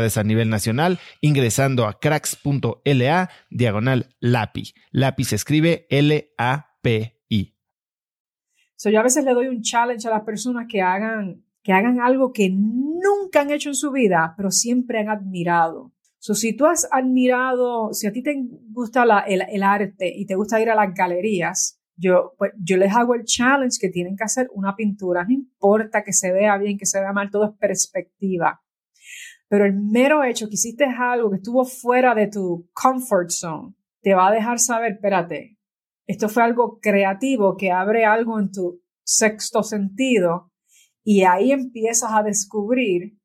a nivel nacional ingresando a cracks.la diagonal LAPI. LAPI se escribe L-A-P-I. yo a veces le doy un challenge a las personas que hagan, que hagan algo que nunca han hecho en su vida, pero siempre han admirado. So, si tú has admirado, si a ti te gusta el, el, arte y te gusta ir a las galerías, yo, pues, yo les hago el challenge que tienen que hacer una pintura. No importa que se vea bien, que se vea mal, todo es perspectiva. Pero el mero hecho que hiciste algo que estuvo fuera de tu comfort zone, te va a dejar saber, espérate, esto fue algo creativo que abre algo en tu sexto sentido y ahí empiezas a descubrir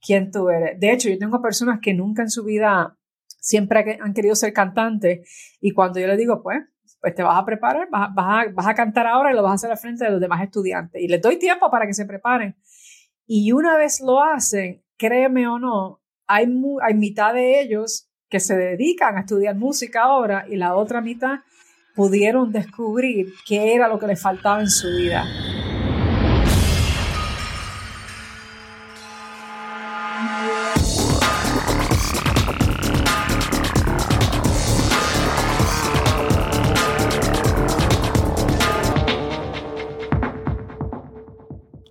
quién tú eres. De hecho, yo tengo personas que nunca en su vida siempre han querido ser cantantes y cuando yo les digo, pues, pues te vas a preparar, vas, a, cantar ahora y lo vas a hacer al frente de los demás estudiantes y les doy tiempo para que se preparen. Y una vez lo hacen, créeme o no, hay, hay mitad de ellos que se dedican a estudiar música ahora y la otra mitad pudieron descubrir qué era lo que les faltaba en su vida.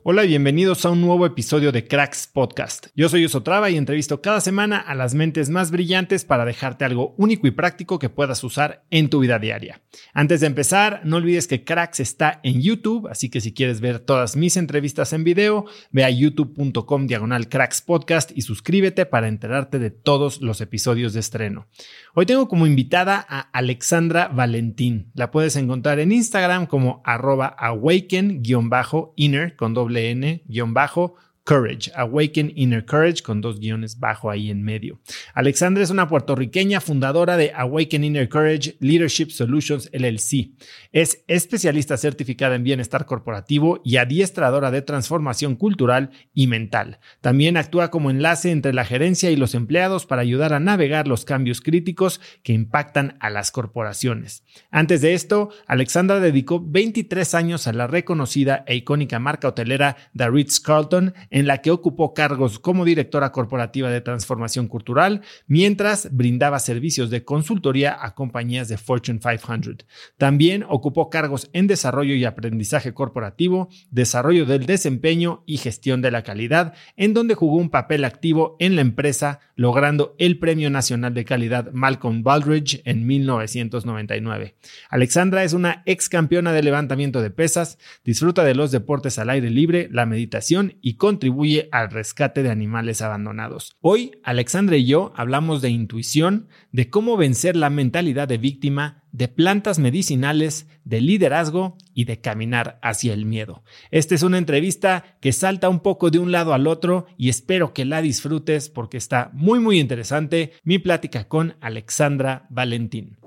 Hola y bienvenidos a un nuevo episodio de Cracks Podcast. Yo soy Osotrava y entrevisto cada semana a las mentes más brillantes para dejarte algo único y práctico que puedas usar en tu vida diaria. Antes de empezar, no olvides que Cracks está en YouTube, así que si quieres ver todas mis entrevistas en video, ve a youtube.com diagonal Cracks Podcast y suscríbete para enterarte de todos los episodios de estreno. Hoy tengo como invitada a Alexandra Valentín. La puedes encontrar en Instagram como arroba awaken-inner con doble N-bajo Courage, Awaken Inner Courage con dos guiones bajo ahí en medio. Alexandra es una puertorriqueña fundadora de Awaken Inner Courage Leadership Solutions LLC. Es especialista certificada en bienestar corporativo y adiestradora de transformación cultural y mental. También actúa como enlace entre la gerencia y los empleados para ayudar a navegar los cambios críticos que impactan a las corporaciones. Antes de esto, Alexandra dedicó 23 años a la reconocida e icónica marca hotelera The Ritz-Carlton en la que ocupó cargos como directora corporativa de transformación cultural, mientras brindaba servicios de consultoría a compañías de Fortune 500. También ocupó cargos en desarrollo y aprendizaje corporativo, desarrollo del desempeño y gestión de la calidad, en donde jugó un papel activo en la empresa, logrando el Premio Nacional de Calidad Malcolm Baldrige en 1999. Alexandra es una ex campeona de levantamiento de pesas, disfruta de los deportes al aire libre, la meditación y contribuye al rescate de animales abandonados. Hoy, Alexandra y yo hablamos de intuición, de cómo vencer la mentalidad de víctima, de plantas medicinales, de liderazgo y de caminar hacia el miedo. Esta es una entrevista que salta un poco de un lado al otro y espero que la disfrutes porque está muy muy interesante mi plática con Alexandra Valentín.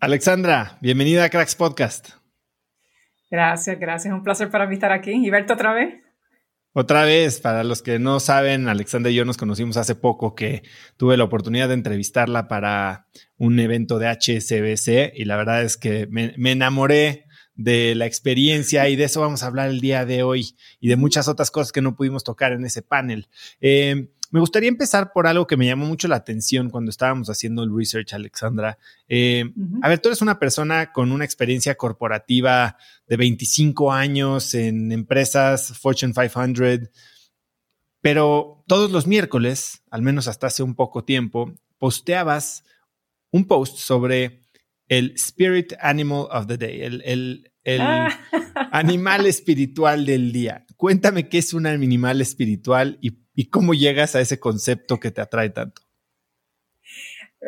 Alexandra, bienvenida a Cracks Podcast. Gracias, gracias. Un placer para mí estar aquí y verte otra vez. Otra vez, para los que no saben, Alexandra y yo nos conocimos hace poco que tuve la oportunidad de entrevistarla para un evento de HSBC y la verdad es que me, enamoré de la experiencia y de eso vamos a hablar el día de hoy y de muchas otras cosas que no pudimos tocar en ese panel. Eh, me gustaría empezar por algo que me llamó mucho la atención cuando estábamos haciendo el research, Alexandra. Eh, a ver, tú eres una persona con una experiencia corporativa de 25 años en empresas Fortune 500, pero todos los miércoles, al menos hasta hace un poco tiempo, posteabas un post sobre el Spirit Animal of the Day, el, ah. animal espiritual del día. Cuéntame qué es un animal espiritual y ¿Y cómo llegas a ese concepto que te atrae tanto?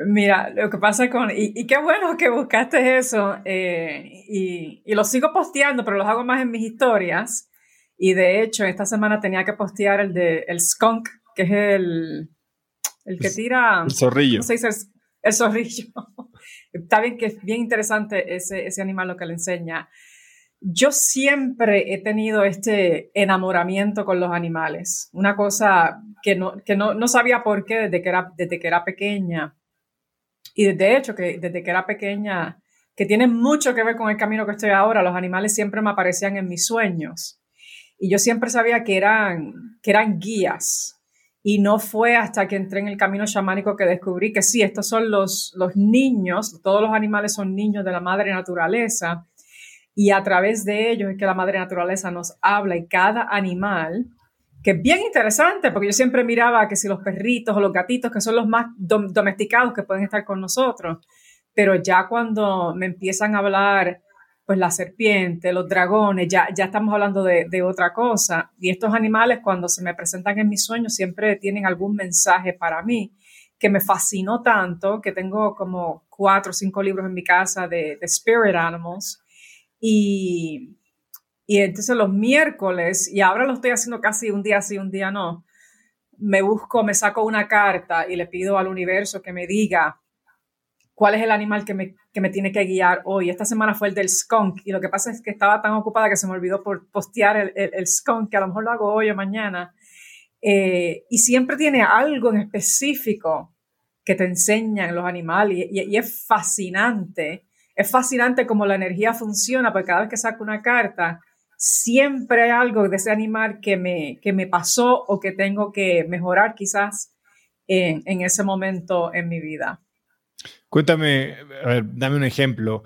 Mira, lo que pasa con, y, qué bueno que buscaste eso, eh, y, y, lo sigo posteando, pero los hago más en mis historias. Y de hecho, esta semana tenía que postear el de el skunk, que es el, el que tira. El zorrillo. Se dice? El, zorrillo. Está bien que es bien interesante ese, ese animal lo que le enseña. Yo siempre he tenido este enamoramiento con los animales, una cosa que no, que no, no sabía por qué desde que, era, desde que era pequeña. Y de hecho, que desde que era pequeña, que tiene mucho que ver con el camino que estoy ahora, los animales siempre me aparecían en mis sueños. Y yo siempre sabía que eran, que eran guías. Y no fue hasta que entré en el camino chamánico que descubrí que sí, estos son los, los niños, todos los animales son niños de la madre naturaleza y a través de ellos es que la madre naturaleza nos habla y cada animal, que es bien interesante, porque yo siempre miraba que si los perritos o los gatitos, que son los más domesticados que pueden estar con nosotros, pero ya cuando me empiezan a hablar, pues la serpiente, los dragones, ya, ya estamos hablando de, otra cosa. Y estos animales cuando se me presentan en mis sueños siempre tienen algún mensaje para mí que me fascinó tanto, que tengo como cuatro o cinco libros en mi casa de, de spirit animals, y, y entonces los miércoles, y ahora lo estoy haciendo casi un día sí, un día no, me busco, me saco una carta y le pido al universo que me diga cuál es el animal que me, que me tiene que guiar hoy. Esta semana fue el del skunk y lo que pasa es que estaba tan ocupada que se me olvidó por postear el, el, skunk, que a lo mejor lo hago hoy o mañana. Eh, y siempre tiene algo en específico que te enseñan los animales y, y es fascinante es fascinante cómo la energía funciona, porque cada vez que saco una carta, siempre hay algo de ese animal que me, que me pasó o que tengo que mejorar quizás en, en ese momento en mi vida. Cuéntame, a ver, dame un ejemplo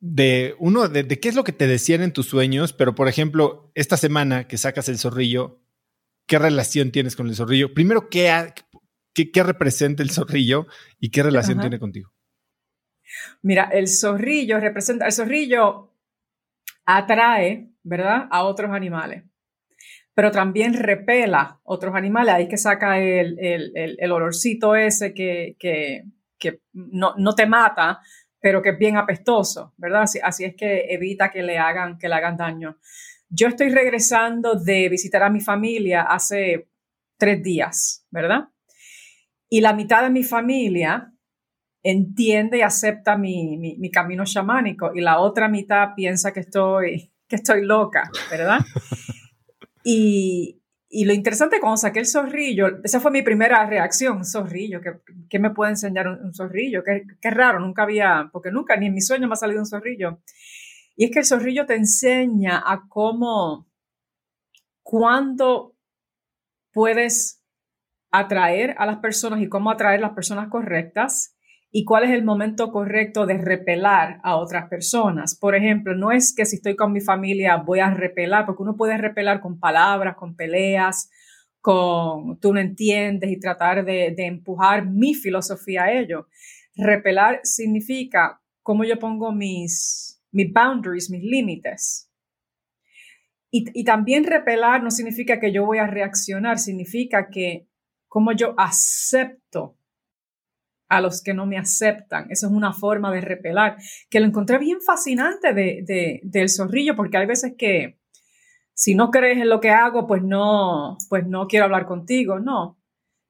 de uno, de, qué es lo que te decían en tus sueños, pero por ejemplo, esta semana que sacas el zorrillo, ¿qué relación tienes con el zorrillo? Primero, ¿qué, qué, representa el zorrillo y qué relación tiene contigo? Mira, el zorrillo representa, el zorrillo atrae, ¿verdad?, a otros animales, pero también repela otros animales. Ahí que saca el, olorcito ese que, no, te mata, pero que es bien apestoso, ¿verdad? Así, así, es que evita que le, hagan, que le hagan daño. Yo estoy regresando de visitar a mi familia hace tres días, ¿verdad? Y la mitad de mi familia entiende y acepta mi, mi, camino chamánico y la otra mitad piensa que estoy, que estoy loca, ¿verdad? y, y, lo interesante cuando saqué el zorrillo, esa fue mi primera reacción, un zorrillo, ¿qué, qué me puede enseñar un, zorrillo? Qué, qué, raro, nunca había, porque nunca, ni en mi sueño me ha salido un zorrillo. Y es que el zorrillo te enseña a cómo, cuándo puedes atraer a las personas y cómo atraer las personas correctas y cuál es el momento correcto de repelar a otras personas. Por ejemplo, no es que si estoy con mi familia voy a repelar, porque uno puede repelar con palabras, con peleas, con tú no entiendes y tratar de, empujar mi filosofía a ello. Repelar significa cómo yo pongo mis, mis boundaries, mis límites. Y, y, también repelar no significa que yo voy a reaccionar, significa que cómo yo acepto a los que no me aceptan. Eso es una forma de repelar, que lo encontré bien fascinante de, de, del zorrillo, porque hay veces que si no crees en lo que hago, pues no, pues no quiero hablar contigo. No,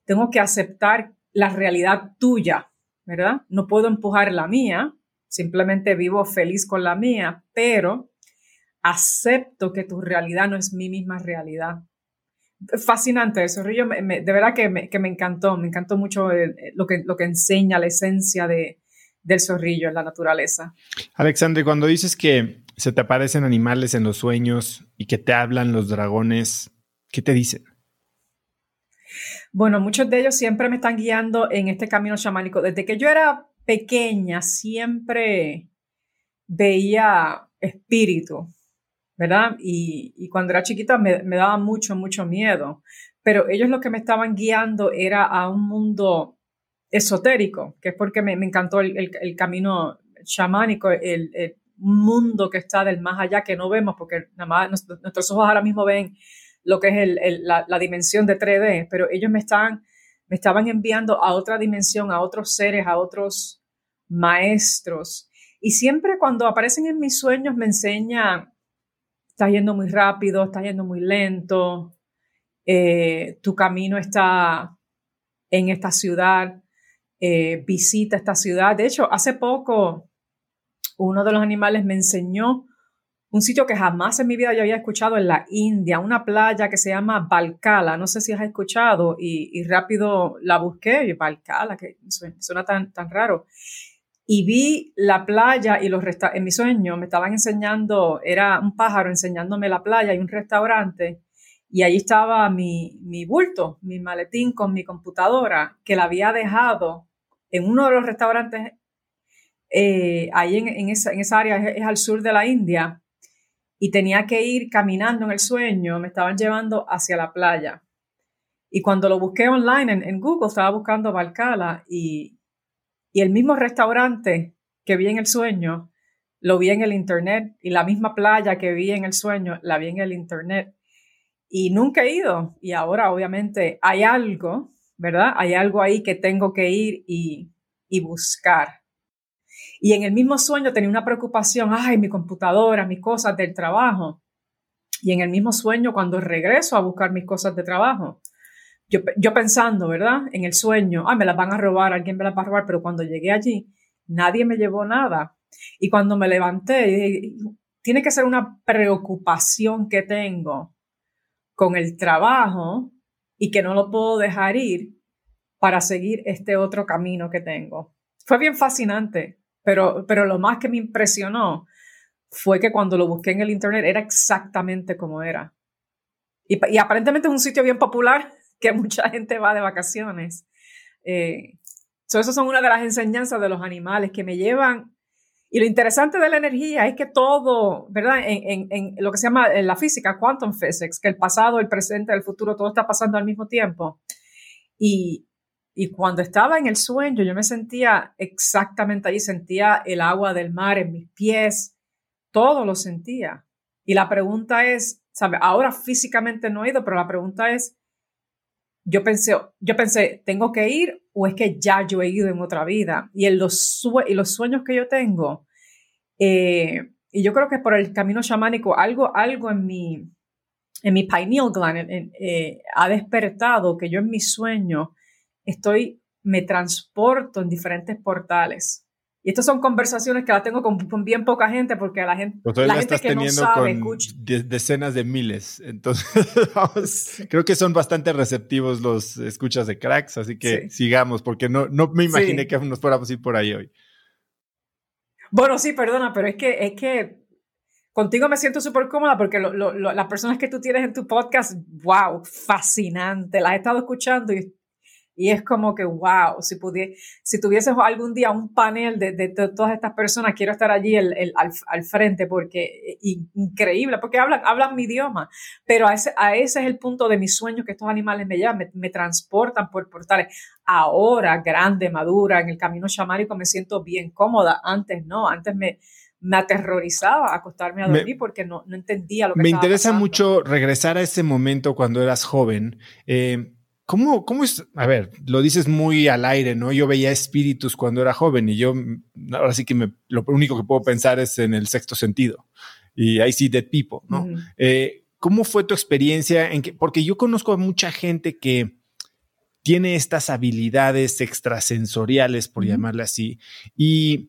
tengo que aceptar la realidad tuya, ¿verdad? No puedo empujar la mía, simplemente vivo feliz con la mía, pero acepto que tu realidad no es mi misma realidad. Fascinante eso, Rillo, de verdad que me, que me, encantó, me encantó mucho eh, lo, que, lo que enseña la esencia de, del zorrillo en la naturaleza. Alexandre, cuando dices que se te aparecen animales en los sueños y que te hablan los dragones, ¿qué te dicen? Bueno, muchos de ellos siempre me están guiando en este camino chamánico. Desde que yo era pequeña, siempre veía espíritu, ¿verdad? Y, cuando era chiquita me, daba mucho, mucho miedo. Pero ellos lo que me estaban guiando era a un mundo esotérico, que es porque me, encantó el, camino chamánico, el, mundo que está del más allá que no vemos, porque nada más nuestros ojos ahora mismo ven lo que es la, dimensión de 3D, pero ellos me estaban, me estaban enviando a otra dimensión, a otros seres, a otros maestros. Y siempre cuando aparecen en mis sueños me enseñan, estás yendo muy rápido, estás yendo muy lento, eh, tu camino está en esta ciudad, eh, visita esta ciudad. De hecho, hace poco uno de los animales me enseñó un sitio que jamás en mi vida yo había escuchado en la India, una playa que se llama Balcala, no sé si has escuchado, y, rápido la busqué, y Balcala, que suena, tan, tan raro. Y vi la playa y los en mi sueño me estaban enseñando, era un pájaro enseñándome la playa y un restaurante, y allí estaba mi, mi bulto, mi maletín con mi computadora, que la había dejado en uno de los restaurantes eh, ahí en, esa, área, es, al sur de la India, y tenía que ir caminando en el sueño, me estaban llevando hacia la playa. Y cuando lo busqué online en, Google, estaba buscando Balcala y, y el mismo restaurante que vi en el sueño, lo vi en el internet y la misma playa que vi en el sueño, la vi en el internet. Y nunca he ido. Y ahora obviamente hay algo, ¿verdad? Hay algo ahí que tengo que ir y, y buscar. Y en el mismo sueño tenía una preocupación, ay, mi computadora, mis cosas del trabajo. Y en el mismo sueño, cuando regreso a buscar mis cosas de trabajo, yo, yo pensando, ¿verdad? En el sueño, ay, me las van a robar, alguien me las va a robar, pero cuando llegué allí, nadie me llevó nada. Y cuando me levanté, tiene que ser una preocupación que tengo con el trabajo y que no lo puedo dejar ir para seguir este otro camino que tengo. Fue bien fascinante. Pero, pero lo más que me impresionó fue que cuando lo busqué en el internet era exactamente como era. Y, y aparentemente es un sitio bien popular que mucha gente va de vacaciones. Eh, esas son una de las enseñanzas de los animales que me llevan. Y lo interesante de la energía es que todo, ¿verdad? En lo que se llama en la física, quantum physics, que el pasado, el presente, el futuro, todo está pasando al mismo tiempo. Y, y cuando estaba en el sueño, yo me sentía exactamente allí, sentía el agua del mar en mis pies, todo lo sentía. Y la pregunta es, ¿sabe? Ahora físicamente no he ido, pero la pregunta es, yo pensé, yo pensé, ¿tengo que ir o es que ya yo he ido en otra vida? Y, en los, sueños que yo tengo, eh, y yo creo que por el camino chamánico, algo, algo en mi, en mi pineal gland eh, ha despertado que yo en mi sueño estoy, me transporto en diferentes portales. Y estas son conversaciones que las tengo con, bien poca gente porque a la gente, la gente que no sabe, con decenas de miles. Entonces, vamos, creo que son bastante receptivos los escuchas de cracks, así que sigamos porque no, no me imaginé que nos fuéramos a ir por ahí hoy. Bueno, sí, perdona, pero es que, es que contigo me siento súper cómoda porque las personas que tú tienes en tu podcast, wow, fascinante, las he estado escuchando y y es como que, wow, si, pudiese, si tuvieses algún día un panel de, de, todas estas personas, quiero estar allí el, el, al, al, frente porque increíble, porque hablan, hablan mi idioma. Pero a ese, a ese es el punto de mis sueños que estos animales me llevan, me, me transportan por portales. Ahora, grande, madura, en el camino chamánico me siento bien cómoda. Antes no, antes me, me aterrorizaba acostarme a dormir porque no, no, entendía lo que Me interesa mucho regresar a ese momento cuando eras joven. Eh, ¿Cómo, ¿Cómo es? A ver, lo dices muy al aire, ¿no? Yo veía espíritus cuando era joven y yo ahora sí que me, lo único que puedo pensar es en el sexto sentido y I see dead people, ¿no? Eh, ¿Cómo fue tu experiencia? En que, porque yo conozco a mucha gente que tiene estas habilidades extrasensoriales, por llamarle así, y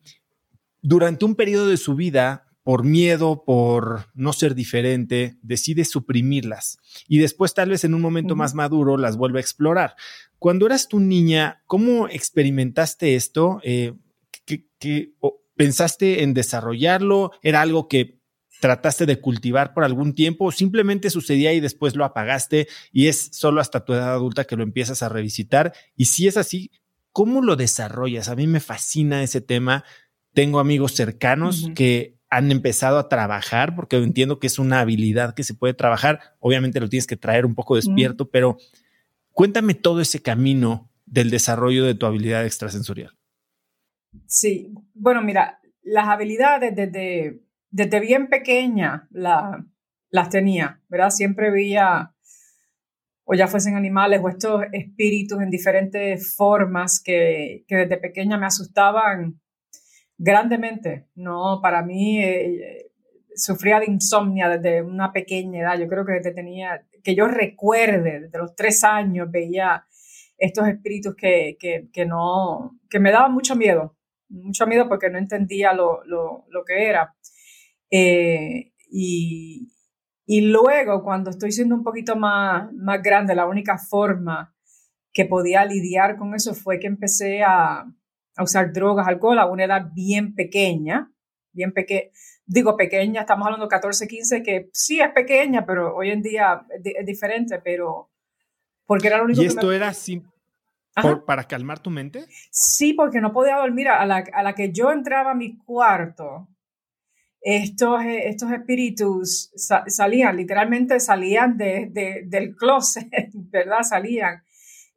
durante un periodo de su vida por miedo, por no ser diferente, decide suprimirlas y después tal vez en un momento más maduro las vuelve a explorar. Cuando eras tu niña, ¿cómo experimentaste esto? Eh, ¿qué, pensaste en desarrollarlo? ¿Era algo que trataste de cultivar por algún tiempo o simplemente sucedía y después lo apagaste y es solo hasta tu edad adulta que lo empiezas a revisitar? Y si es así, ¿cómo lo desarrollas? A mí me fascina ese tema. Tengo amigos cercanos que han empezado a trabajar, porque entiendo que es una habilidad que se puede trabajar. Obviamente lo tienes que traer un poco despierto, pero cuéntame todo ese camino del desarrollo de tu habilidad extrasensorial. Sí, bueno, mira, las habilidades desde, desde bien pequeña las tenía, ¿verdad? Siempre veía, o ya fuesen animales o estos espíritus en diferentes formas que, que desde pequeña me asustaban Grandemente. No, para mí eh, sufría de insomnia desde una pequeña edad. Yo creo que desde tenía, que yo recuerde, desde los tres años veía estos espíritus que, que, que no, que me daban mucho miedo, mucho miedo porque no entendía lo, lo, lo que era. Eh, y, y luego, cuando estoy siendo un poquito más, más grande, la única forma que podía lidiar con eso fue que empecé a, a usar drogas, alcohol a una edad bien pequeña, bien pequeña, digo pequeña, estamos hablando de 14, 15, que sí es pequeña, pero hoy en día es, diferente, pero porque era lo único ¿Y esto era así para calmar tu mente? Sí, porque no podía dormir. A la, a la que yo entraba a mi cuarto, estos, estos espíritus salían, literalmente salían de, de, del closet, ¿verdad? Salían.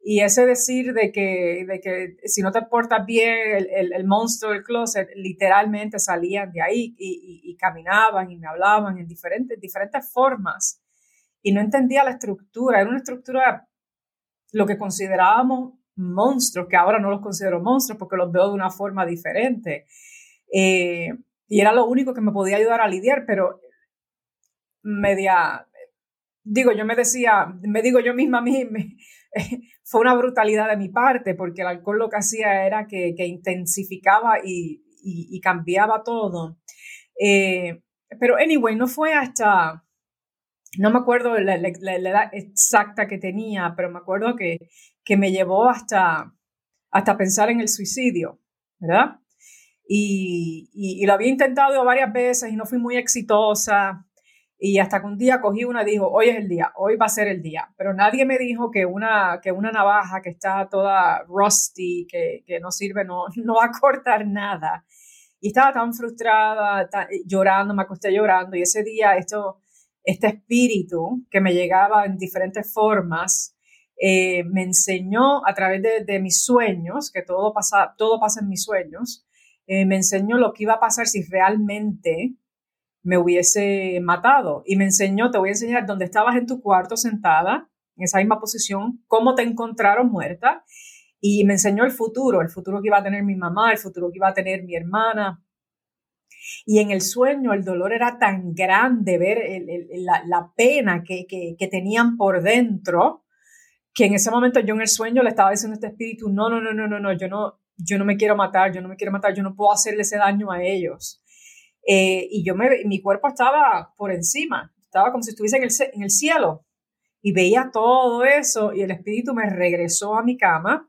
Y ese decir de que, de que si no te portas bien, el, el, monstruo del closet, literalmente salían de ahí y, y, caminaban y me hablaban en diferentes, diferentes formas. Y no entendía la estructura, era una estructura, lo que considerábamos monstruos, que ahora no los considero monstruos porque los veo de una forma diferente. Eh, y era lo único que me podía ayudar a lidiar, pero media, digo, yo me decía, me digo yo misma a mí, me, fue una brutalidad de mi parte, porque el alcohol lo que hacía era que, intensificaba y, cambiaba todo. Eh, pero, anyway, no fue hasta, no me acuerdo la, edad exacta que tenía, pero me acuerdo que, que me llevó hasta, hasta pensar en el suicidio, ¿verdad? Y, y, lo había intentado varias veces y no fui muy exitosa. Y hasta que un día cogí una dijo, hoy es el día, hoy va a ser el día. Pero nadie me dijo que una, que una navaja que está toda rusty, que, que no sirve, no, no va a cortar nada. Y estaba tan frustrada, llorando, me acosté llorando. Y ese día esto, este espíritu que me llegaba en diferentes formas, eh, me enseñó a través de, de, mis sueños, que todo pasa, todo pasa en mis sueños, eh, me enseñó lo que iba a pasar si realmente me hubiese matado. Y me enseñó, te voy a enseñar dónde estabas en tu cuarto sentada, en esa misma posición, cómo te encontraron muerta. Y me enseñó el futuro, el futuro que iba a tener mi mamá, el futuro que iba a tener mi hermana. Y en el sueño el dolor era tan grande ver la, pena que, que, tenían por dentro, que en ese momento yo en el sueño le estaba diciendo a este espíritu, no, no, no, no, no, no, yo no, yo no me quiero matar, yo no me quiero matar, yo no puedo hacerle ese daño a ellos. Eh, y yo me, mi cuerpo estaba por encima, estaba como si estuviese en el, en el cielo. Y veía todo eso y el espíritu me regresó a mi cama.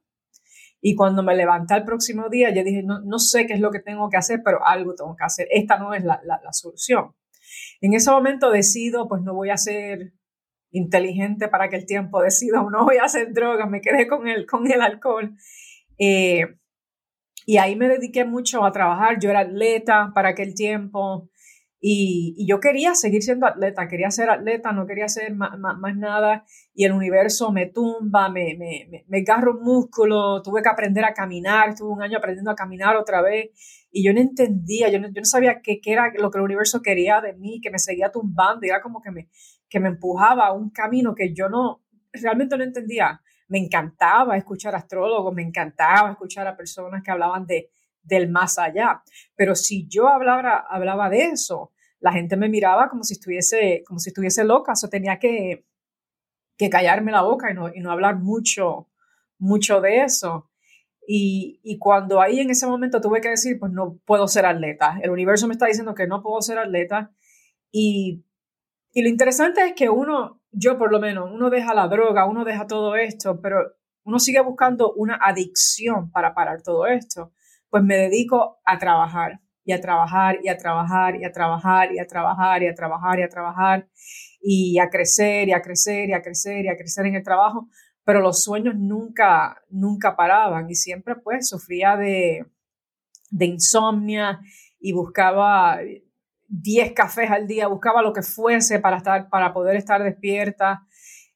Y cuando me levanté el próximo día, yo dije, no, no sé qué es lo que tengo que hacer, pero algo tengo que hacer. Esta no es la, la, solución. En ese momento decido, pues no voy a ser inteligente para que el tiempo, decido, no voy a hacer drogas, me quedé con el, con el alcohol. Eh, y ahí me dediqué mucho a trabajar, yo era atleta para aquel tiempo, y, yo quería seguir siendo atleta, quería ser atleta, no quería hacer más, nada. Y el universo me tumba, me, me, me, agarro un músculo, tuve que aprender a caminar, estuve un año aprendiendo a caminar otra vez. Y yo no entendía, yo no, yo no sabía qué, qué, era lo que el universo quería de mí, que me seguía tumbando, era como que me, que me empujaba a un camino que yo no, realmente no entendía. Me encantaba escuchar astrólogos, me encantaba escuchar a personas que hablaban de, del más allá. Pero si yo hablaba, hablaba de eso, la gente me miraba como si estuviese, como si estuviese loca. Eso tenía que, que callarme la boca y no, y no hablar mucho, mucho de eso. Y, y, cuando ahí en ese momento tuve que decir, pues no puedo ser atleta. El universo me está diciendo que no puedo ser atleta. Y, y lo interesante es que uno, yo por lo menos, uno deja la droga, uno deja todo esto, pero uno sigue buscando una adicción para parar todo esto pues me dedico a trabajar y a trabajar y a trabajar y a trabajar y a trabajar y a trabajar y a trabajar y a crecer y a crecer y a crecer y a crecer en el trabajo, pero los sueños nunca, nunca paraban y siempre pues sufría de, de insomnia y buscaba 10 cafés al día, buscaba lo que fuese para, estar, para poder estar despierta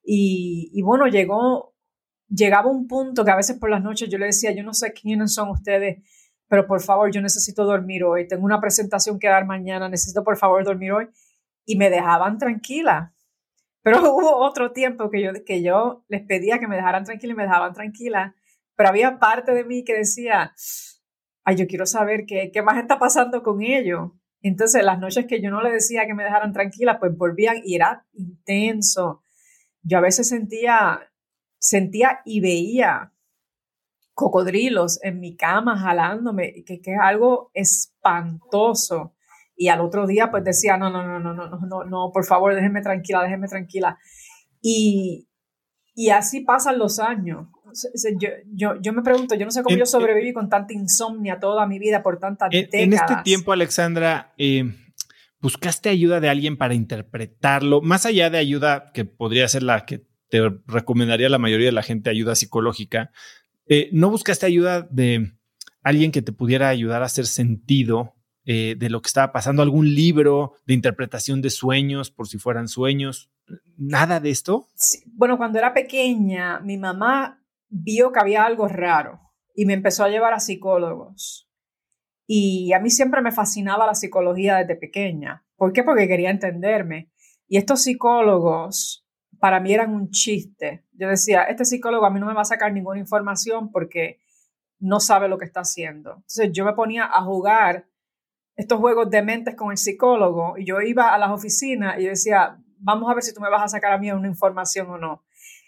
y, y bueno, llegó, llegaba un punto que a veces por las noches yo le decía, yo no sé quiénes son ustedes, pero por favor, yo necesito dormir hoy, tengo una presentación que dar mañana, necesito por favor dormir hoy. Y me dejaban tranquila. Pero hubo otro tiempo que yo, que yo les pedía que me dejaran tranquila y me dejaban tranquila. Pero había parte de mí que decía, ay, yo quiero saber qué, qué más está pasando con ellos. Entonces, las noches que yo no le decía que me dejaran tranquila, pues volvían y era intenso. Yo a veces sentía, sentía y veía cocodrilos en mi cama jalándome, que, que es algo espantoso. Y al otro día pues decía, no, no, no, no, no, no, no, por favor, déjenme tranquila, déjenme tranquila. Y, y así pasan los años. Yo, yo, yo, me pregunto, yo no sé cómo yo sobreviví con tanta insomnia toda mi vida por tantas en, décadas. En este tiempo, Alexandra, eh, ¿buscaste ayuda de alguien para interpretarlo? Más allá de ayuda que podría ser la que te recomendaría la mayoría de la gente, ayuda psicológica, eh, ¿No buscaste ayuda de alguien que te pudiera ayudar a hacer sentido eh, de lo que estaba pasando? ¿Algún libro de interpretación de sueños, por si fueran sueños? ¿Nada de esto? Bueno, cuando era pequeña, mi mamá vio que había algo raro y me empezó a llevar a psicólogos. Y a mí siempre me fascinaba la psicología desde pequeña. ¿Por qué? Porque quería entenderme. Y estos psicólogos para mí eran un chiste. Yo decía, este psicólogo a mí no me va a sacar ninguna información porque no sabe lo que está haciendo. Entonces yo me ponía a jugar estos juegos de mentes con el psicólogo y yo iba a las oficinas y decía, vamos a ver si tú me vas a sacar a mí una información o no.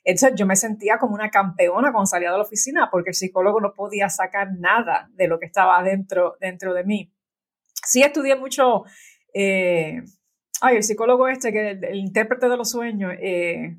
Entonces yo me sentía como una campeona cuando salía de la oficina porque el psicólogo no podía sacar nada de lo que estaba dentro, dentro de mí. Sí estudié mucho eh, ay, el psicólogo este, que el, intérprete de los sueños, eh,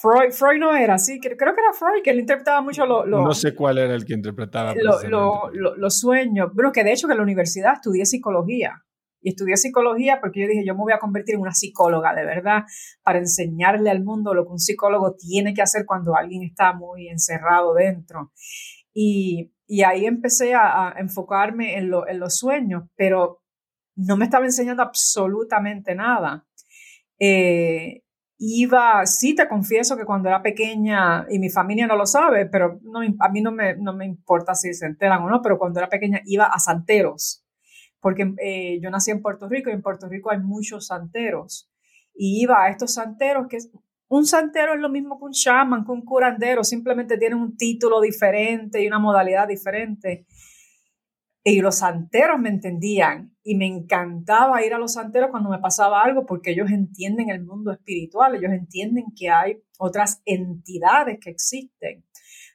Freud, Freud no era, sí, creo que era Freud, que él interpretaba mucho los... no sé cuál era el que interpretaba. los sueños. Bueno, que de hecho que en la universidad estudié psicología. Y estudié psicología porque yo dije, yo me voy a convertir en una psicóloga, de verdad, para enseñarle al mundo lo que un psicólogo tiene que hacer cuando alguien está muy encerrado dentro. Y, y ahí empecé a, enfocarme en, lo, en los sueños, pero no me estaba enseñando absolutamente nada. Eh, iba, sí te confieso que cuando era pequeña, y mi familia no lo sabe, pero no, a mí no me, no me importa si se enteran o no, pero cuando era pequeña iba a santeros, porque eh, yo nací en Puerto Rico y en Puerto Rico hay muchos santeros. Y iba a estos santeros que un santero es lo mismo que un shaman, que un curandero, simplemente tienen un título diferente y una modalidad diferente. Y los santeros me entendían y me encantaba ir a los santeros cuando me pasaba algo porque ellos entienden el mundo espiritual, ellos entienden que hay otras entidades que existen.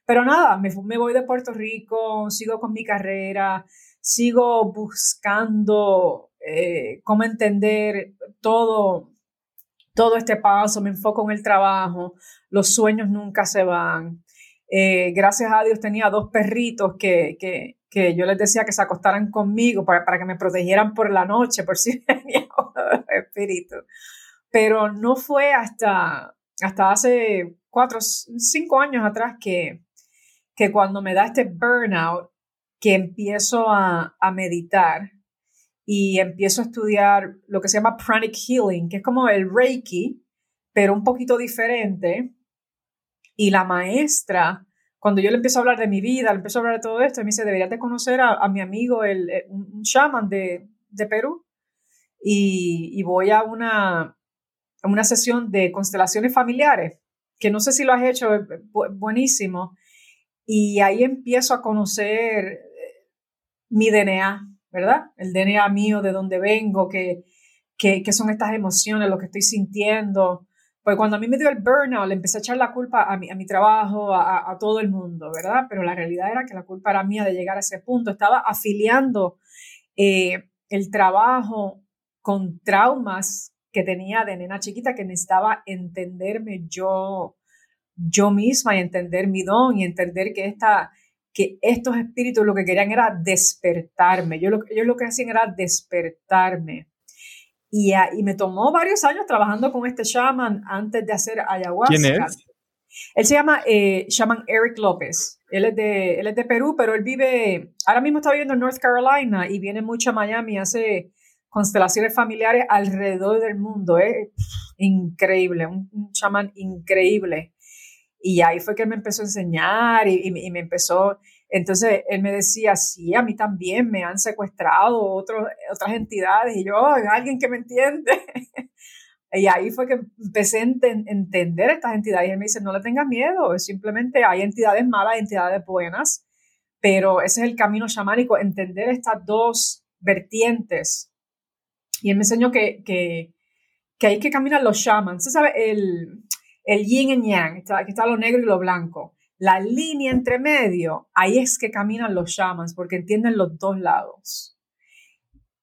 Pero nada, me, me voy de Puerto Rico, sigo con mi carrera, sigo buscando eh, cómo entender todo, todo este paso, me enfoco en el trabajo, los sueños nunca se van. Eh, gracias a Dios tenía dos perritos que, que, que yo les decía que se acostaran conmigo para, para que me protegieran por la noche, por si venía espíritu. Pero no fue hasta, hasta hace cuatro, cinco años atrás que, que cuando me da este burnout, que empiezo a, a meditar y empiezo a estudiar lo que se llama pranic healing, que es como el reiki, pero un poquito diferente. Y la maestra, cuando yo le empiezo a hablar de mi vida, le empiezo a hablar de todo esto, me dice, deberías de conocer a, mi amigo, el, un shaman de, de Perú. Y, y, voy a una, a una sesión de constelaciones familiares, que no sé si lo has hecho, buenísimo. Y ahí empiezo a conocer eh, mi DNA, ¿verdad? El DNA mío, de dónde vengo, qué, qué, son estas emociones, lo que estoy sintiendo. Pues cuando a mí me dio el burnout, le empecé a echar la culpa a mi, a mi trabajo, a, todo el mundo, ¿verdad? Pero la realidad era que la culpa era mía de llegar a ese punto. Estaba afiliando eh, el trabajo con traumas que tenía de nena chiquita que necesitaba entenderme yo, yo misma y entender mi don y entender que esta, que estos espíritus lo que querían era despertarme. Yo lo, ellos lo que hacían era despertarme. Y, y, me tomó varios años trabajando con este shaman antes de hacer ayahuasca. ¿Quién es? Él se llama eh, shaman Eric López. Él es, de, él es de Perú, pero él vive, ahora mismo está viviendo en North Carolina y viene mucho a Miami, hace constelaciones familiares alrededor del mundo. Es increíble, un, un chamán increíble. Y ahí fue que él me empezó a enseñar y, me empezó, entonces él me decía, sí, a mí también me han secuestrado otras entidades y yo, alguien que me entiende. y ahí fue que empecé a entender estas entidades y él me dice, no le tengas miedo, simplemente hay entidades malas, entidades buenas, pero ese es el camino chamánico, entender estas dos vertientes. Y él me enseñó que, que, que hay que caminar los shamans. ¿Se sabe? El, el yin y yang, aquí está lo negro y lo blanco. La línea entre medio, ahí es que caminan los shamans, porque entienden los dos lados.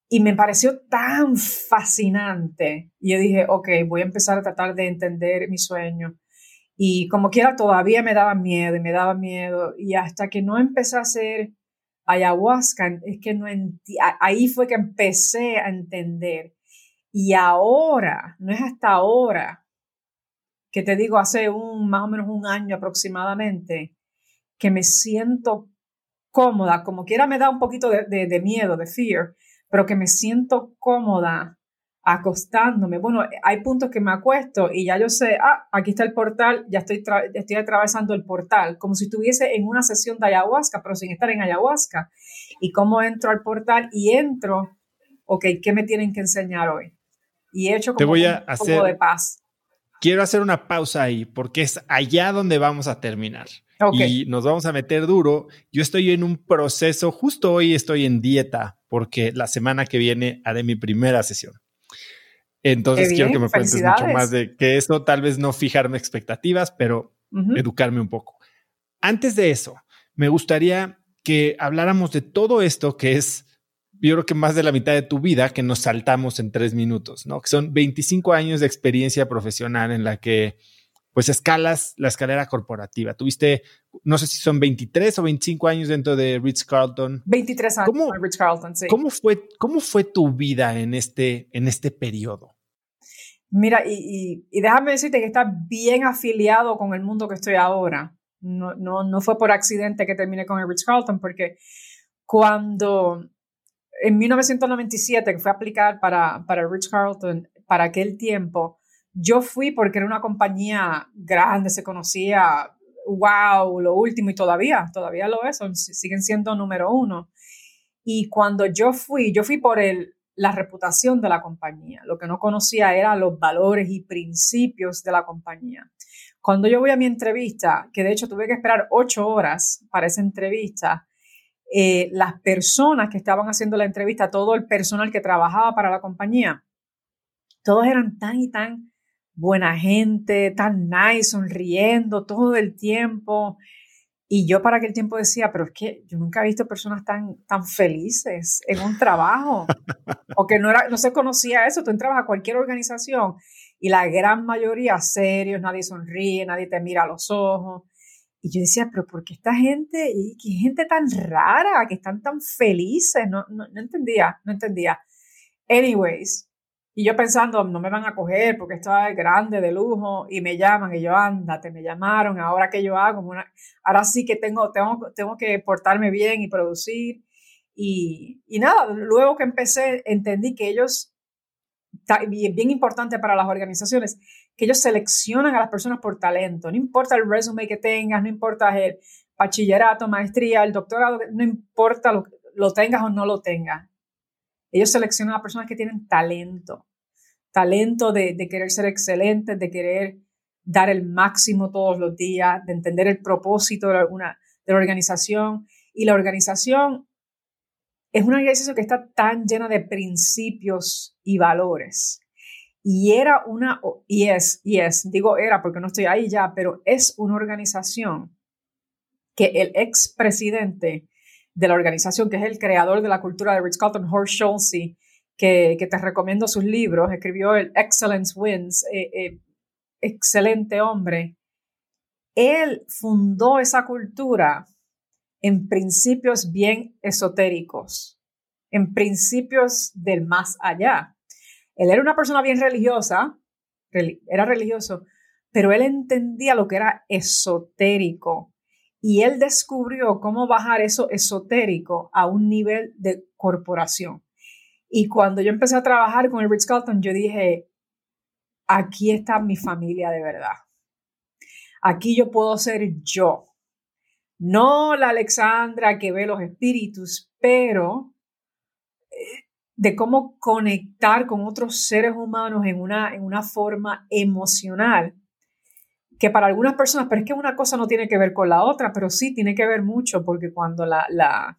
Y me pareció tan fascinante. Y yo dije, ok, voy a empezar a tratar de entender mi sueño. Y como quiera, todavía me daba miedo y me daba miedo. Y hasta que no empecé a hacer ayahuasca, es que no ahí fue que empecé a entender. Y ahora, no es hasta ahora que te digo hace un más o menos un año aproximadamente, que me siento cómoda, como quiera me da un poquito de, miedo, de fear, pero que me siento cómoda acostándome. Bueno, hay puntos que me acuesto y ya yo sé, ah, aquí está el portal, ya estoy, estoy atravesando el portal, como si estuviese en una sesión de ayahuasca, pero sin estar en ayahuasca. ¿Y cómo entro al portal? Y entro, ok, ¿qué me tienen que enseñar hoy? Y he hecho como voy a un poco de paz quiero hacer una pausa ahí porque es allá donde vamos a terminar. Y nos vamos a meter duro. Yo estoy en un proceso, justo hoy estoy en dieta porque la semana que viene haré mi primera sesión. Entonces quiero que me cuentes mucho más de que eso, tal vez no fijarme expectativas, pero educarme un poco. Antes de eso, me gustaría que habláramos de todo esto que es yo creo que más de la mitad de tu vida que nos saltamos en tres minutos, ¿no? Que son 25 años de experiencia profesional en la que pues escalas la escalera corporativa. Tuviste, no sé si son 23 o 25 años dentro de Ritz Carlton. 23 años ¿Cómo, Ritz Carlton, sí. ¿cómo fue, ¿Cómo fue tu vida en este, en este periodo? Mira, y, y, déjame decirte que estás bien afiliado con el mundo que estoy ahora. No, no, no fue por accidente que terminé con el Ritz Carlton, porque cuando en 1997, que fue a aplicar para, para Rich Carlton, para aquel tiempo, yo fui porque era una compañía grande, se conocía, wow, lo último y todavía, todavía lo es, siguen siendo número uno. Y cuando yo fui, yo fui por el, la reputación de la compañía. Lo que no conocía era los valores y principios de la compañía. Cuando yo voy a mi entrevista, que de hecho tuve que esperar ocho horas para esa entrevista, eh, las personas que estaban haciendo la entrevista, todo el personal que trabajaba para la compañía, todos eran tan y tan buena gente, tan nice, sonriendo todo el tiempo. Y yo para aquel tiempo decía, pero es que yo nunca he visto personas tan, tan felices en un trabajo, o que no, era, no se conocía eso. Tú entrabas a cualquier organización y la gran mayoría serios, nadie sonríe, nadie te mira a los ojos. Y yo decía, pero ¿por qué esta gente, qué gente tan rara, que están tan felices? No, no, no entendía, no entendía. Anyways, y yo pensando, no me van a coger porque esto es grande, de lujo, y me llaman, y yo, ándate, me llamaron, ahora que yo hago, una, ahora sí que tengo, tengo, tengo que portarme bien y producir. Y, y nada, luego que empecé, entendí que ellos, bien, importante para las organizaciones, que ellos seleccionan a las personas por talento, no importa el resumen que tengas, no importa el bachillerato, maestría, el doctorado, no importa lo, lo tengas o no lo tengas ellos seleccionan a personas que tienen talento, talento de, querer ser excelentes, de querer dar el máximo todos los días, de entender el propósito de, una, de la organización. Y la organización es una organización que está tan llena de principios y valores. Y era una, y es, y es, digo era porque no estoy ahí ya, pero es una organización que el expresidente de la organización, que es el creador de la cultura de Ritz-Carlton, Horst que, te recomiendo sus libros, escribió el Excellence Wins, eh, eh, excelente hombre. Él fundó esa cultura en principios bien esotéricos, en principios del más allá. Él era una persona bien religiosa, era religioso, pero él entendía lo que era esotérico y él descubrió cómo bajar eso esotérico a un nivel de corporación. Y cuando yo empecé a trabajar con el Ritz Carlton, yo dije, aquí está mi familia de verdad. Aquí yo puedo ser yo. No la Alexandra que ve los espíritus, pero de cómo conectar con otros seres humanos en una, en una forma emocional que para algunas personas, pero es que una cosa no tiene que ver con la otra, pero sí tiene que ver mucho porque cuando, la, la,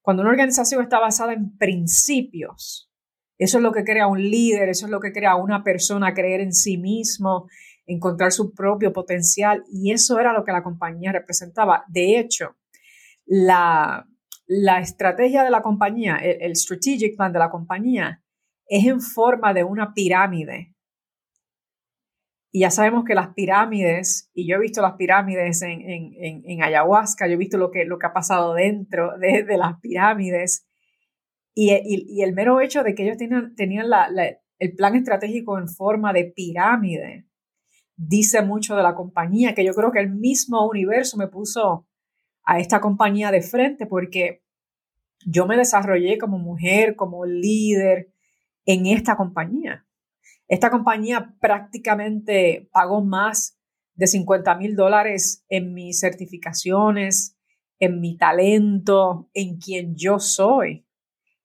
cuando una organización está basada en principios, eso es lo que crea un líder, eso es lo que crea una persona creer en sí mismo, encontrar su propio potencial y eso era lo que la compañía representaba. De hecho, la, la estrategia de la compañía, el, strategic plan de la compañía es en forma de una pirámide. Y ya sabemos que las pirámides, y yo he visto las pirámides en, en, en, ayahuasca, yo he visto lo que, lo que ha pasado dentro de, de las pirámides, y, el mero hecho de que ellos tenían, tenían la, el plan estratégico en forma de pirámide, dice mucho de la compañía, que yo creo que el mismo universo me puso a esta compañía de frente, porque yo me desarrollé como mujer, como líder en esta compañía. Esta compañía prácticamente pagó más de 50 mil dólares en mis certificaciones, en mi talento, en quien yo soy.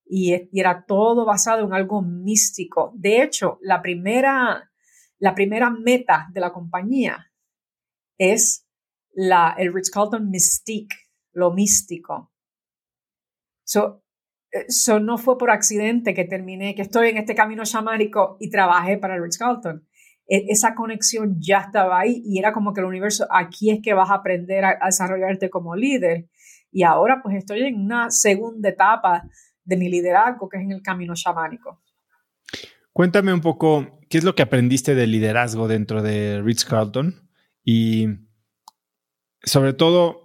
Y, era todo basado en algo místico. De hecho, la primera, la primera meta de la compañía es la, el Ritz-Carlton Mystique, lo místico. So, eso no fue por accidente que terminé, que estoy en este camino chamánico y trabajé para el Ritz Carlton. E, esa conexión ya estaba ahí y era como que el universo, aquí es que vas a aprender a, desarrollarte como líder. Y ahora pues estoy en una segunda etapa de mi liderazgo, que es en el camino chamánico. Cuéntame un poco, ¿qué es lo que aprendiste de liderazgo dentro de Ritz Carlton? Y sobre todo,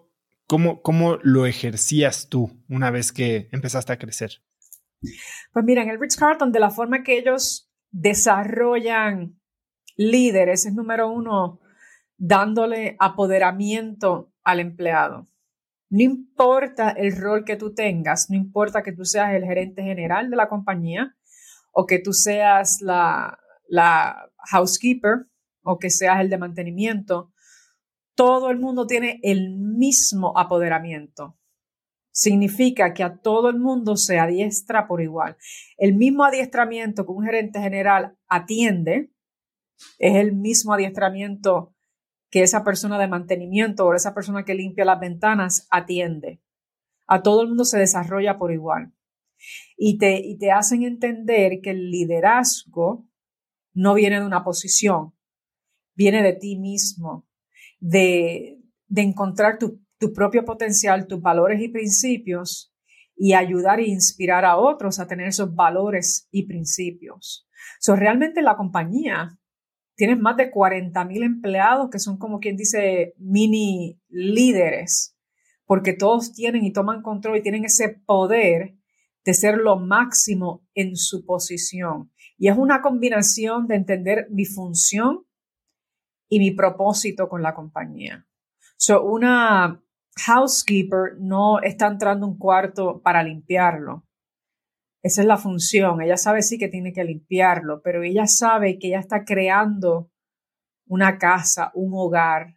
¿Cómo, ¿Cómo lo ejercías tú una vez que empezaste a crecer? Pues mira, en el Ritz Carlton, de la forma que ellos desarrollan líderes, es número uno, dándole apoderamiento al empleado. No importa el rol que tú tengas, no importa que tú seas el gerente general de la compañía o que tú seas la, la housekeeper o que seas el de mantenimiento, todo el mundo tiene el mismo apoderamiento. Significa que a todo el mundo se adiestra por igual. El mismo adiestramiento que un gerente general atiende es el mismo adiestramiento que esa persona de mantenimiento o esa persona que limpia las ventanas atiende. A todo el mundo se desarrolla por igual. Y te, y te hacen entender que el liderazgo no viene de una posición, viene de ti mismo, de, encontrar tu, propio potencial, tus valores y principios y ayudar e inspirar a otros a tener esos valores y principios. So, realmente la compañía tienes más de 40 mil empleados que son como quien dice mini líderes, porque todos tienen y toman control y tienen ese poder de ser lo máximo en su posición. Y es una combinación de entender mi función y mi propósito con la compañía. So, una housekeeper no está entrando a un cuarto para limpiarlo. Esa es la función. Ella sabe sí que tiene que limpiarlo, pero ella sabe que ella está creando una casa, un hogar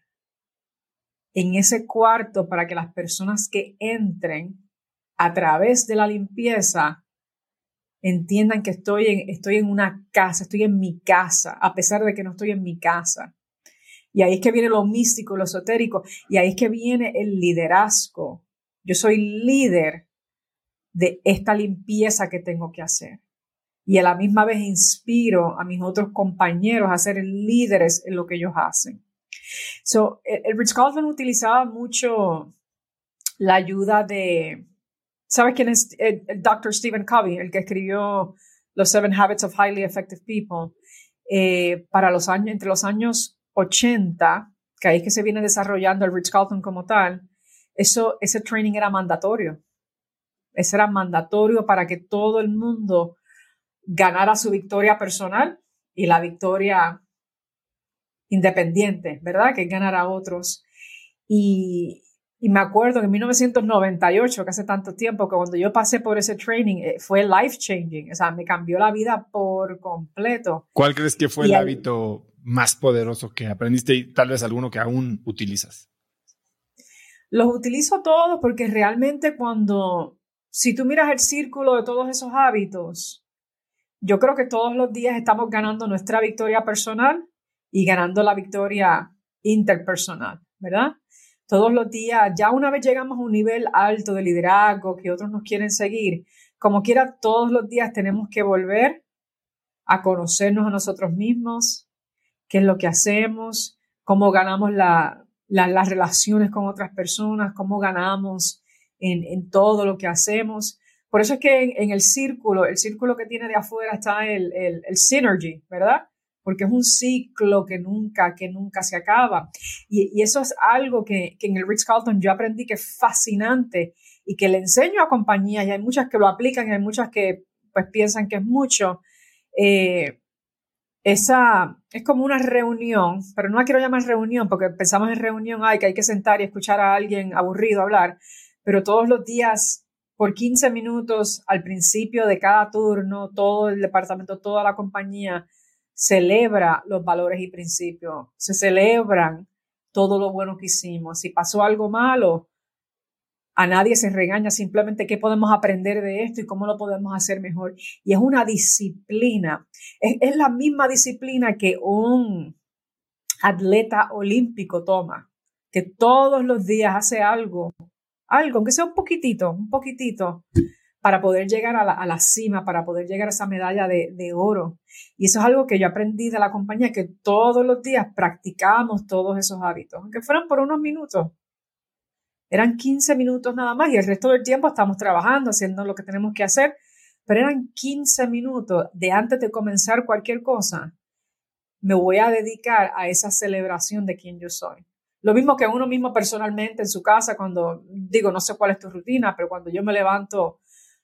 en ese cuarto para que las personas que entren a través de la limpieza entiendan que estoy en, estoy en una casa, estoy en mi casa, a pesar de que no estoy en mi casa. Y ahí es que viene lo místico, lo esotérico, y ahí es que viene el liderazgo. Yo soy líder de esta limpieza que tengo que hacer. Y a la misma vez inspiro a mis otros compañeros a ser líderes en lo que ellos hacen. So, el, Rich Carlton utilizaba mucho la ayuda de, ¿sabes quién es el, Dr. Stephen Covey, el que escribió Los Seven Habits of Highly Effective People? Eh, para los años, entre los años 80, que ahí es que se viene desarrollando el Rich Carlton como tal, eso, ese training era mandatorio. Ese era mandatorio para que todo el mundo ganara su victoria personal y la victoria independiente, ¿verdad? Que ganara a otros. Y, y me acuerdo que en 1998, que hace tanto tiempo, que cuando yo pasé por ese training, eh, fue life changing, o sea, me cambió la vida por completo. ¿Cuál crees que fue el hábito más poderoso que aprendiste y tal vez alguno que aún utilizas? Los utilizo todos porque realmente cuando, si tú miras el círculo de todos esos hábitos, yo creo que todos los días estamos ganando nuestra victoria personal y ganando la victoria interpersonal, ¿verdad? Todos los días, ya una vez llegamos a un nivel alto de liderazgo que otros nos quieren seguir, como quiera, todos los días tenemos que volver a conocernos a nosotros mismos, qué es lo que hacemos, cómo ganamos las relaciones con otras personas, cómo ganamos en, todo lo que hacemos. Por eso es que en, el círculo, el círculo que tiene de afuera está el, el, synergy, ¿verdad? Porque es un ciclo que nunca, que nunca se acaba. Y, eso es algo que, en el Ritz Carlton yo aprendí que es fascinante y que le enseño a compañías, y hay muchas que lo aplican y hay muchas que pues piensan que es mucho. Eh, esa es como una reunión, pero no la quiero llamar reunión porque pensamos en reunión, ay, que hay que sentar y escuchar a alguien aburrido hablar, pero todos los días por 15 minutos al principio de cada turno, todo el departamento, toda la compañía celebra los valores y principios, se celebran todo lo bueno que hicimos. Si pasó algo malo, a nadie se regaña, simplemente qué podemos aprender de esto y cómo lo podemos hacer mejor. Y es una disciplina, es, la misma disciplina que un atleta olímpico toma, que todos los días hace algo, algo, aunque sea un poquitito, un poquitito, para poder llegar a la, cima, para poder llegar a esa medalla de, oro. Y eso es algo que yo aprendí de la compañía, que todos los días practicamos todos esos hábitos, aunque fueran por unos minutos. Eran 15 minutos nada más y el resto del tiempo estamos trabajando, haciendo lo que tenemos que hacer, pero eran 15 minutos de antes de comenzar cualquier cosa. Me voy a dedicar a esa celebración de quién yo soy. Lo mismo que uno mismo personalmente en su casa, cuando digo, no sé cuál es tu rutina, pero cuando yo me levanto,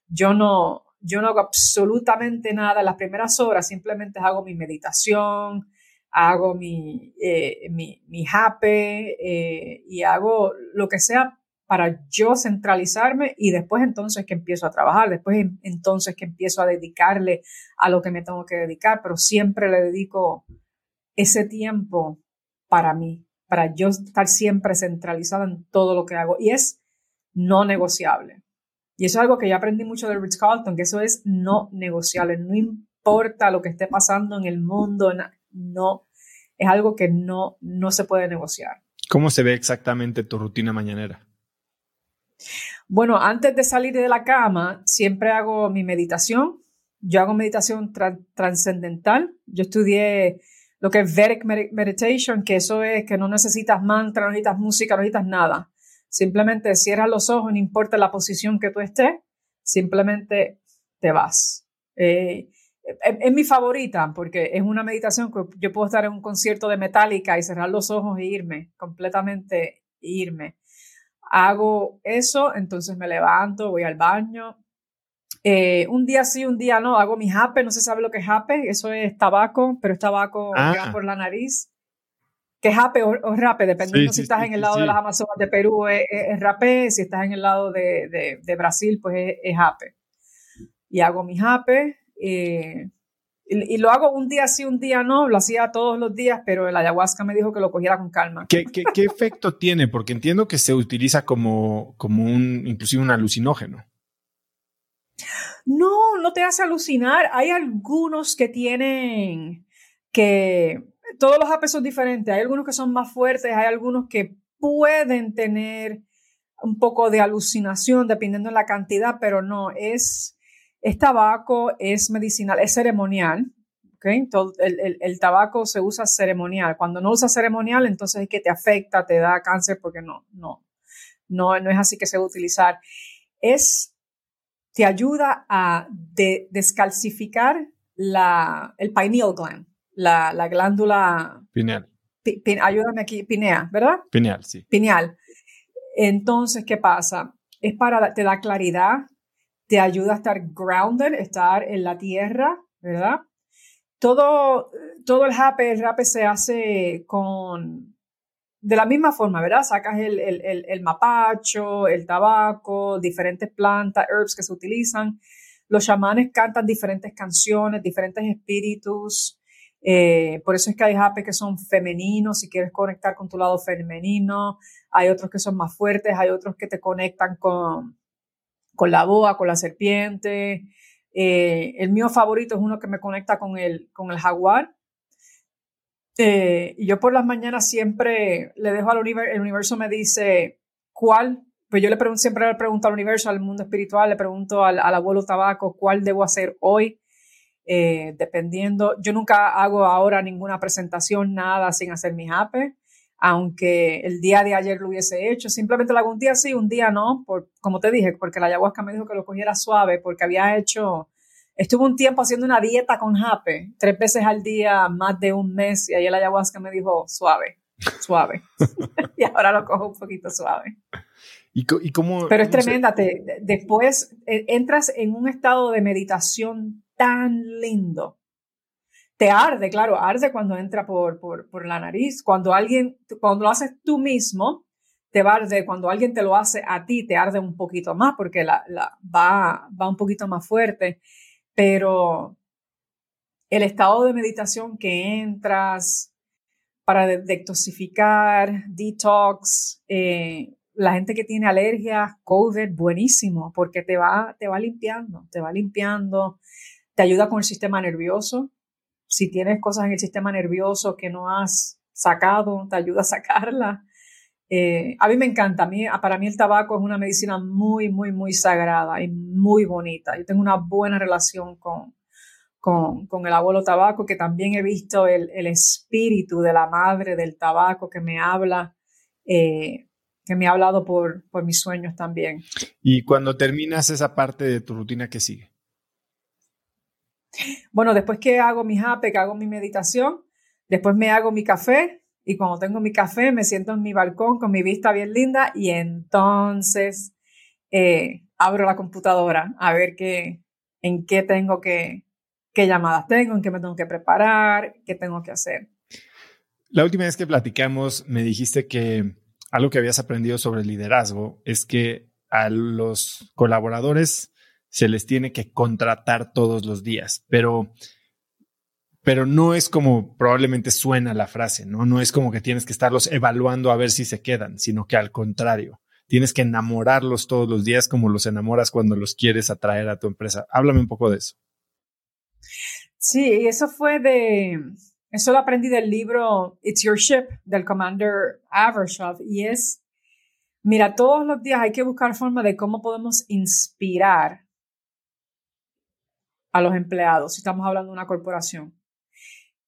yo no, yo no hago absolutamente nada. las primeras horas simplemente hago mi meditación, hago mi, eh, mi, mi eh, y hago lo que sea para yo centralizarme y después entonces que empiezo a trabajar, después entonces que empiezo a dedicarle a lo que me tengo que dedicar, pero siempre le dedico ese tiempo para mí, para yo estar siempre centralizada en todo lo que hago y es no negociable. Y eso es algo que yo aprendí mucho de Rich Carlton, que eso es no negociable, no importa lo que esté pasando en el mundo, no, es algo que no, no se puede negociar. ¿Cómo se ve exactamente tu rutina mañanera? Bueno, antes de salir de la cama, siempre hago mi meditación. Yo hago meditación trascendental. Yo estudié lo que es Vedic Meditation, que eso es que no necesitas mantra, no necesitas música, no necesitas nada. Simplemente cierras los ojos, no importa la posición que tú estés, simplemente te vas. Eh, es, mi favorita porque es una meditación que yo puedo estar en un concierto de Metallica y cerrar los ojos e irme, completamente irme. Hago eso, entonces me levanto, voy al baño. Eh, un día sí, un día no, hago mi jape, no se sabe lo que es jape, eso es tabaco, pero es tabaco ah. por la nariz. Que jape o, o rape, dependiendo si estás en el lado de las Amazonas de Perú es, rape, si estás en el lado de, Brasil, pues es, es jape. Y hago mi jape, eh, y, lo hago un día sí, un día no, lo hacía todos los días, pero el ayahuasca me dijo que lo cogiera con calma. ¿Qué, qué, efecto tiene? Porque entiendo que se utiliza como, como un, inclusive un alucinógeno. No, no te hace alucinar. Hay algunos que tienen que todos los apes son diferentes. Hay algunos que son más fuertes, hay algunos que pueden tener un poco de alucinación dependiendo de la cantidad, pero no, es tabaco, es medicinal, es ceremonial. ¿okay? el, tabaco se usa ceremonial. Cuando no usa ceremonial, entonces es que te afecta, te da cáncer, porque no, no, no, no es así que se va a utilizar. Es, te ayuda a descalcificar la, el pineal gland, la, la glándula. Pineal. ayúdame aquí, pinea, ¿verdad? Pineal, sí. Pineal. Entonces, ¿qué pasa? Es para, te da claridad, te ayuda a estar grounded, estar en la tierra, ¿verdad? Todo, todo el rape, el rape se hace con, de la misma forma, ¿verdad? Sacas el, el, el, mapacho, el tabaco, diferentes plantas, herbs que se utilizan. Los chamanes cantan diferentes canciones, diferentes espíritus. Eh, por eso es que hay japes que son femeninos, si quieres conectar con tu lado femenino. Hay otros que son más fuertes, hay otros que te conectan con, con la boa, con la serpiente. Eh, el mío favorito es uno que me conecta con el, con el jaguar. Eh, y yo por las mañanas siempre le dejo al universo, el universo me dice cuál, pues yo le pregunto, siempre le pregunto al universo, al mundo espiritual, le pregunto al, abuelo tabaco cuál debo hacer hoy, eh, dependiendo. Yo nunca hago ahora ninguna presentación, nada sin hacer mi jape aunque el día de ayer lo hubiese hecho. Simplemente lo hago un día sí, un día no, por, como te dije, porque la ayahuasca me dijo que lo cogiera suave, porque había hecho, estuve un tiempo haciendo una dieta con jape, tres veces al día, más de un mes, y ahí la ayahuasca me dijo suave, suave. y ahora lo cojo un poquito suave. ¿Y, cómo, Pero es tremenda, después eh, entras en un estado de meditación tan lindo te arde, claro, arde cuando entra por, por, la nariz. Cuando alguien, cuando lo haces tú mismo, te va a arder. Cuando alguien te lo hace a ti, te arde un poquito más porque la, va, va un poquito más fuerte. Pero el estado de meditación que entras para detoxificar, detox, eh, la gente que tiene alergias, COVID, buenísimo, porque te va, te va limpiando, te va limpiando, te ayuda con el sistema nervioso, si tienes cosas en el sistema nervioso que no has sacado, te ayuda a sacarla. Eh, a mí me encanta, a mí, para mí el tabaco es una medicina muy, muy, muy sagrada y muy bonita. Yo tengo una buena relación con, con, el abuelo tabaco, que también he visto el, espíritu de la madre del tabaco que me habla, eh, que me ha hablado por, por mis sueños también. Y cuando terminas esa parte de tu rutina, ¿qué sigue? Bueno, después que hago mi jape, que hago mi meditación, después me hago mi café y cuando tengo mi café me siento en mi balcón con mi vista bien linda y entonces eh, abro la computadora a ver qué, en qué tengo que, qué llamadas tengo, en qué me tengo que preparar, qué tengo que hacer. La última vez que platicamos me dijiste que algo que habías aprendido sobre el liderazgo es que a los colaboradores se les tiene que contratar todos los días, pero, pero no es como probablemente suena la frase, ¿no? No es como que tienes que estarlos evaluando a ver si se quedan, sino que al contrario, tienes que enamorarlos todos los días como los enamoras cuando los quieres atraer a tu empresa. Háblame un poco de eso. Sí, eso fue de, eso lo aprendí del libro It's Your Ship del Commander Avershoff y es, mira, todos los días hay que buscar forma de cómo podemos inspirar a los empleados, si estamos hablando de una corporación.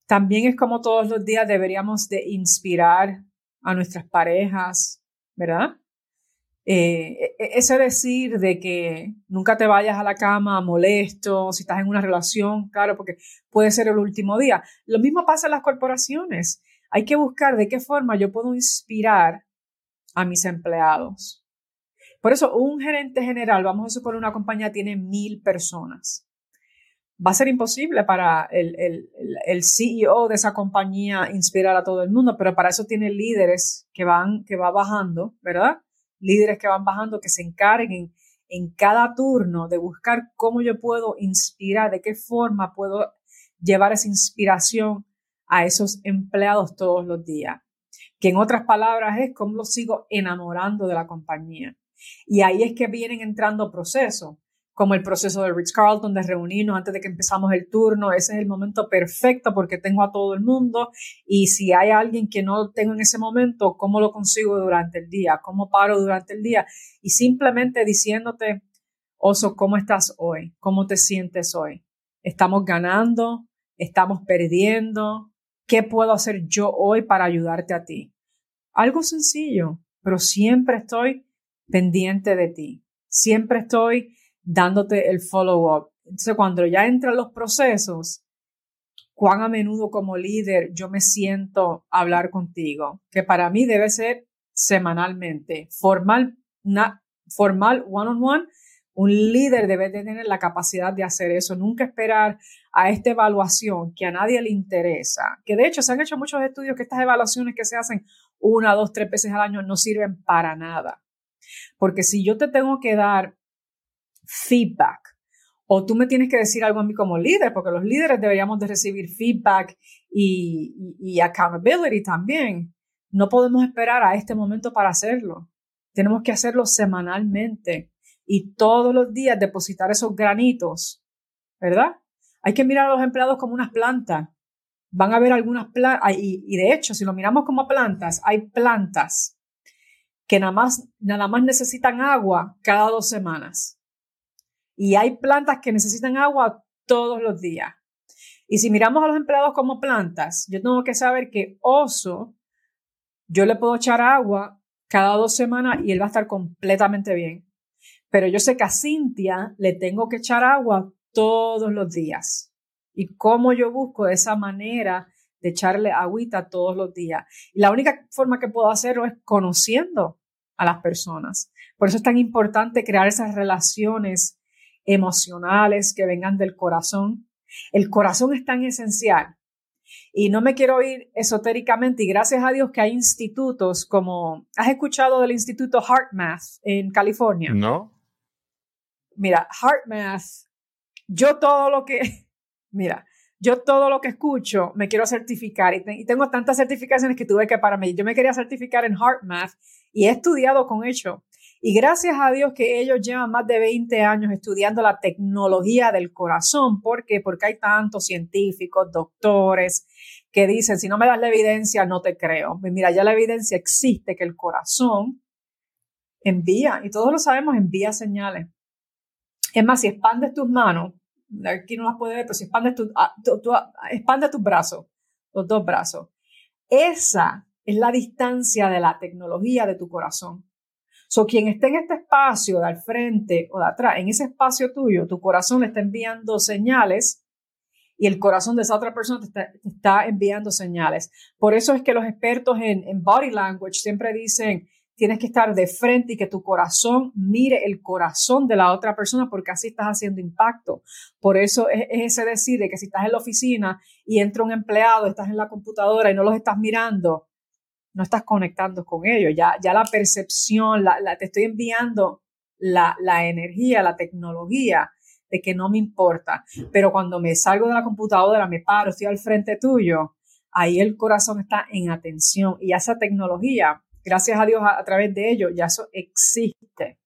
También es como todos los días deberíamos de inspirar a nuestras parejas, ¿verdad? eh, e-, ese decir de que nunca te vayas a la cama molesto, si estás en una relación, claro, porque puede ser el último día. Lo mismo pasa en las corporaciones. Hay que buscar de qué forma yo puedo inspirar a mis empleados. Por eso, un gerente general, vamos a suponer una compañía tiene mil personas. Va a ser imposible para el, el, el, CEO de esa compañía inspirar a todo el mundo, pero para eso tiene líderes que van, que va bajando, ¿verdad? Líderes que van bajando, que se encarguen en cada turno de buscar cómo yo puedo inspirar, de qué forma puedo llevar esa inspiración a esos empleados todos los días. Que en otras palabras es cómo los sigo enamorando de la compañía. Y ahí es que vienen entrando procesos, como el proceso de Rich Carlton de reunirnos antes de que empezamos el turno. Ese es el momento perfecto porque tengo a todo el mundo. Y si hay alguien que no tengo en ese momento, ¿cómo lo consigo durante el día? ¿Cómo paro durante el día? Y simplemente diciéndote, Oso, ¿cómo estás hoy? ¿Cómo te sientes hoy? ¿Estamos ganando? ¿Estamos perdiendo? ¿Qué puedo hacer yo hoy para ayudarte a ti? Algo sencillo, pero siempre estoy pendiente de ti. Siempre estoy dándote el follow-up. Entonces, cuando ya entran los procesos, cuán a menudo como líder yo me siento hablar contigo, que para mí debe ser semanalmente, formal, una, formal one-on-one, un líder debe tener la capacidad de hacer eso, nunca esperar a esta evaluación que a nadie le interesa, que de hecho se han hecho muchos estudios que estas evaluaciones que se hacen una, dos, tres veces al año no sirven para nada. Porque si yo te tengo que dar feedback o tú me tienes que decir algo a mí como líder, porque los líderes deberíamos de recibir feedback y, accountability también, no podemos esperar a este momento para hacerlo. Tenemos que hacerlo semanalmente y todos los días depositar esos granitos, ¿verdad? Hay que mirar a los empleados como unas plantas. Van a haber algunas plantas, y, y, de hecho, si lo miramos como plantas, hay plantas que nada más, nada más necesitan agua cada dos semanas. Y hay plantas que necesitan agua todos los días. Y si miramos a los empleados como plantas, yo tengo que saber que oso, yo le puedo echar agua cada dos semanas y él va a estar completamente bien. Pero yo sé que a Cintia le tengo que echar agua todos los días. Y cómo yo busco esa manera de echarle agüita todos los días. Y la única forma que puedo hacerlo es conociendo a las personas. Por eso es tan importante crear esas relaciones emocionales que vengan del corazón. El corazón es tan esencial. Y no me quiero ir esotéricamente y gracias a Dios que hay institutos como, ¿has escuchado del Instituto HeartMath en California? No. Mira, HeartMath, yo todo lo que, mira, yo todo lo que escucho me quiero certificar y, tengo tantas certificaciones que tuve que para mí. Yo me quería certificar en HeartMath y he estudiado con ello. Y gracias a Dios que ellos llevan más de 20 años estudiando la tecnología del corazón. ¿Por qué? Porque hay tantos científicos, doctores, que dicen, si no me das la evidencia, no te creo. Pues mira, ya la evidencia existe que el corazón envía, y todos lo sabemos, envía señales. Es más, si expandes tus manos, aquí no las puede ver, pero si expandes tu, ah, expande tus brazos, los dos brazos, esa es la distancia de la tecnología de tu corazón. So, quien esté en este espacio de al frente o de atrás, en ese espacio tuyo, tu corazón le está enviando señales y el corazón de esa otra persona te está, enviando señales. Por eso es que los expertos en, body language siempre dicen, tienes que estar de frente y que tu corazón mire el corazón de la otra persona porque así estás haciendo impacto. Por eso es, ese decir de que si estás en la oficina y entra un empleado, estás en la computadora y no los estás mirando, no estás conectando con ellos. Ya, ya la percepción, la, te estoy enviando la, la energía, la tecnología de que no me importa. Pero cuando me salgo de la computadora, me paro, estoy al frente tuyo, ahí el corazón está en atención y esa tecnología gracias a Dios a, través de ello ya eso existe.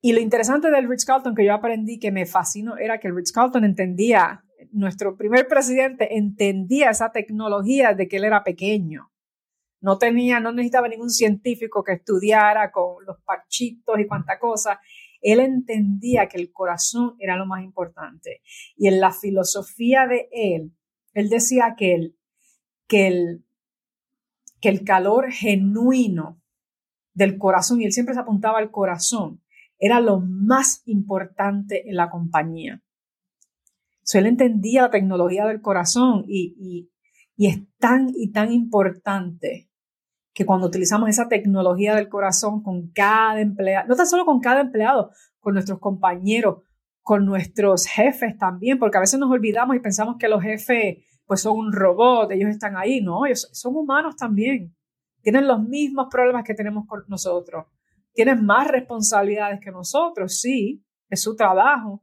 Y lo interesante del Rich Carlton que yo aprendí que me fascinó era que el Rich Carlton entendía, nuestro primer presidente entendía esa tecnología de que él era pequeño. No tenía, no necesitaba ningún científico que estudiara con los parchitos y cuánta cosa. Él entendía que el corazón era lo más importante. Y en la filosofía de él, él decía que que el, que el calor genuino del corazón y él siempre se apuntaba al corazón. Era lo más importante en la compañía. So, él entendía la tecnología del corazón y, y es tan y tan importante que cuando utilizamos esa tecnología del corazón con cada empleado, no tan solo con cada empleado, con nuestros compañeros, con nuestros jefes también, porque a veces nos olvidamos y pensamos que los jefes pues son un robot, ellos están ahí, no, ellos son humanos también, tienen los mismos problemas que tenemos con nosotros, tienen más responsabilidades que nosotros, sí, es su trabajo,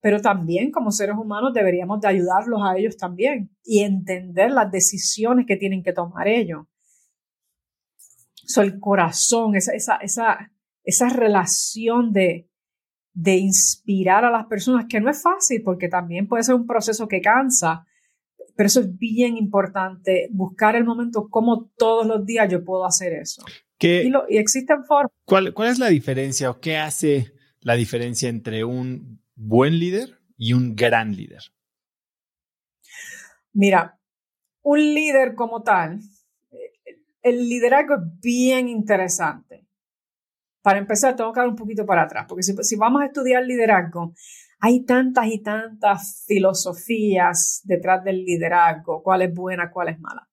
pero también como seres humanos deberíamos de ayudarlos a ellos también y entender las decisiones que tienen que tomar ellos. So, el corazón, esa, esa, esa, esa relación de, de inspirar a las personas, que no es fácil porque también puede ser un proceso que cansa, pero eso es bien importante, buscar el momento como todos los días yo puedo hacer eso. y, y, existen formas. ¿Cuál, ¿Cuál es la diferencia o qué hace la diferencia entre un buen líder y un gran líder? Mira, un líder como tal, el liderazgo es bien interesante. Para empezar, tengo que dar un poquito para atrás, porque si, vamos a estudiar liderazgo, hay tantas y tantas filosofías detrás del liderazgo, cuál es buena, cuál es mala.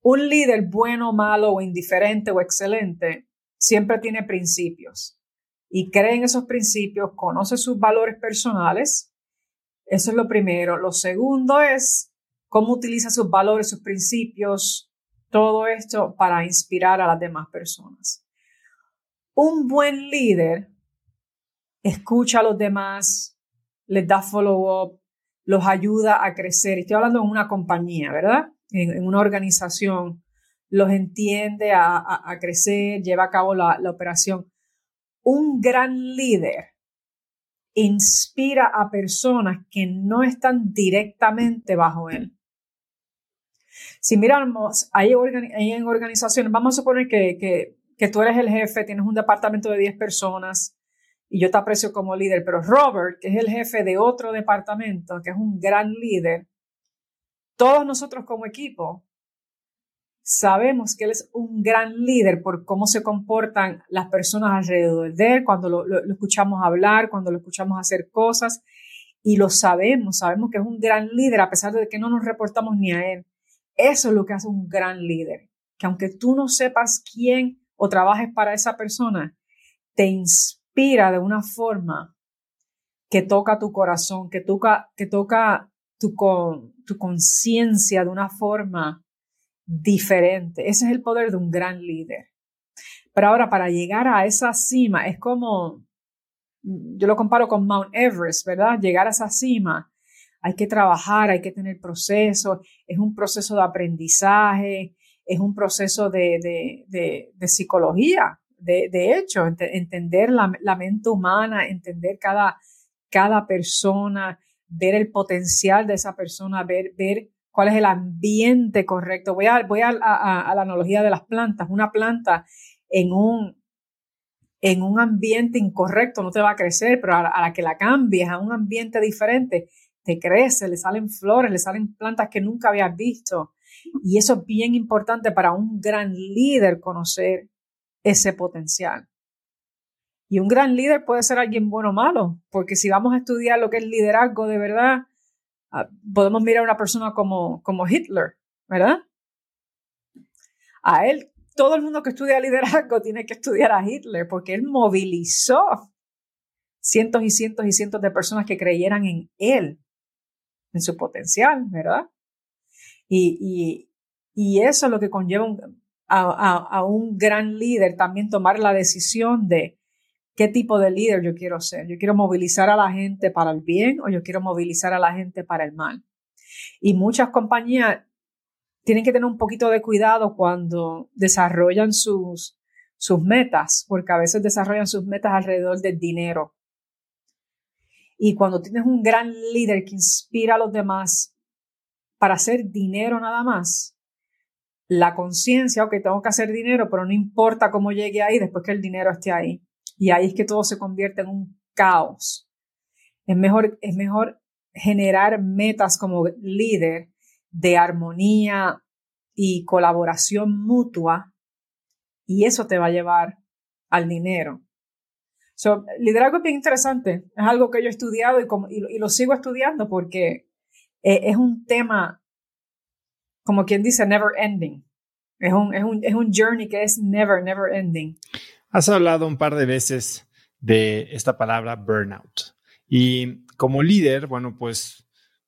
Un líder bueno, malo o indiferente o excelente siempre tiene principios y cree en esos principios, conoce sus valores personales. Eso es lo primero. Lo segundo es cómo utiliza sus valores, sus principios, todo esto para inspirar a las demás personas. Un buen líder escucha a los demás, les da follow-up, los ayuda a crecer. Estoy hablando en una compañía, ¿verdad? En, una organización. Los entiende a, crecer, lleva a cabo la operación un gran líder inspira a personas que no están directamente bajo él. Si miramos, hay, en organizaciones, vamos a suponer que, que, tú eres el jefe, tienes un departamento de 10 personas y yo te aprecio como líder, pero Robert, que es el jefe de otro departamento, que es un gran líder, todos nosotros como equipo sabemos que él es un gran líder por cómo se comportan las personas alrededor de él, cuando lo, escuchamos hablar, cuando lo escuchamos hacer cosas, y lo sabemos, sabemos que es un gran líder a pesar de que no nos reportamos ni a él. Eso es lo que hace un gran líder, que aunque tú no sepas quién o trabajes para esa persona, te inspira de una forma que toca tu corazón, que toca, que toca tu, tu conciencia de una forma diferente. Ese es el poder de un gran líder. Pero ahora, para llegar a esa cima, es como, yo lo comparo con Mount Everest, ¿verdad? Llegar a esa cima, hay que trabajar, hay que tener proceso, es un proceso de aprendizaje, es un proceso de, psicología, de, hecho, entender la, mente humana, entender cada, cada persona, ver el potencial de esa persona, ver, ver cuál es el ambiente correcto. Voy a, voy a, la analogía de las plantas. Una planta en un, en un ambiente incorrecto no te va a crecer, pero a la, que la cambies a un ambiente diferente, te crece, le salen flores, le salen plantas que nunca habías visto. Y eso es bien importante para un gran líder conocer ese potencial. Y un gran líder puede ser alguien bueno o malo, porque si vamos a estudiar lo que es liderazgo de verdad, Ah, podemos mirar a una persona como, como Hitler, ¿verdad? A él, todo el mundo que estudia liderazgo tiene que estudiar a Hitler porque él movilizó cientos y cientos y cientos de personas que creyeran en él, en su potencial, ¿verdad? Y, eso es lo que conlleva a, un gran líder también tomar la decisión de qué tipo de líder yo quiero ser. Yo quiero movilizar a la gente para el bien o yo quiero movilizar a la gente para el mal. Y muchas compañías tienen que tener un poquito de cuidado cuando desarrollan sus, sus metas, porque a veces desarrollan sus metas alrededor del dinero. Y cuando tienes un gran líder que inspira a los demás para hacer dinero nada más, la conciencia, ok, tengo que hacer dinero, pero no importa cómo llegue ahí después que el dinero esté ahí. Y ahí es que todo se convierte en un caos. Es mejor, es mejor generar metas como líder de armonía y colaboración mutua y eso te va a llevar al dinero. So, liderazgo es bien interesante. Es algo que yo he estudiado y, como, y, lo sigo estudiando porque eh, es un tema, como quien dice, never ending. Es un, es, un, es un journey que es never, never ending. Has hablado un par de veces de esta palabra burnout. Y como líder, bueno, pues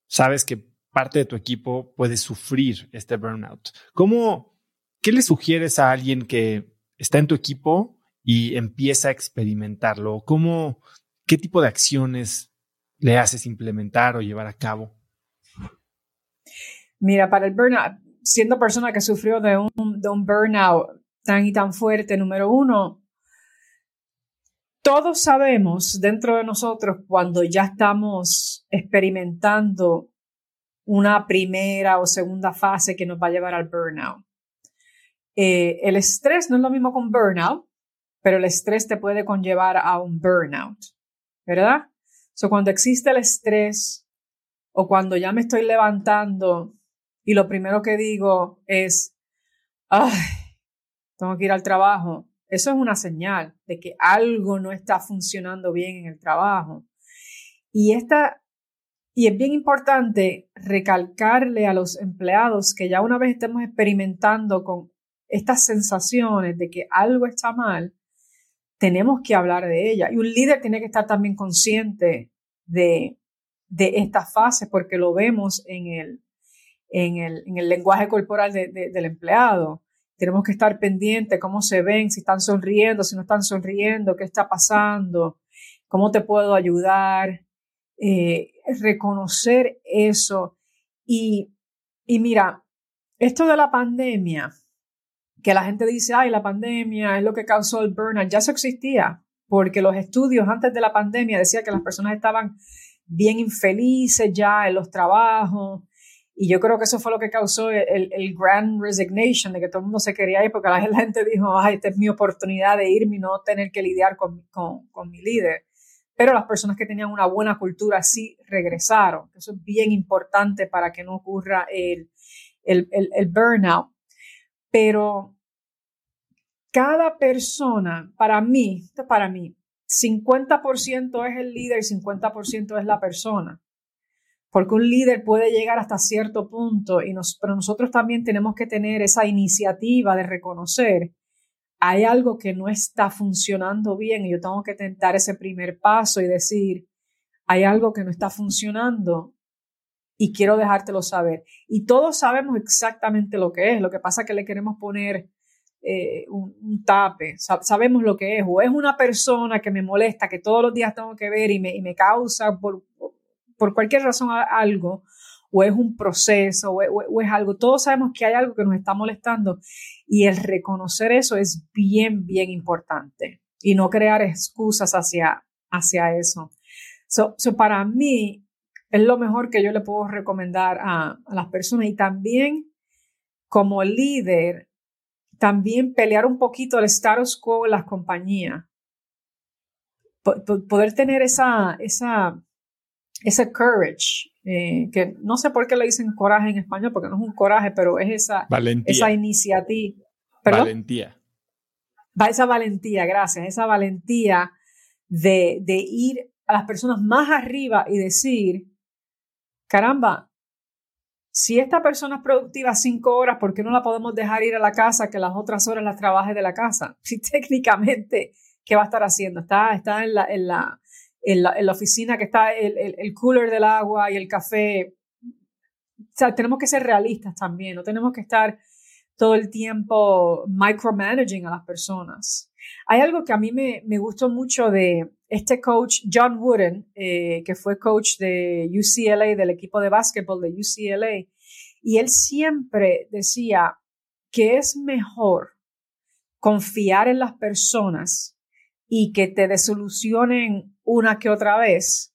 sabes que parte de tu equipo puede sufrir este burnout. ¿Cómo, qué le sugieres a alguien que está en tu equipo y empieza a experimentarlo? ¿Cómo, qué tipo de acciones le haces implementar o llevar a cabo? Mira, para el burnout, siendo persona que sufrió de un, de un burnout tan y tan fuerte, número uno, todos sabemos dentro de nosotros cuando ya estamos experimentando una primera o segunda fase que nos va a llevar al burnout. Eh, el estrés no es lo mismo con burnout, pero el estrés te puede conllevar a un burnout, ¿verdad? So, cuando existe el estrés o cuando ya me estoy levantando y lo primero que digo es, ay, tengo que ir al trabajo, eso es una señal de que algo no está funcionando bien en el trabajo. Y esta, y es bien importante recalcarle a los empleados que ya una vez estemos experimentando con estas sensaciones de que algo está mal, tenemos que hablar de ella. Y un líder tiene que estar también consciente de, de estas fases porque lo vemos en el, en el, en el lenguaje corporal del empleado. Tenemos que estar pendientes cómo se ven, si están sonriendo, si no están sonriendo, qué está pasando, cómo te puedo ayudar, eh, reconocer eso. Y, y mira, esto de la pandemia, que la gente dice, ay, la pandemia es lo que causó el burnout, ya eso existía, porque los estudios antes de la pandemia decían que las personas estaban bien infelices ya en los trabajos, y yo creo que eso fue lo que causó el, el, grand resignation, de que todo el mundo se quería ir, porque la gente dijo, ay, esta es mi oportunidad de irme y no tener que lidiar con, con, con mi líder. Pero las personas que tenían una buena cultura sí regresaron. Eso es bien importante para que no ocurra el, el, el burnout. Pero cada persona, para mí, para mí, 50% es el líder y 50% es la persona. Porque un líder puede llegar hasta cierto punto, y nos, pero nosotros también tenemos que tener esa iniciativa de reconocer, hay algo que no está funcionando bien y yo tengo que tentar ese primer paso y decir, hay algo que no está funcionando y quiero dejártelo saber. Y todos sabemos exactamente lo que es, lo que pasa es que le queremos poner eh, un, tape, sabemos lo que es, o es una persona que me molesta, que todos los días tengo que ver y me, y me causa por, por cualquier razón algo, o es un proceso, o es, algo. Todos sabemos que hay algo que nos está molestando y el reconocer eso es bien, bien importante y no crear excusas hacia, hacia eso. So, para mí es lo mejor que yo le puedo recomendar a, las personas y también como líder, también pelear un poquito el status quo en las compañías. poder tener esa, esa ese courage, eh, que no sé por qué le dicen coraje en español, porque no es un coraje, pero es esa, esa iniciativa. Valentía. Va esa valentía, gracias, esa valentía de, de ir a las personas más arriba y decir, caramba, si esta persona es productiva cinco horas, ¿por qué no la podemos dejar ir a la casa que las otras horas las trabaje de la casa? Si técnicamente, ¿qué va a estar haciendo? Está, está en, la, en, la, en la, oficina que está el, el, cooler del agua y el café. O sea, tenemos que ser realistas también, no tenemos que estar todo el tiempo micromanaging a las personas. Hay algo que a mí me, gustó mucho de este coach, John Wooden, eh, que fue coach de UCLA, del equipo de básquetbol de UCLA, y él siempre decía que es mejor confiar en las personas y que te desolucionen una que otra vez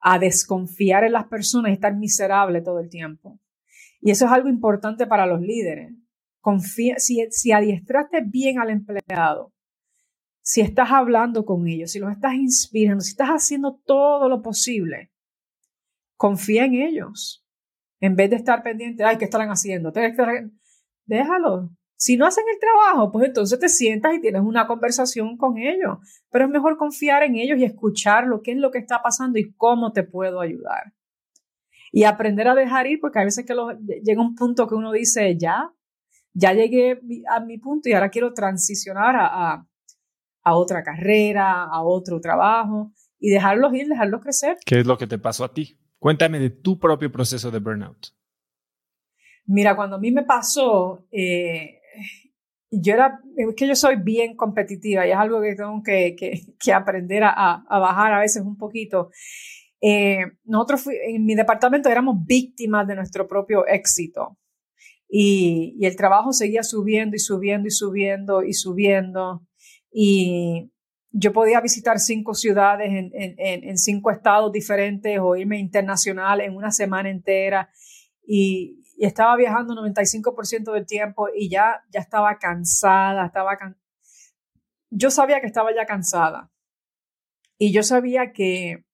a desconfiar en las personas y estar miserable todo el tiempo. Y eso es algo importante para los líderes. Si, si adiestraste bien al empleado, si estás hablando con ellos, si los estás inspirando, si estás haciendo todo lo posible, confía en ellos. En vez de estar pendiente, ay, ¿qué estarán haciendo? Déjalo. Si no hacen el trabajo, pues entonces te sientas y tienes una conversación con ellos. Pero es mejor confiar en ellos y escuchar lo que es lo que está pasando y cómo te puedo ayudar. Y aprender a dejar ir, porque a veces que llega un punto que uno dice, ya, ya llegué a mi punto y ahora quiero transicionar a, a otra carrera, a otro trabajo y dejarlos ir, dejarlos crecer. ¿Qué es lo que te pasó a ti? Cuéntame de tu propio proceso de burnout. Mira, cuando a mí me pasó, eh, yo era, es que yo soy bien competitiva y es algo que tengo que, que, aprender a, a, bajar a veces un poquito. Eh, nosotros en mi departamento éramos víctimas de nuestro propio éxito y, y, el trabajo seguía subiendo y subiendo y subiendo y subiendo y yo podía visitar cinco ciudades en, en, en cinco estados diferentes o irme internacional en una semana entera. Y, y estaba viajando 95% del tiempo y ya, ya estaba cansada, estaba yo sabía que estaba ya cansada. Y yo sabía que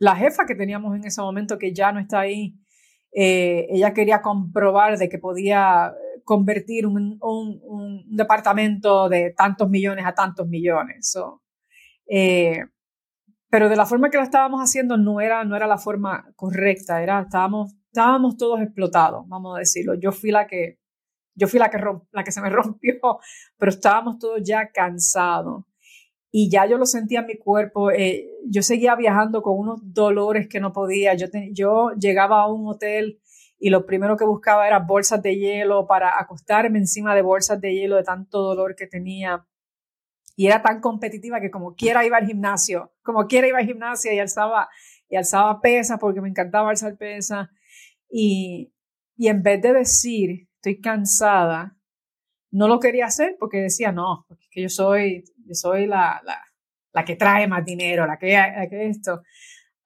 la jefa que teníamos en ese momento, que ya no está ahí, eh, ella quería comprobar de que podía convertir un, departamento de tantos millones a tantos millones. Eh, pero de la forma que lo estábamos haciendo no era, no era la forma correcta, era, estábamos estábamos todos explotados, vamos a decirlo. Yo fui la que, yo fui la que, la que se me rompió, pero estábamos todos ya cansados. Y ya yo lo sentía en mi cuerpo. Eh, yo seguía viajando con unos dolores que no podía. Yo, yo llegaba a un hotel y lo primero que buscaba era bolsas de hielo para acostarme encima de bolsas de hielo de tanto dolor que tenía. Y era tan competitiva que como quiera iba al gimnasio, como quiera iba al gimnasio y alzaba, y alzaba pesas porque me encantaba alzar pesas. Y, y en vez de decir, estoy cansada, no lo quería hacer porque decía, no, porque es que yo soy, yo soy la, la, la que trae más dinero, la que, la que esto.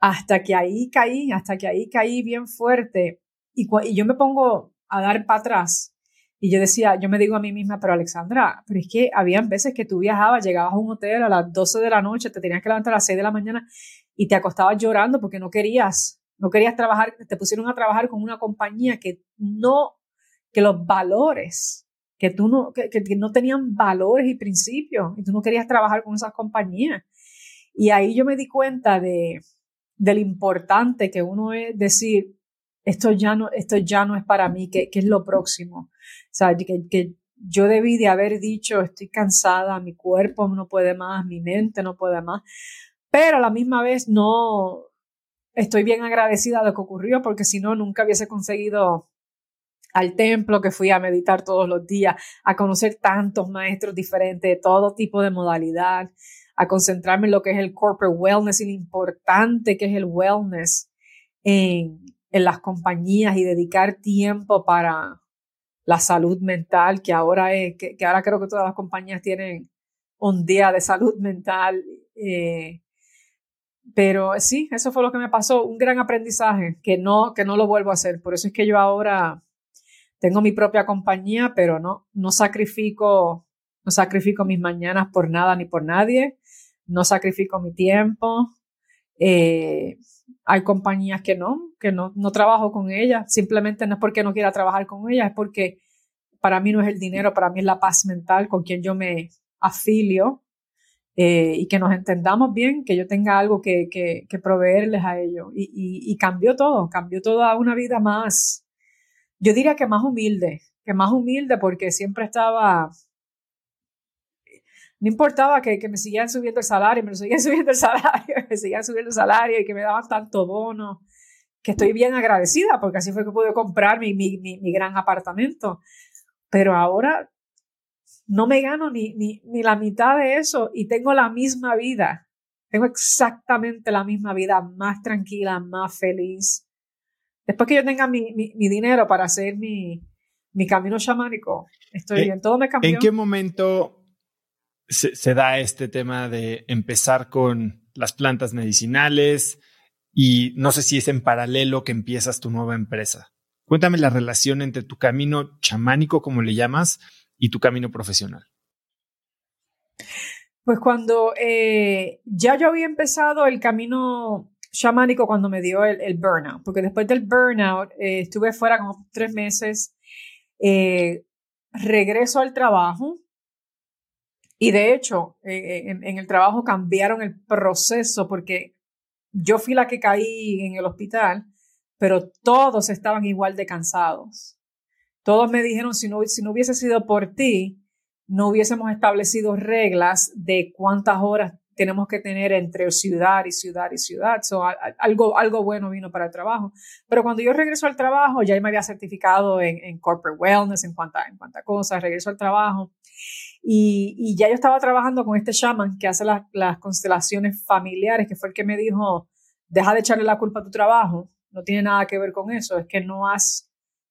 Hasta que ahí caí, hasta que ahí caí bien fuerte. Y, yo me pongo a dar para atrás. Y yo decía, yo me digo a mí misma, pero Alexandra, pero es que habían veces que tú viajabas, llegabas a un hotel a las 12 de la noche, te tenías que levantar a las 6 de la mañana y te acostabas llorando porque no querías no querías trabajar, te pusieron a trabajar con una compañía que no, que los valores, que tú no, que, no tenían valores y principios, y tú no querías trabajar con esas compañías. Y ahí yo me di cuenta de, de lo importante que uno es decir, esto ya no, esto ya no es para mí, que, es lo próximo. O sea, que, que yo debí de haber dicho, estoy cansada, mi cuerpo no puede más, mi mente no puede más, pero a la misma vez no, estoy bien agradecida de lo que ocurrió porque si no, nunca hubiese conseguido al templo que fui a meditar todos los días, a conocer tantos maestros diferentes de todo tipo de modalidad, a concentrarme en lo que es el corporate wellness y lo importante que es el wellness en, en las compañías y dedicar tiempo para la salud mental, que ahora es, que, ahora creo que todas las compañías tienen un día de salud mental. Eh, pero sí, eso fue lo que me pasó, un gran aprendizaje que no, que no lo vuelvo a hacer. Por eso es que yo ahora tengo mi propia compañía, pero no, no sacrifico, no sacrifico mis mañanas por nada ni por nadie, no sacrifico mi tiempo. Eh, hay compañías que no, que no, no trabajo con ellas, simplemente no es porque no quiera trabajar con ellas, es porque para mí no es el dinero, para mí es la paz mental con quien yo me afilio eh, y que nos entendamos bien, que yo tenga algo que, que, que proveerles a ellos. Y, y, y, cambió todo, cambió toda una vida más, yo diría que más humilde, que más humilde porque siempre estaba, no importaba que, que me siguieran subiendo el salario, me lo seguían subiendo el salario, me seguían subiendo el salario y que me daban tanto bono, que estoy bien agradecida porque así fue que pude comprar mi, mi, mi, mi gran apartamento. Pero ahora no me gano ni, ni, ni la mitad de eso y tengo la misma vida. Tengo exactamente la misma vida, más tranquila, más feliz. Después que yo tenga mi, mi, dinero para hacer mi, mi camino chamánico, estoy eh, bien. Todo me cambió. ¿En qué momento se, da este tema de empezar con las plantas medicinales y no sé si es en paralelo que empiezas tu nueva empresa? Cuéntame la relación entre tu camino chamánico, como le llamas, y tu camino profesional? Pues cuando eh, ya yo había empezado el camino chamánico cuando me dio el, burnout, porque después del burnout eh, estuve fuera como tres meses, eh, regreso al trabajo y de hecho eh, en, en, el trabajo cambiaron el proceso porque yo fui la que caí en el hospital, pero todos estaban igual de cansados. Todos me dijeron, si no, si no hubiese sido por ti, no hubiésemos establecido reglas de cuántas horas tenemos que tener entre ciudad y ciudad y ciudad. Algo, algo bueno vino para el trabajo. Pero cuando yo regreso al trabajo, ya me había certificado en, corporate wellness, en cuantas en cuanta cosas, regreso al trabajo. Y, ya yo estaba trabajando con este shaman que hace las, constelaciones familiares, que fue el que me dijo, deja de echarle la culpa a tu trabajo, no tiene nada que ver con eso, es que no has,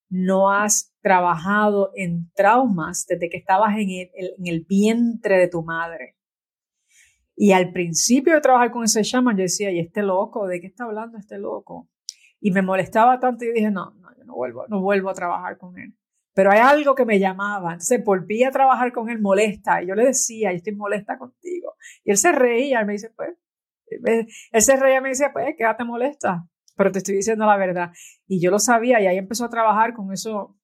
no has trabajado en traumas desde que estabas en el, en el vientre de tu madre. Y al principio de trabajar con ese shaman, yo decía, ¿y este loco? ¿De qué está hablando este loco? Y me molestaba tanto y dije, no, no, yo no vuelvo, no vuelvo a trabajar con él. Pero hay algo que me llamaba. Entonces volví a trabajar con él molesta. Y yo le decía, yo estoy molesta contigo. Y él se reía y me dice, pues, él se reía y me dice, pues, quédate molesta. Pero te estoy diciendo la verdad. Y yo lo sabía y ahí empezó a trabajar con eso,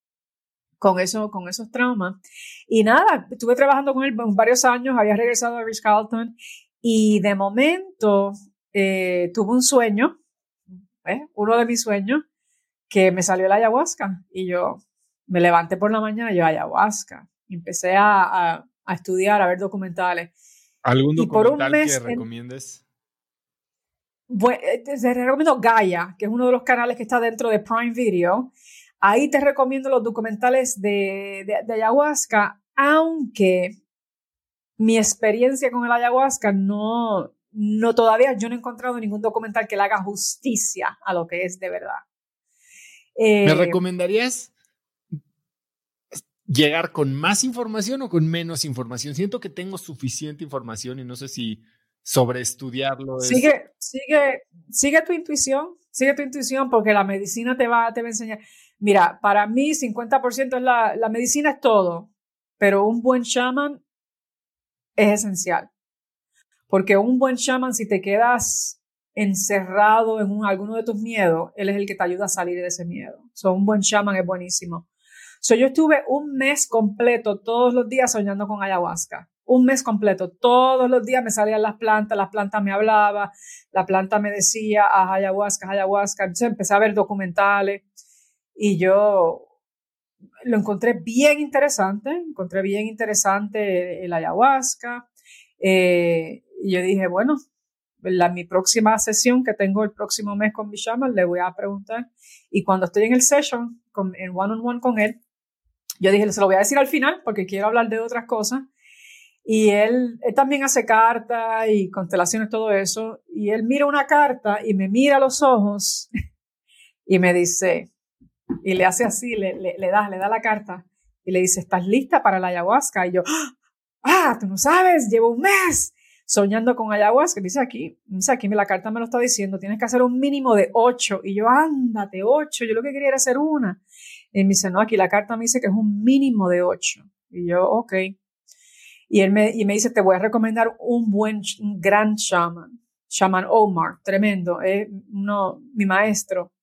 con eso, con esos traumas. Y nada, estuve trabajando con él varios años, había regresado a Rich Carlton y de momento eh, tuve un sueño, ¿eh? uno de mis sueños, que me salió la ayahuasca y yo me levanté por la mañana y yo ayahuasca. empecé a, a, estudiar, a ver documentales. ¿Algún documental que recomiendes? Bueno, eh, te recomiendo Gaia, que es uno de los canales que está dentro de Prime Video Ahí te recomiendo los documentales de, de, ayahuasca, aunque mi experiencia con el ayahuasca no, no todavía yo no he encontrado ningún documental que le haga justicia a lo que es de verdad. ¿Me eh, recomendarías llegar con más información o con menos información? Siento que tengo suficiente información y no sé si sobreestudiarlo. Sigue, sigue, sigue tu intuición, sigue tu intuición porque la medicina te va, te va a enseñar. Mira, para mí 50% es la, la medicina es todo, pero un buen shaman es esencial. Porque un buen shaman, si te quedas encerrado en un, alguno de tus miedos, él es el que te ayuda a salir de ese miedo. So, un buen shaman es buenísimo. So, yo estuve un mes completo, todos los días soñando con ayahuasca. Un mes completo, todos los días me salían las plantas, las plantas me hablaban, la planta me decía, ah, ayahuasca, ayahuasca. Entonces empecé a ver documentales y yo lo encontré bien interesante, encontré bien interesante el ayahuasca. Eh, y yo dije, bueno, la, mi próxima sesión que tengo el próximo mes con mi shaman, le voy a preguntar. Y cuando estoy en el session, con, en one on one con él, yo dije, se lo voy a decir al final porque quiero hablar de otras cosas. Y él, también hace cartas y constelaciones, todo eso. Y él mira una carta y me mira los ojos y me dice, y le hace así, le, le, da, le da la carta y le dice, ¿estás lista para la ayahuasca? Y yo, ah, tú no sabes, llevo un mes soñando con ayahuasca. Dice aquí, dice aquí, la carta me lo está diciendo, tienes que hacer un mínimo de ocho. Y yo, ándate, ocho, yo lo que quería era hacer una. Y me dice, no, aquí la carta me dice que es un mínimo de ocho. Y yo, ok. Y él me, y me dice, te voy a recomendar un buen, un gran shaman, shaman Omar, tremendo, es uno, mi maestro.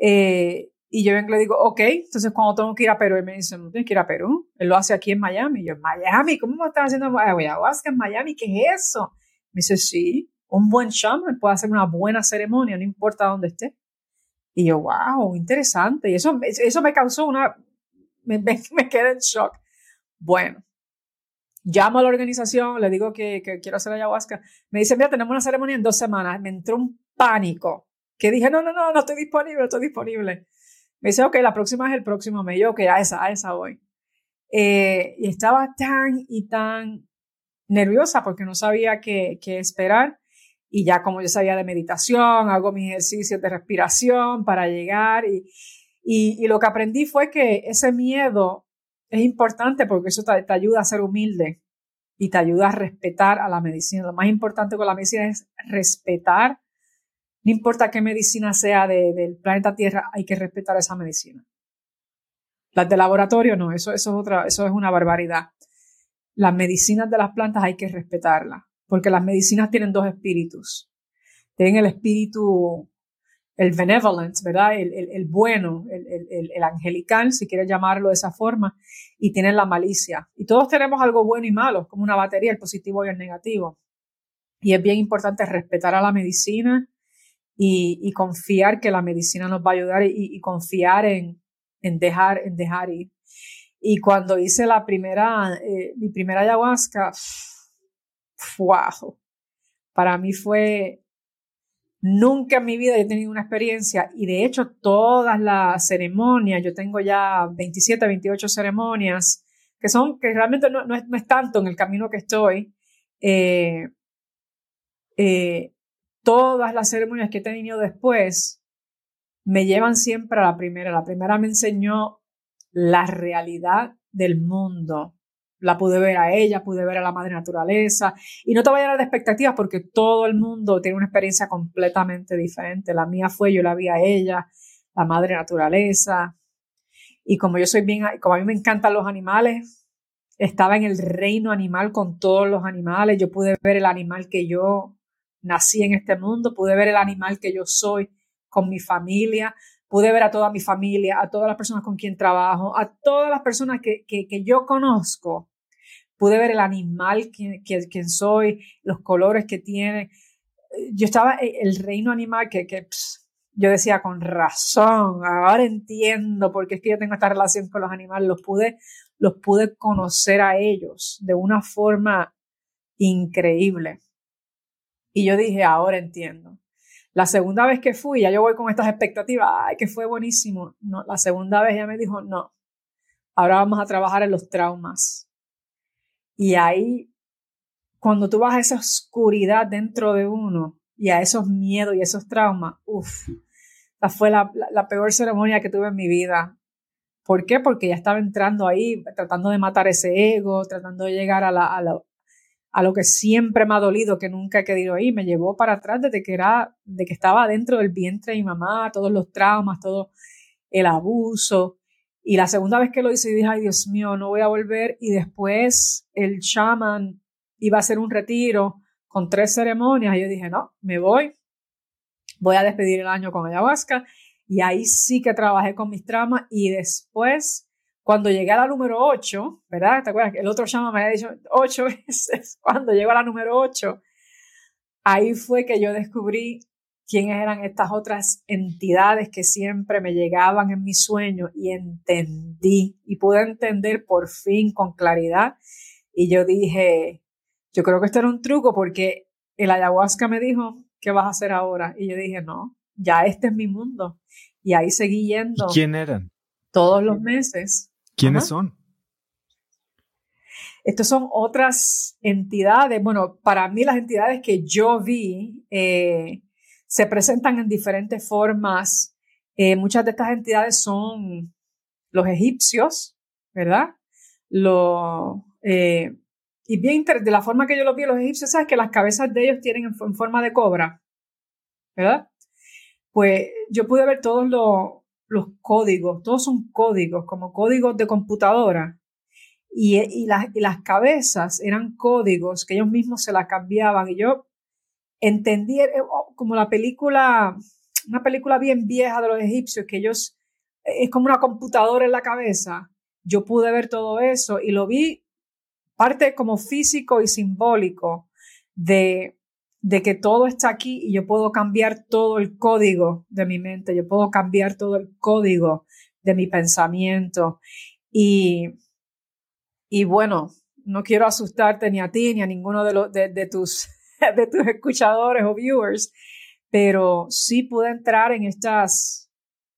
Eh, y yo vengo le digo, ok, entonces cuando tengo que ir a Perú, él me dice, no tienes que ir a Perú. Él lo hace aquí en Miami. Y yo, Miami, ¿cómo me están haciendo ayahuasca en Miami? ¿Qué es eso? Me dice, sí, un buen shaman puede hacer una buena ceremonia, no importa dónde esté. Y yo, wow, interesante. Y eso, eso me causó una, me, me, quedé en shock. Bueno, llamo a la organización, le digo que, que, quiero hacer ayahuasca. Me dice, mira, tenemos una ceremonia en dos semanas. Me entró un pánico que dije, no, no, no, no estoy disponible, estoy disponible. Me dice, ok, la próxima es el próximo mes. Yo, ok, a esa, a esa voy. Eh, y estaba tan y tan nerviosa porque no sabía qué, qué esperar. Y ya como yo sabía de meditación, hago mis ejercicios de respiración para llegar. Y, y, lo que aprendí fue que ese miedo es importante porque eso te, te ayuda a ser humilde y te ayuda a respetar a la medicina. Lo más importante con la medicina es respetar no importa qué medicina sea del planeta Tierra, hay que respetar esa medicina. Las de laboratorio no, eso, eso, es otra, eso es una barbaridad. Las medicinas de las plantas hay que respetarlas, porque las medicinas tienen dos espíritus. Tienen el espíritu el benevolent, ¿verdad? El, el, bueno, el, el, angelical, si quieres llamarlo de esa forma, y tienen la malicia. Y todos tenemos algo bueno y malo, como una batería, el positivo y el negativo. Y es bien importante respetar a la medicina y, y confiar que la medicina nos va a ayudar y, y confiar en, en, dejar, en dejar ir. Y cuando hice la primera, eh, mi primera ayahuasca, wow, para mí fue Nunca en mi vida he tenido una experiencia y de hecho todas las ceremonias, yo tengo ya 27, 28 ceremonias, que son, que realmente no, no, es, tanto en el camino que estoy. Eh, eh, todas las ceremonias que he tenido después me llevan siempre a la primera. La primera me enseñó la realidad del mundo, la pude ver a ella, pude ver a la madre naturaleza. Y no te vayas a dar de expectativas porque todo el mundo tiene una experiencia completamente diferente. La mía fue, yo la vi a ella, la madre naturaleza. Y como yo soy bien, como a mí me encantan los animales, estaba en el reino animal con todos los animales. Yo pude ver el animal que yo nací en este mundo, pude ver el animal que yo soy con mi familia, pude ver a toda mi familia, a todas las personas con quien trabajo, a todas las personas que, que, que yo conozco pude ver el animal que, que, soy, los colores que tiene. Yo estaba en el reino animal que, que yo decía con razón, ahora entiendo por qué es que yo tengo esta relación con los animales, los pude, los pude conocer a ellos de una forma increíble. Y yo dije, ahora entiendo. La segunda vez que fui, ya yo voy con estas expectativas, ay, que fue buenísimo. No, la segunda vez ya me dijo, no, ahora vamos a trabajar en los traumas. Y ahí, cuando tú vas a esa oscuridad dentro de uno y a esos miedos y esos traumas, uff, fue la, la, peor ceremonia que tuve en mi vida. ¿Por qué? Porque ya estaba entrando ahí, tratando de matar ese ego, tratando de llegar a, la, a, a lo que siempre me ha dolido, que nunca he querido ir. Me llevó para atrás desde que, era, de que estaba dentro del vientre de mi mamá, todos los traumas, todo el abuso. Y la segunda vez que lo hice, dije, ay Dios mío, no voy a volver. Y después el shaman iba a hacer un retiro con tres ceremonias. Y yo dije, no, me voy. Voy a despedir el año con ayahuasca. Y ahí sí que trabajé con mis traumas. Y después, cuando llegué a la número 8, ¿verdad? ¿Te acuerdas? El otro shaman me había dicho ocho veces. Cuando llego a la número 8, ahí fue que yo descubrí quiénes eran estas otras entidades que siempre me llegaban en mis sueños y entendí y pude entender por fin con claridad. Y yo dije, yo creo que esto era un truco porque el ayahuasca me dijo, ¿qué vas a hacer ahora? Y yo dije, no, ya este es mi mundo. Y ahí seguí yendo. ¿Quién eran? Todos los meses. ¿Quiénes son? Estas son otras entidades. Bueno, para mí las entidades que yo vi, eh, se presentan en diferentes formas. Eh, muchas de estas entidades son los egipcios, ¿verdad? Lo, eh, y bien, de la forma que yo lo vi, los egipcios, ¿sabes? Que las cabezas de ellos tienen en, forma de cobra, ¿verdad? Pues yo pude ver todos los, los códigos, todos son códigos, como códigos de computadora. Y, las, y las cabezas eran códigos que ellos mismos se las cambiaban. Y yo entendí eh, oh, como la película, una película bien vieja de los egipcios, que ellos, eh, es como una computadora en la cabeza. Yo pude ver todo eso y lo vi parte como físico y simbólico de, de que todo está aquí y yo puedo cambiar todo el código de mi mente, yo puedo cambiar todo el código de mi pensamiento. Y, y bueno, no quiero asustarte ni a ti ni a ninguno de, los, de tus de tus escuchadores o viewers, pero sí pude entrar en estas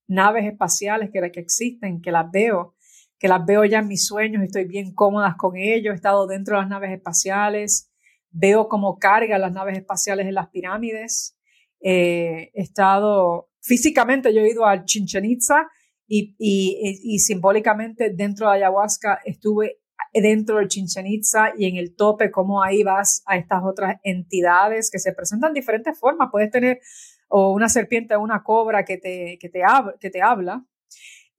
naves espaciales que, que existen, que las veo, que las veo ya en mis sueños, estoy bien cómodas con ellos, he estado dentro de las naves espaciales, veo cómo cargan las naves espaciales en las pirámides, eh, he estado físicamente, yo he ido al Chichen Itza y, y, simbólicamente dentro de ayahuasca estuve dentro del Chichen Itza y en el tope, cómo ahí vas a estas otras entidades que se presentan diferentes formas. Puedes tener o una serpiente o una cobra que te, que te, que te habla,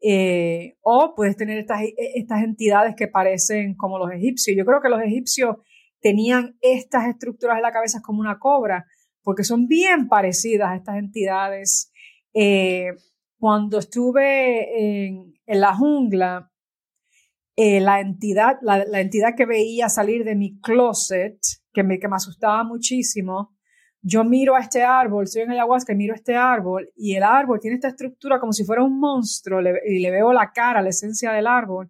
eh, o puedes tener estas, estas entidades que parecen como los egipcios. Yo creo que los egipcios tenían estas estructuras en la cabeza como una cobra, porque son bien parecidas a estas entidades Eh, cuando estuve en, la jungla, eh, la, entidad, la, entidad que veía salir de mi closet, que me, que me asustaba muchísimo, yo miro a este árbol, estoy en ayahuasca y miro a este árbol, y el árbol tiene esta estructura como si fuera un monstruo, y le veo la cara, la esencia del árbol.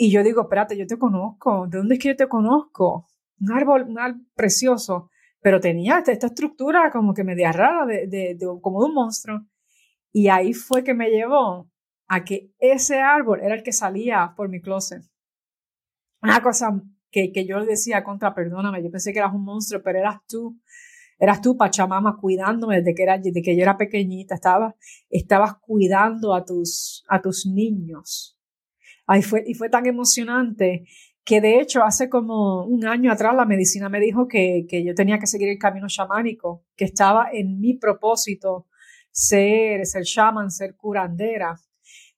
Y yo digo, espérate, yo te conozco, ¿de dónde es que yo te conozco? Un árbol, un árbol precioso, pero tenía esta, estructura como que media rara, de, de, como de un monstruo. Y ahí fue que me llevó a que ese árbol era el que salía por mi closet. Una cosa que, que yo le decía contra, perdóname, yo pensé que eras un monstruo, pero eras tú. Eras tú, Pachamama, cuidándome desde que, era, desde que yo era pequeñita. Estabas, estabas cuidando a tus, a tus niños. Ay, fue, y fue tan emocionante que de hecho hace como un año atrás la medicina me dijo que, que yo tenía que seguir el camino chamánico, que estaba en mi propósito ser, ser shaman, ser curandera.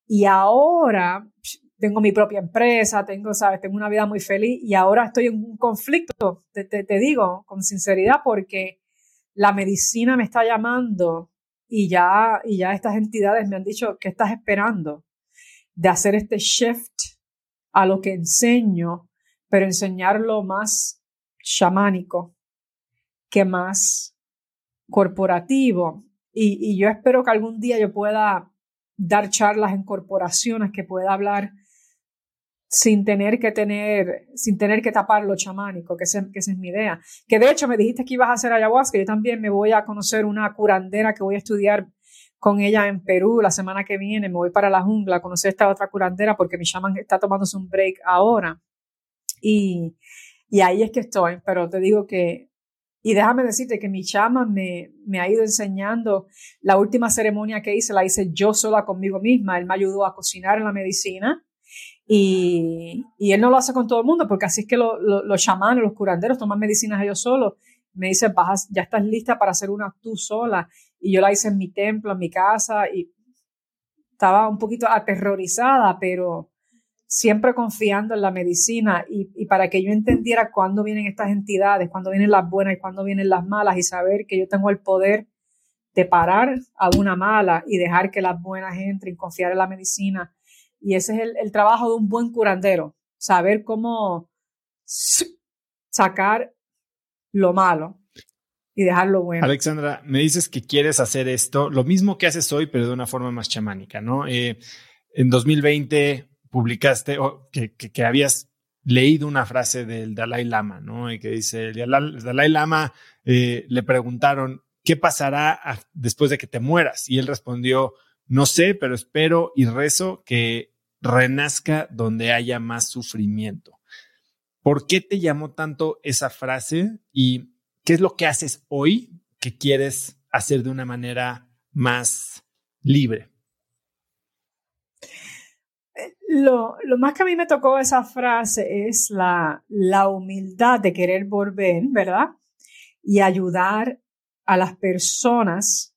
Y ahora tengo mi propia empresa, tengo, sabes, tengo una vida muy feliz y ahora estoy en un conflicto, te, te, digo con sinceridad, porque la medicina me está llamando y ya, y ya estas entidades me han dicho, ¿qué estás esperando? De hacer este shift a lo que enseño, pero enseñarlo más chamánico que más corporativo. Y, y yo espero que algún día yo pueda dar charlas en corporaciones, que pueda hablar sin tener que tener, sin tener que tapar lo chamánico, que, que esa es mi idea. Que de hecho me dijiste que ibas a hacer ayahuasca, yo también me voy a conocer una curandera que voy a estudiar con ella en Perú la semana que viene, me voy para la jungla a conocer esta otra curandera porque mi shaman está tomándose un break ahora. Y, y ahí es que estoy, pero te digo que, y déjame decirte que mi shaman me, me ha ido enseñando, la última ceremonia que hice la hice yo sola conmigo misma, él me ayudó a cocinar en la medicina, y, y, él no lo hace con todo el mundo, porque así es que los chamanes, los curanderos toman medicinas ellos solos. Me dice, Vas, ya estás lista para hacer una tú sola. Y yo la hice en mi templo, en mi casa, y estaba un poquito aterrorizada, pero siempre confiando en la medicina y, y para que yo entendiera cuándo vienen estas entidades, cuándo vienen las buenas y cuándo vienen las malas, y saber que yo tengo el poder de parar a una mala y dejar que las buenas entren, confiar en la medicina. Y ese es el, trabajo de un buen curandero, saber cómo sacar lo malo y dejar lo bueno. Alexandra, me dices que quieres hacer esto, lo mismo que haces hoy, pero de una forma más chamánica, ¿no? Eh, en 2020 publicaste que, que, habías leído una frase del Dalai Lama, ¿no? Y que dice, el Dalai Lama eh, le preguntaron, ¿qué pasará después de que te mueras? Y él respondió, no sé, pero espero y rezo que renazca donde haya más sufrimiento. ¿Por qué te llamó tanto esa frase y qué es lo que haces hoy que quieres hacer de una manera más libre? Lo, más que a mí me tocó esa frase es la, la humildad de querer volver, ¿verdad? Y ayudar a las personas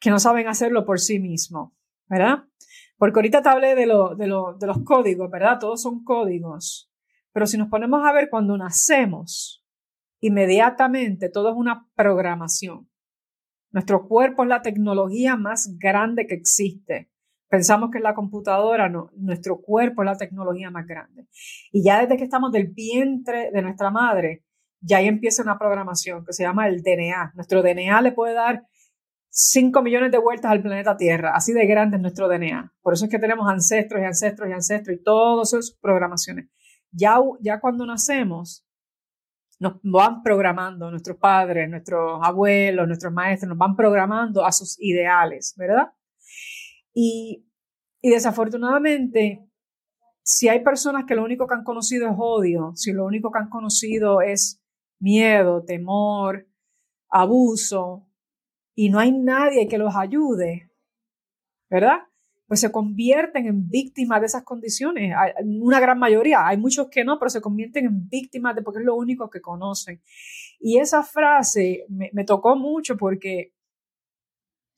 que no saben hacerlo por sí mismo, ¿verdad? Porque ahorita te hablé de, de, lo, de los códigos, ¿verdad? Todos son códigos. Pero si nos ponemos a ver cuando nacemos, inmediatamente todo es una programación. Nuestro cuerpo es la tecnología más grande que existe. Pensamos que es la computadora, no, nuestro cuerpo es la tecnología más grande. Y ya desde que estamos del vientre de nuestra madre, ya ahí empieza una programación que se llama el DNA. Nuestro DNA le puede dar 5 millones de vueltas al planeta Tierra. Así de grande es nuestro DNA. Por eso es que tenemos ancestros y ancestros y ancestros y todas sus programaciones. Ya, ya cuando nacemos, nos van programando nuestros padres, nuestros abuelos, nuestros maestros, nos van programando a sus ideales, ¿verdad? Y, y desafortunadamente, si hay personas que lo único que han conocido es odio, si lo único que han conocido es miedo, temor, abuso, y no hay nadie que los ayude, ¿verdad? Pues se convierten en víctimas de esas condiciones. Hay una gran mayoría, hay muchos que no, pero se convierten en víctimas de porque es lo único que conocen. Y esa frase me, tocó mucho porque,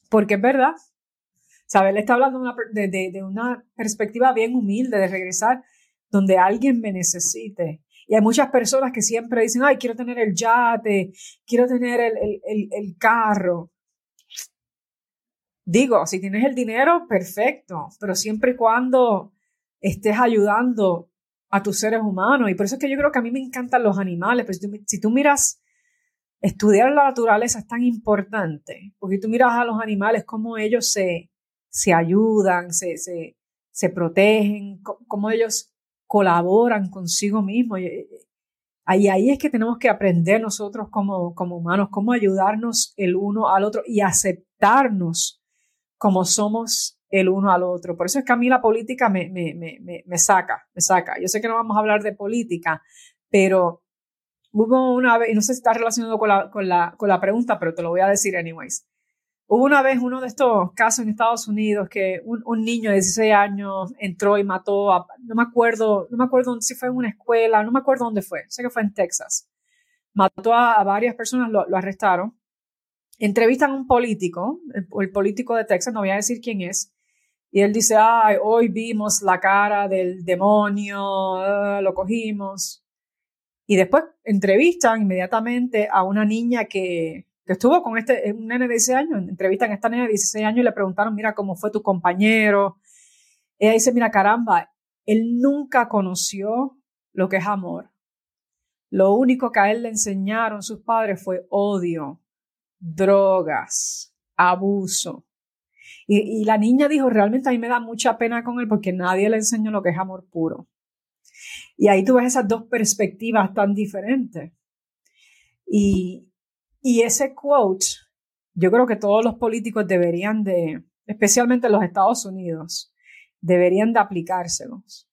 porque es verdad. ¿Sabes? Él está hablando de de, una perspectiva bien humilde, de regresar donde alguien me necesite. Y hay muchas personas que siempre dicen, ay, quiero tener el yate, quiero tener el, el carro. Digo, si tienes el dinero, perfecto, pero siempre y cuando estés ayudando a tus seres humanos. Y por eso es que yo creo que a mí me encantan los animales, pero si tú, miras, estudiar la naturaleza es tan importante, porque tú miras a los animales, cómo ellos se, se ayudan, se, se, se protegen, cómo ellos colaboran consigo mismos. Ahí, ahí es que tenemos que aprender nosotros como, como humanos, cómo ayudarnos el uno al otro y aceptarnos como somos el uno al otro. Por eso es que a mí la política me, me, me, me saca, me saca. Yo sé que no vamos a hablar de política, pero hubo una vez, y no sé si está relacionado con la, con la, con la pregunta, pero te lo voy a decir anyways. Hubo una vez uno de estos casos en Estados Unidos que un, un, niño de 16 años entró y mató a, no me acuerdo, no me acuerdo si fue en una escuela, no me acuerdo dónde fue, sé que fue en Texas. Mató a, varias personas, lo, lo, arrestaron. Entrevistan a un político, el, político de Texas, no voy a decir quién es, y él dice, ay, hoy vimos la cara del demonio, uh, lo cogimos. Y después entrevistan inmediatamente a una niña que que estuvo con este, un nene de 16 años, entrevistan a esta nena de 16 años y le preguntaron, mira, ¿cómo fue tu compañero? Ella dice, mira, caramba, él nunca conoció lo que es amor. Lo único que a él le enseñaron sus padres fue odio, drogas, abuso. Y, y, la niña dijo, realmente a mí me da mucha pena con él porque nadie le enseñó lo que es amor puro. Y ahí tú ves esas dos perspectivas tan diferentes. Y, y ese quote, yo creo que todos los políticos deberían de, especialmente los Estados Unidos, deberían de aplicárselos.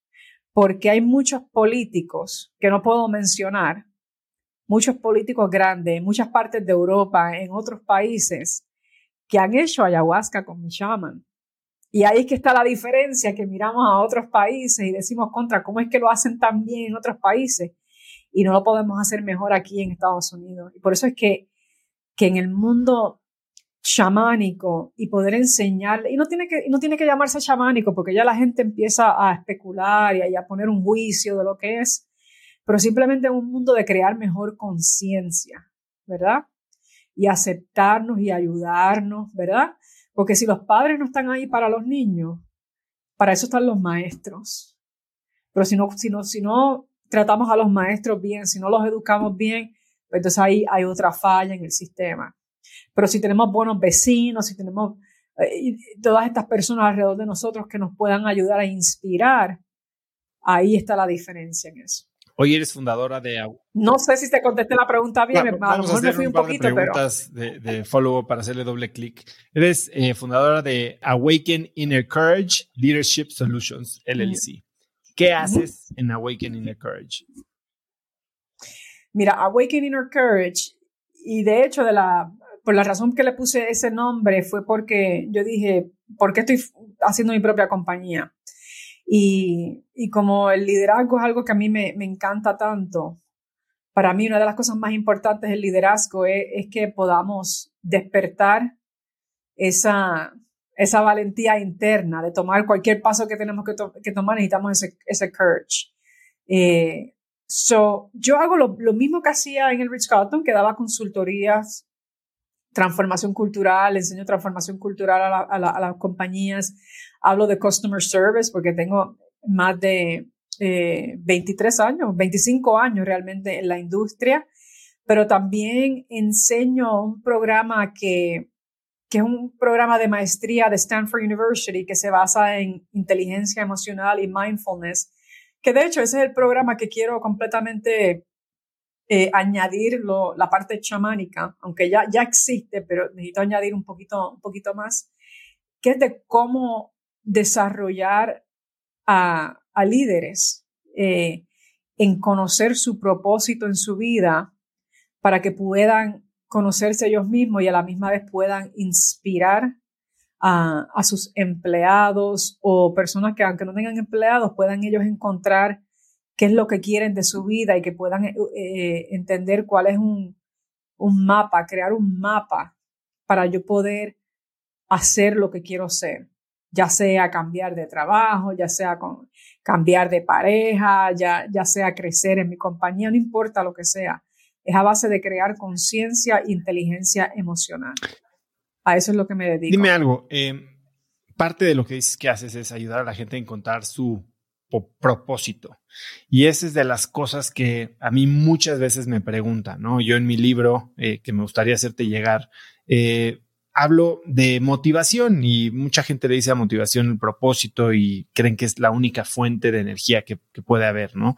Porque hay muchos políticos que no puedo mencionar, muchos políticos grandes en muchas partes de Europa, en otros países, que han hecho ayahuasca con mi shaman. Y ahí es que está la diferencia, que miramos a otros países y decimos contra cómo es que lo hacen tan bien en otros países y no lo podemos hacer mejor aquí en Estados Unidos. Y por eso es que que en el mundo chamánico y poder enseñarle, y no tiene que, no tiene que llamarse chamánico porque ya la gente empieza a especular y a, poner un juicio de lo que es, pero simplemente un mundo de crear mejor conciencia, ¿verdad? Y aceptarnos y ayudarnos, ¿verdad? Porque si los padres no están ahí para los niños, para eso están los maestros. Pero si no, si no, si no tratamos a los maestros bien, si no los educamos bien, entonces ahí hay otra falla en el sistema. Pero si tenemos buenos vecinos, si tenemos eh, todas estas personas alrededor de nosotros que nos puedan ayudar a inspirar, ahí está la diferencia en eso. Hoy eres fundadora de... No sé si te contesté la pregunta bien, a lo mejor me fui un, poquito, de preguntas de, de follow para hacerle doble clic. Eres eh, fundadora de Awaken Inner Courage Leadership Solutions, LLC. ¿Qué haces en Awaken Inner Courage? Mira, Awakening Inner Courage, y de hecho, de la, por la razón que le puse ese nombre fue porque yo dije, ¿por qué estoy haciendo mi propia compañía? Y, y como el liderazgo es algo que a mí me, me, encanta tanto, para mí una de las cosas más importantes del liderazgo es, es que podamos despertar esa, esa valentía interna de tomar cualquier paso que tenemos que, que tomar, necesitamos ese, ese courage. Eh, So, yo hago lo, mismo que hacía en el Rich Carlton, que daba consultorías, transformación cultural, enseño transformación cultural a, las compañías, hablo de customer service porque tengo más de 23 eh, años, 25 años realmente en la industria, pero también enseño un programa que, que es un programa de maestría de Stanford University que se basa en inteligencia emocional y mindfulness que de hecho ese es el programa que quiero completamente eh, añadir la parte chamánica, aunque ya, ya existe, pero necesito añadir un poquito, un poquito más, que es de cómo desarrollar a, líderes eh, en conocer su propósito en su vida para que puedan conocerse ellos mismos y a la misma vez puedan inspirar a, sus empleados o personas que aunque no tengan empleados puedan ellos encontrar qué es lo que quieren de su vida y que puedan eh, eh, entender cuál es un, un mapa, crear un mapa para yo poder hacer lo que quiero ser, ya sea cambiar de trabajo, ya sea con, cambiar de pareja, ya, ya sea crecer en mi compañía, no importa lo que sea. Es a base de crear conciencia e inteligencia emocional. A eso es lo que me dedico. Dime algo. Eh, parte de lo que dices que haces es ayudar a la gente a encontrar su propósito. Y esa es de las cosas que a mí muchas veces me preguntan, ¿no? Yo en mi libro, eh, que me gustaría hacerte llegar, eh, hablo de motivación y mucha gente le dice a motivación el propósito y creen que es la única fuente de energía que, que puede haber, ¿no?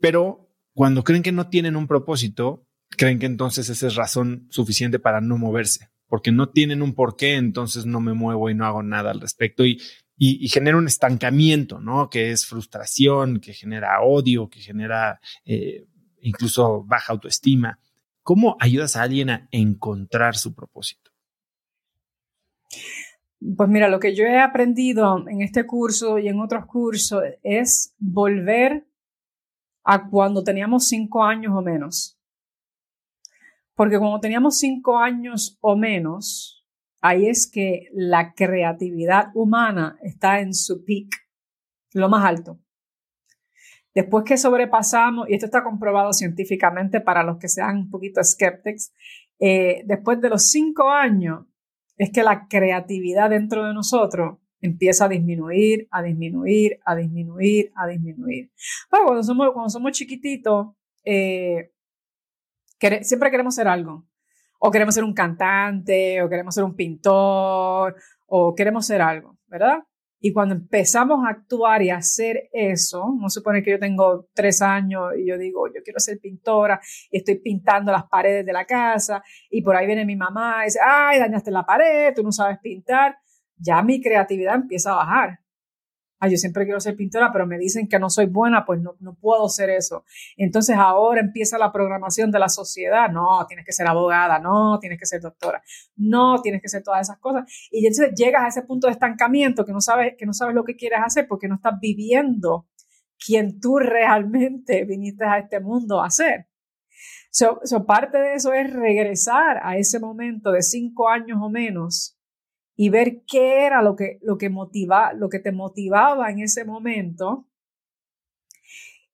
Pero cuando creen que no tienen un propósito, creen que entonces esa es razón suficiente para no moverse porque no tienen un porqué, entonces no me muevo y no hago nada al respecto y, y, genera un estancamiento, ¿no? Que es frustración, que genera odio, que genera eh, incluso baja autoestima. ¿Cómo ayudas a alguien a encontrar su propósito? Pues mira, lo que yo he aprendido en este curso y en otros cursos es volver a cuando teníamos cinco años o menos. Porque cuando teníamos cinco años o menos, ahí es que la creatividad humana está en su peak, lo más alto. Después que sobrepasamos, y esto está comprobado científicamente para los que sean un poquito escépticos, eh, después de los cinco años es que la creatividad dentro de nosotros empieza a disminuir, a disminuir, a disminuir, a disminuir. Bueno, cuando somos, cuando somos chiquititos, eh, siempre queremos ser algo. O queremos ser un cantante, o queremos ser un pintor, o queremos ser algo, ¿verdad? Y cuando empezamos a actuar y a hacer eso, no supone que yo tengo tres años y yo digo, yo quiero ser pintora y estoy pintando las paredes de la casa y por ahí viene mi mamá y dice, ay, dañaste la pared, tú no sabes pintar. Ya mi creatividad empieza a bajar yo siempre quiero ser pintora, pero me dicen que no soy buena, pues no, no puedo ser eso. Entonces ahora empieza la programación de la sociedad, no, tienes que ser abogada, no, tienes que ser doctora, no, tienes que ser todas esas cosas. Y entonces llegas a ese punto de estancamiento que no sabes, que no sabes lo que quieres hacer porque no estás viviendo quien tú realmente viniste a este mundo a hacer. So, so parte de eso es regresar a ese momento de cinco años o menos y ver qué era lo que, lo que, motiva, lo que te motivaba en ese momento.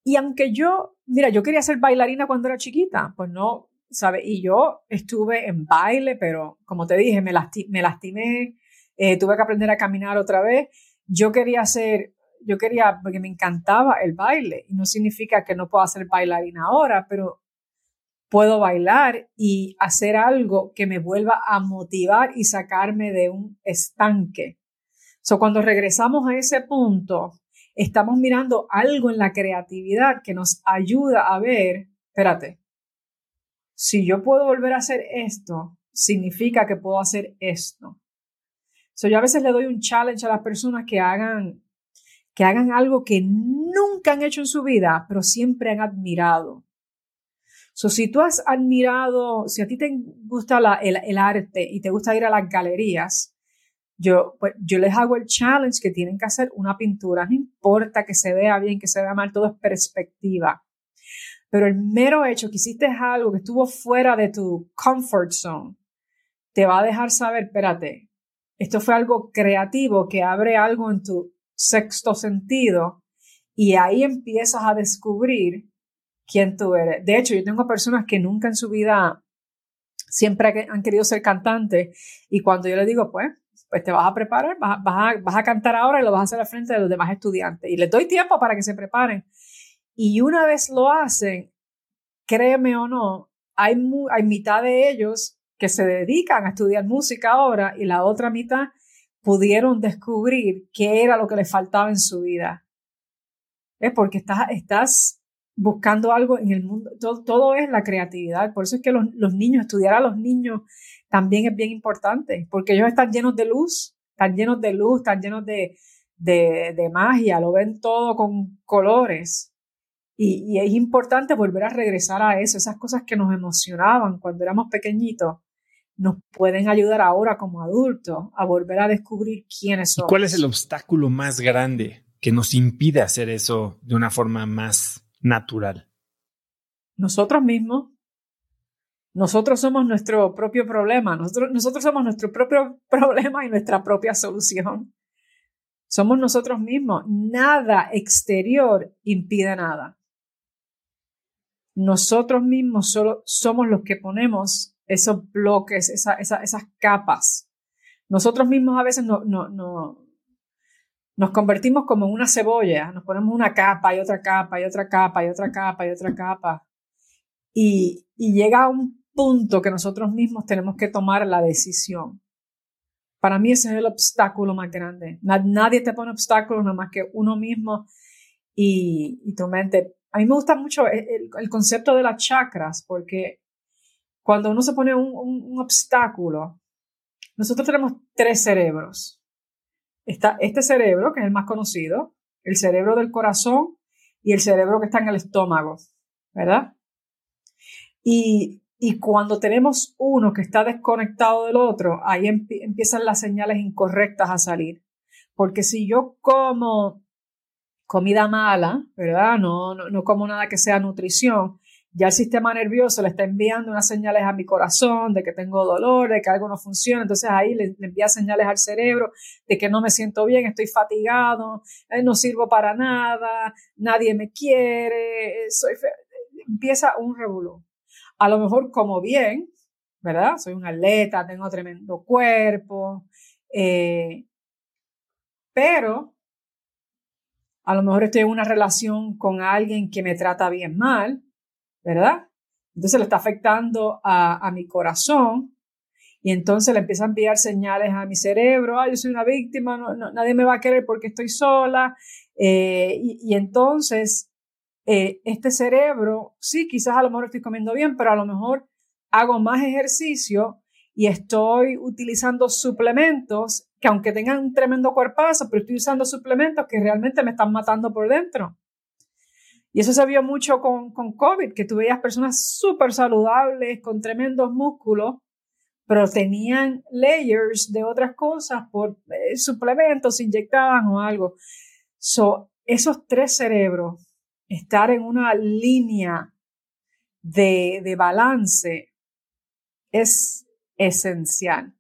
Y aunque yo, mira, yo quería ser bailarina cuando era chiquita, pues no, ¿sabes? Y yo estuve en baile, pero como te dije, me, lastimé, eh, tuve que aprender a caminar otra vez. Yo quería ser, yo quería, porque me encantaba el baile, y no significa que no pueda ser bailarina ahora, pero puedo bailar y hacer algo que me vuelva a motivar y sacarme de un estanque. So, cuando regresamos a ese punto, estamos mirando algo en la creatividad que nos ayuda a ver, espérate, si yo puedo volver a hacer esto, significa que puedo hacer esto. So, yo a veces le doy un challenge a las personas que hagan, que hagan algo que nunca han hecho en su vida, pero siempre han admirado. So, si tú has admirado, si a ti te gusta el, arte y te gusta ir a las galerías, yo, pues, yo les hago el challenge que tienen que hacer una pintura. No importa que se vea bien, que se vea mal, todo es perspectiva. Pero el mero hecho que hiciste algo que estuvo fuera de tu comfort zone, te va a dejar saber, espérate, esto fue algo creativo que abre algo en tu sexto sentido y ahí empiezas a descubrir quién tú eres. De hecho, yo tengo personas que nunca en su vida siempre han querido ser cantantes y cuando yo les digo, pues, pues te vas a preparar, vas, a, cantar ahora y lo vas a hacer al frente de los demás estudiantes. Y les doy tiempo para que se preparen. Y una vez lo hacen, créeme o no, hay, hay mitad de ellos que se dedican a estudiar música ahora y la otra mitad pudieron descubrir qué era lo que les faltaba en su vida. Es porque estás, estás buscando algo en el mundo. Todo, es la creatividad. Por eso es que los, niños, estudiar a los niños también es bien importante, porque ellos están llenos de luz, están llenos de luz, están llenos de, de, magia, lo ven todo con colores. Y, y, es importante volver a regresar a eso, esas cosas que nos emocionaban cuando éramos pequeñitos, nos pueden ayudar ahora como adultos a volver a descubrir quiénes somos. ¿Cuál es el obstáculo más grande que nos impide hacer eso de una forma más natural? Nosotros mismos. Nosotros somos nuestro propio problema. Nosotros, nosotros somos nuestro propio problema y nuestra propia solución. Somos nosotros mismos. Nada exterior impide nada. Nosotros mismos solo somos los que ponemos esos bloques, esas capas. Nosotros mismos a veces no, no, no, nos convertimos como una cebolla, nos ponemos una capa y otra capa y otra capa y otra capa y otra capa. Y, y llega a un punto que nosotros mismos tenemos que tomar la decisión. Para mí ese es el obstáculo más grande. Nadie te pone obstáculos nada más que uno mismo y, y tu mente. A mí me gusta mucho el, el, concepto de las chakras porque cuando uno se pone un, un, obstáculo, nosotros tenemos tres cerebros. Está este cerebro, que es el más conocido, el cerebro del corazón y el cerebro que está en el estómago, ¿verdad? Y y cuando tenemos uno que está desconectado del otro, ahí empiezan las señales incorrectas a salir. Porque si yo como comida mala, ¿verdad? No, no, no como nada que sea nutrición, ya el sistema nervioso le está enviando unas señales a mi corazón de que tengo dolor, de que algo no funciona, entonces ahí le, envía señales al cerebro de que no me siento bien, estoy fatigado, eh, no sirvo para nada, nadie me quiere, eh, empieza un revolú a lo mejor como bien, ¿verdad? Soy un atleta, tengo tremendo cuerpo, eh, pero a lo mejor estoy en una relación con alguien que me trata bien mal, ¿verdad? Entonces le está afectando a, mi corazón y entonces le empieza a enviar señales a mi cerebro, ah, yo soy una víctima, nadie me va a querer porque estoy sola. Eh, y, entonces eh, este cerebro, sí, quizás a lo mejor estoy comiendo bien, pero a lo mejor hago más ejercicio y estoy utilizando suplementos que aunque tengan un tremendo cuerpazo, pero estoy usando suplementos que realmente me están matando por dentro. Y eso se vio mucho con, con COVID, que tú veías personas súper saludables, con tremendos músculos, pero tenían layers de otras cosas por eh, suplementos, inyectaban o algo. So, esos tres cerebros estar en una línea de, de balance es esencial.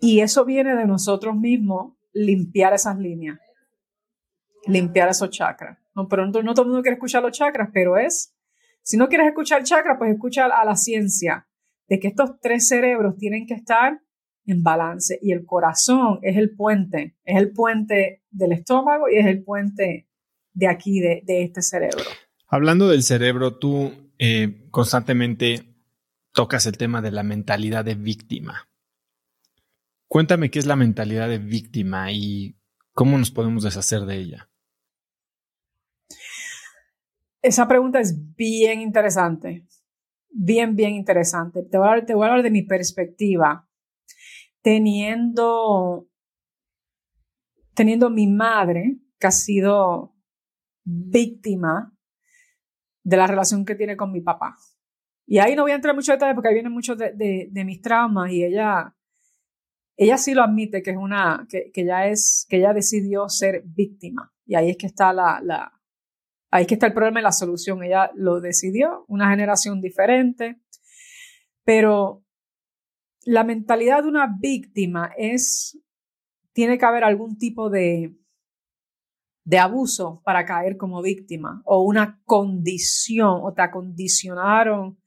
Y eso viene de nosotros mismos, limpiar esas líneas, limpiar esos chakras. No, pero no, todo el mundo quiere escuchar los chakras, pero es, si no quieres escuchar chakras, pues escucha a la ciencia de que estos tres cerebros tienen que estar en balance y el corazón es el puente, es el puente del estómago y es el puente de aquí, de, este cerebro. Hablando del cerebro, tú eh, constantemente tocas el tema de la mentalidad de víctima. Cuéntame qué es la mentalidad de víctima y cómo nos podemos deshacer de ella. Esa pregunta es bien interesante, bien, bien interesante. Te voy a, te hablar de mi perspectiva. Teniendo, teniendo mi madre, que ha sido víctima de la relación que tiene con mi papá. Y ahí no voy a entrar mucho detalle porque ahí vienen muchos de, mis traumas y ella, ella sí lo admite que es una, que, que ya es, que ella decidió ser víctima. Y ahí es que está la, la, ahí que está el problema y la solución. Ella lo decidió, una generación diferente. Pero la mentalidad de una víctima es, tiene que haber algún tipo de, de abuso para caer como víctima o una condición o te acondicionaron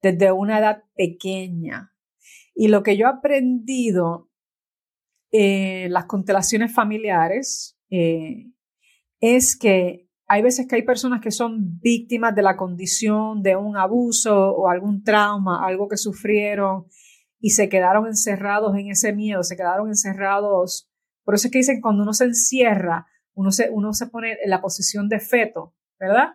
desde una edad pequeña. Y lo que yo he aprendido en las constelaciones familiares eh, es que hay veces que hay personas que son víctimas de la condición de un abuso o algún trauma, algo que sufrieron y se quedaron encerrados en ese miedo, se quedaron encerrados. Por eso es que dicen cuando uno se encierra, uno se, uno se pone en la posición de feto, ¿verdad?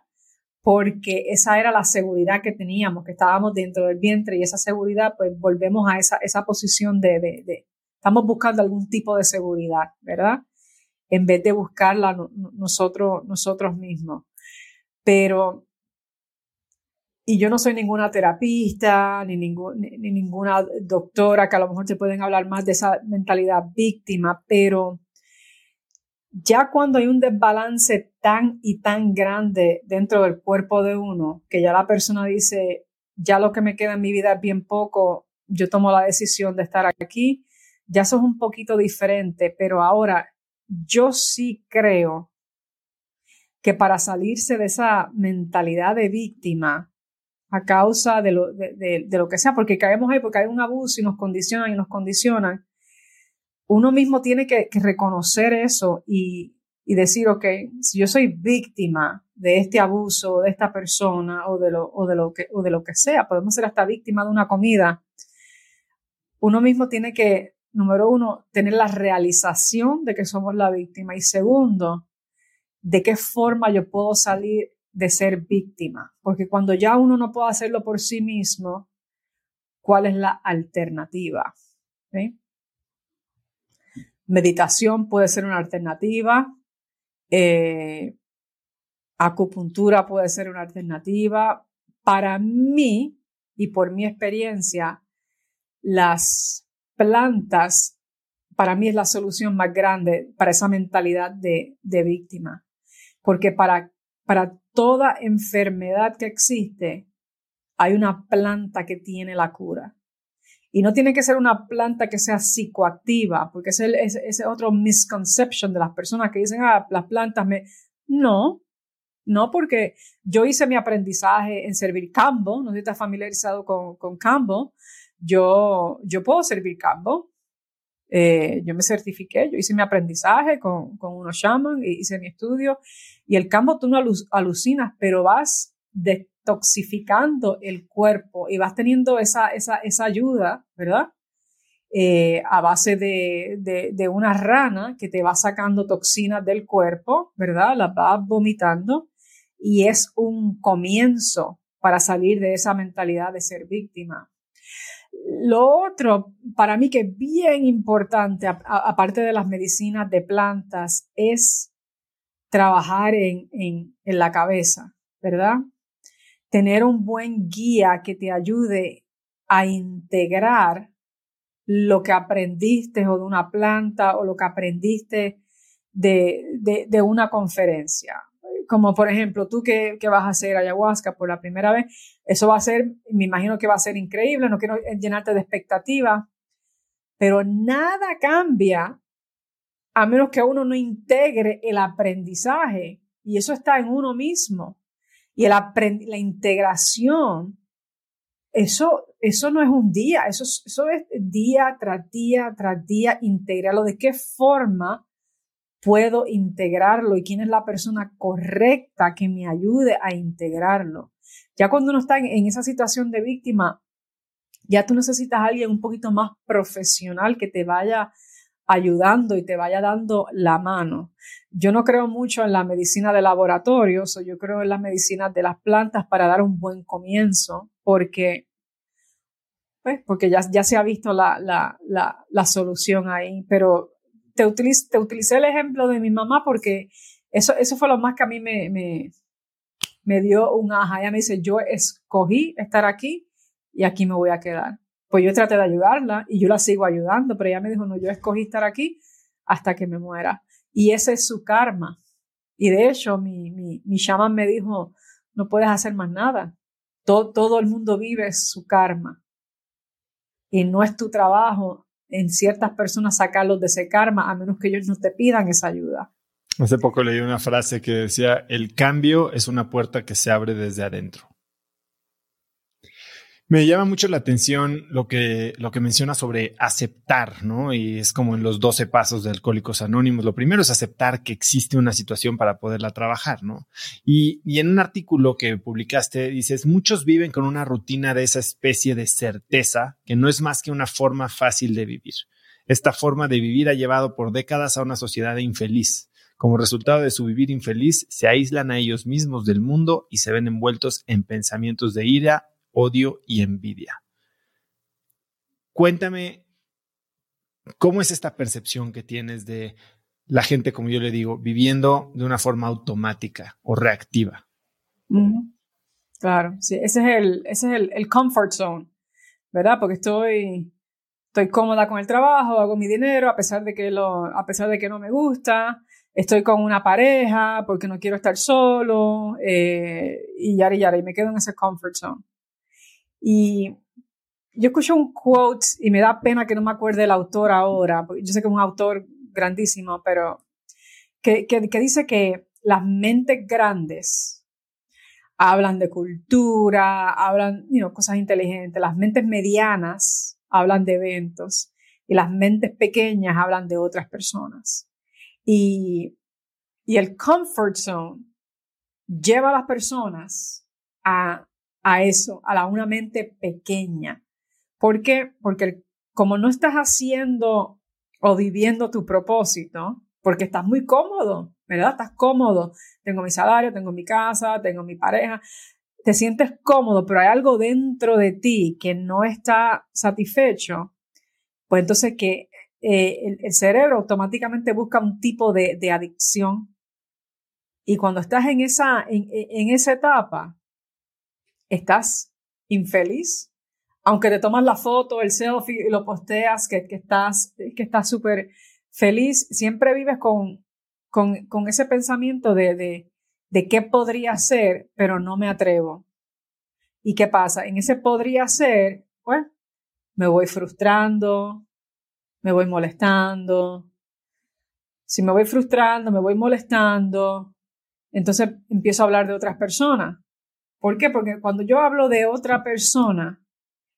Porque esa era la seguridad que teníamos, que estábamos dentro del vientre y esa seguridad, pues volvemos a esa, esa posición de, de, de estamos buscando algún tipo de seguridad, ¿verdad? En vez de buscarla nosotros, nosotros mismos. Pero, y yo no soy ninguna terapista, ni, ningún, ni, ni ninguna doctora que a lo mejor te pueden hablar más de esa mentalidad víctima, pero ya cuando hay un desbalance tan y tan grande dentro del cuerpo de uno, que ya la persona dice, ya lo que me queda en mi vida es bien poco, yo tomo la decisión de estar aquí, ya eso es un poquito diferente, pero ahora yo sí creo que para salirse de esa mentalidad de víctima, a causa de lo, de, lo que sea, porque caemos ahí, porque hay un abuso y nos condicionan y nos condicionan. Uno mismo tiene que, reconocer eso y, decir, ok, si yo soy víctima de este abuso, de esta persona o de lo, o de lo, que, o de lo que sea, podemos ser hasta víctima de una comida, uno mismo tiene que, número uno, tener la realización de que somos la víctima y segundo, de qué forma yo puedo salir de ser víctima, porque cuando ya uno no puede hacerlo por sí mismo, ¿cuál es la alternativa? Meditación puede ser una alternativa, eh, acupuntura puede ser una alternativa. Para mí, y por mi experiencia, las plantas, para mí es la solución más grande para esa mentalidad de, víctima. Porque para, para toda enfermedad que existe, hay una planta que tiene la cura. Y no tiene que ser una planta que sea psicoactiva, porque ese es otro misconception de las personas que dicen, ah, las plantas me... No, no porque yo hice mi aprendizaje en servir cambo, no sé si estás familiarizado con, con cambo, yo, yo puedo servir cambo, eh, yo me certifiqué, yo hice mi aprendizaje con, con unos shaman, hice mi estudio y el campo tú no alucinas, pero vas detoxificando el cuerpo y vas teniendo esa, esa, esa ayuda, ¿verdad? Eh, a base de, de, de, una rana que te va sacando toxinas del cuerpo, ¿verdad? Las vas vomitando y es un comienzo para salir de esa mentalidad de ser víctima. Lo otro, para mí que es bien importante, aparte de las medicinas de plantas, es trabajar en, en, la cabeza, ¿verdad? Tener un buen guía que te ayude a integrar lo que aprendiste o de una planta o lo que aprendiste de, de una conferencia como por ejemplo tú que, vas a hacer ayahuasca por la primera vez, eso va a ser, me imagino que va a ser increíble, no quiero llenarte de expectativas, pero nada cambia a menos que uno no integre el aprendizaje y eso está en uno mismo. Y el la integración, eso, eso no es un día, eso, eso es día tras día tras día integrarlo. ¿De qué forma puedo integrarlo y quién es la persona correcta que me ayude a integrarlo. Ya cuando uno está en, esa situación de víctima, ya tú necesitas a alguien un poquito más profesional que te vaya ayudando y te vaya dando la mano. Yo no creo mucho en la medicina de laboratorio, yo creo en la medicina de las plantas para dar un buen comienzo, porque, pues, porque ya, ya se ha visto la, la, la, la solución ahí, pero te, te utilicé el ejemplo de mi mamá porque eso, eso fue lo más que a mí me, me, me dio un aja. Ella me dice, yo escogí estar aquí y aquí me voy a quedar. Pues yo traté de ayudarla y yo la sigo ayudando, pero ella me dijo, no, yo escogí estar aquí hasta que me muera. Y ese es su karma. Y de hecho, mi, mi, mi shaman me dijo, no puedes hacer más nada. Todo, todo el mundo vive su karma. Y no es tu trabajo en ciertas personas sacarlos de ese karma a menos que ellos no te pidan esa ayuda. Hace poco leí una frase que decía, el cambio es una puerta que se abre desde adentro. Me llama mucho la atención lo que, lo que menciona sobre aceptar, ¿no? Y es como en los 12 pasos de Alcohólicos Anónimos. Lo primero es aceptar que existe una situación para poderla trabajar, ¿no? Y, y en un artículo que publicaste dices, muchos viven con una rutina de esa especie de certeza que no es más que una forma fácil de vivir. Esta forma de vivir ha llevado por décadas a una sociedad infeliz. Como resultado de su vivir infeliz, se aíslan a ellos mismos del mundo y se ven envueltos en pensamientos de ira, odio y envidia. Cuéntame, ¿cómo es esta percepción que tienes de la gente, como yo le digo, viviendo de una forma automática o reactiva? Claro, sí, ese es, el, ese es el, comfort zone, ¿verdad? Porque estoy, estoy cómoda con el trabajo, hago mi dinero a pesar de que, lo, a pesar de que no me gusta, estoy con una pareja porque no quiero estar solo eh, y yara y yara, y me quedo en ese comfort zone. Y yo escucho un quote y me da pena que no me acuerde el autor ahora, porque yo sé que es un autor grandísimo, pero que, que, dice que las mentes grandes hablan de cultura, hablan, you cosas inteligentes. Las mentes medianas hablan de eventos y las mentes pequeñas hablan de otras personas. Y, y el comfort zone lleva a las personas a, a eso, a la, una mente pequeña. ¿Por qué? Porque como no estás haciendo o viviendo tu propósito, porque estás muy cómodo, ¿verdad? Estás cómodo. Tengo mi salario, tengo mi casa, tengo mi pareja. Te sientes cómodo, pero hay algo dentro de ti que no está satisfecho. Pues entonces que eh, el, cerebro automáticamente busca un tipo de, adicción. Y cuando estás en esa, en, esa etapa, estás infeliz, aunque te tomas la foto, el selfie y lo posteas, que, que estás que estás súper feliz, siempre vives con, con, ese pensamiento de, de, de, qué podría ser, pero no me atrevo. ¿Y qué pasa? En ese podría ser, pues, me voy frustrando, me voy molestando. Si me voy frustrando, me voy molestando, entonces empiezo a hablar de otras personas. ¿Por qué? Porque cuando yo hablo de otra persona,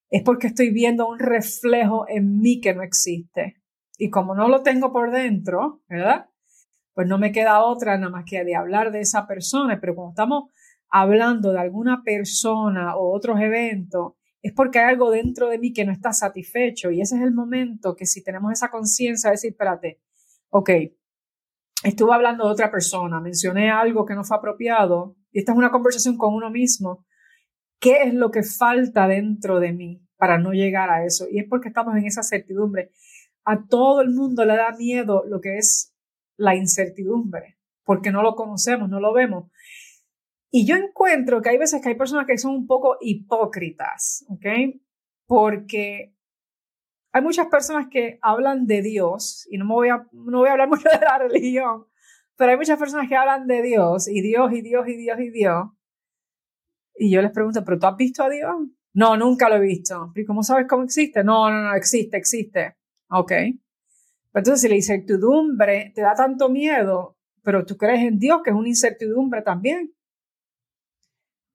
es porque estoy viendo un reflejo en mí que no existe. Y como no lo tengo por dentro, ¿verdad? Pues no me queda otra nada más que de hablar de esa persona. Pero cuando estamos hablando de alguna persona o otros eventos, es porque hay algo dentro de mí que no está satisfecho. Y ese es el momento que si tenemos esa conciencia de decir, espérate, ok, estuve hablando de otra persona, mencioné algo que no fue apropiado, esta es una conversación con uno mismo. ¿Qué es lo que falta dentro de mí para no llegar a eso? Y es porque estamos en esa certidumbre. A todo el mundo le da miedo lo que es la incertidumbre, porque no lo conocemos, no lo vemos. Y yo encuentro que hay veces que hay personas que son un poco hipócritas, ¿ok? Porque hay muchas personas que hablan de Dios, y no, me voy a, no voy a hablar mucho de la religión, pero hay muchas personas que hablan de Dios, y Dios, y Dios, y Dios, y Dios. Y yo les pregunto, ¿pero tú has visto a Dios? No, nunca lo he visto. ¿Y cómo sabes cómo existe? No, no, no, existe, existe. Ok. Entonces, si la incertidumbre te da tanto miedo, pero tú crees en Dios, que es una incertidumbre también,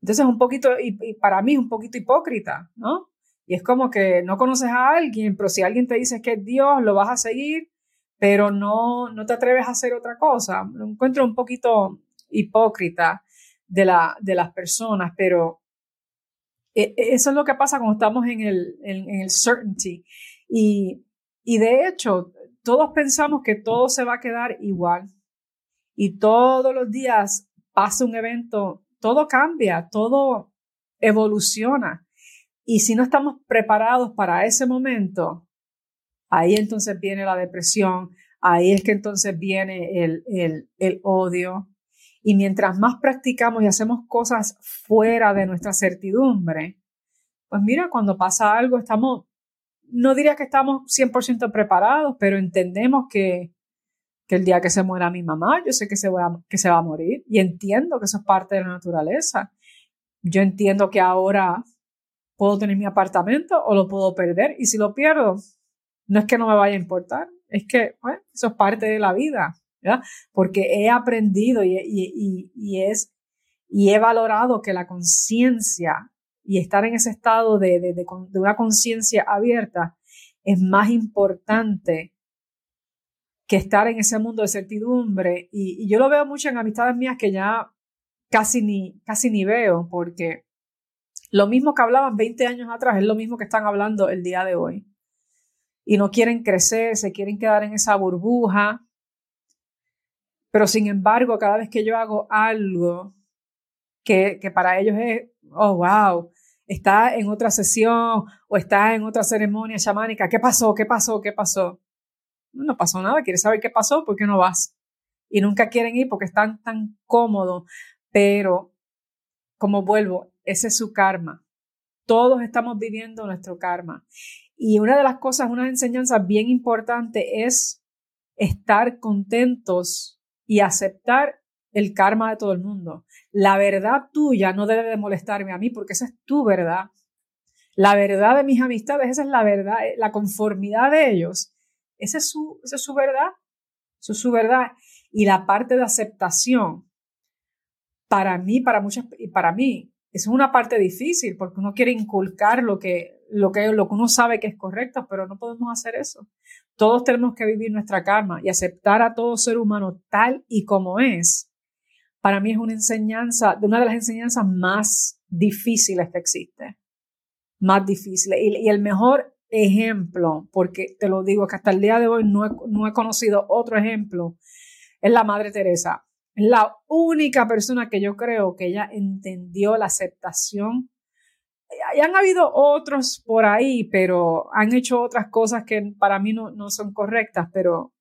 entonces es un poquito, y, para mí es un poquito hipócrita, ¿no? Y es como que no conoces a alguien, pero si alguien te dice que es Dios, lo vas a seguir, pero no, no te atreves a hacer otra cosa. Lo encuentro un poquito hipócrita de, la, de las personas, pero e, e, eso es lo que pasa cuando estamos en el, en, el certainty. Y, y de hecho, todos pensamos que todo se va a quedar igual. Y todos los días pasa un evento todo cambia, todo evoluciona. Y si no estamos preparados para ese momento, ahí entonces viene la depresión, ahí es que entonces viene el, el, odio. Y mientras más practicamos y hacemos cosas fuera de nuestra certidumbre, pues mira, cuando pasa algo estamos, no diría que estamos 100% preparados, pero entendemos que que el día que se muera mi mamá, yo sé que se, va, que se va a morir y entiendo que eso es parte de la naturaleza. Yo entiendo que ahora puedo tener mi apartamento o lo puedo perder y si lo pierdo, no es que no me vaya a importar, es que eso es parte de la vida, ¿verdad? Porque he aprendido y, y, y, es, y he valorado que la conciencia y estar en ese estado de, de, de, de una conciencia abierta es más importante que estar en ese mundo de certidumbre. Y, yo lo veo mucho en amistades mías que ya casi ni, casi ni veo, porque lo mismo que hablaban 20 años atrás es lo mismo que están hablando el día de hoy. Y no quieren crecer, se quieren quedar en esa burbuja. Pero sin embargo, cada vez que yo hago algo que, que para ellos es, oh, wow, está en otra sesión o está en otra ceremonia chamánica, ¿qué pasó? ¿Qué pasó? ¿Qué pasó? no pasó nada, quieres saber qué pasó, ¿por qué no vas? Y nunca quieren ir porque están tan cómodos, pero como vuelvo, ese es su karma. Todos estamos viviendo nuestro karma. Y una de las cosas, una enseñanza bien importante es estar contentos y aceptar el karma de todo el mundo. La verdad tuya no debe de molestarme a mí porque esa es tu verdad. La verdad de mis amistades, esa es la verdad, la conformidad de ellos esa es su, es su verdad. Esa es su verdad. Y la parte de aceptación. para mí, para muchas, y para mí, es una parte difícil porque uno quiere inculcar lo que, lo que, lo que uno sabe que es correcto, pero no podemos hacer eso. Todos tenemos que vivir nuestra karma y aceptar a todo ser humano tal y como es. Para mí es una enseñanza, de una de las enseñanzas más difíciles que existe. Más difíciles. Y, el mejor ejemplo, porque te lo digo que hasta el día de hoy no he, no he conocido otro ejemplo, es la Madre Teresa es la única persona que yo creo que ella entendió la aceptación. Y han habido otros por ahí, pero han hecho otras cosas que para mí no, no son correctas, pero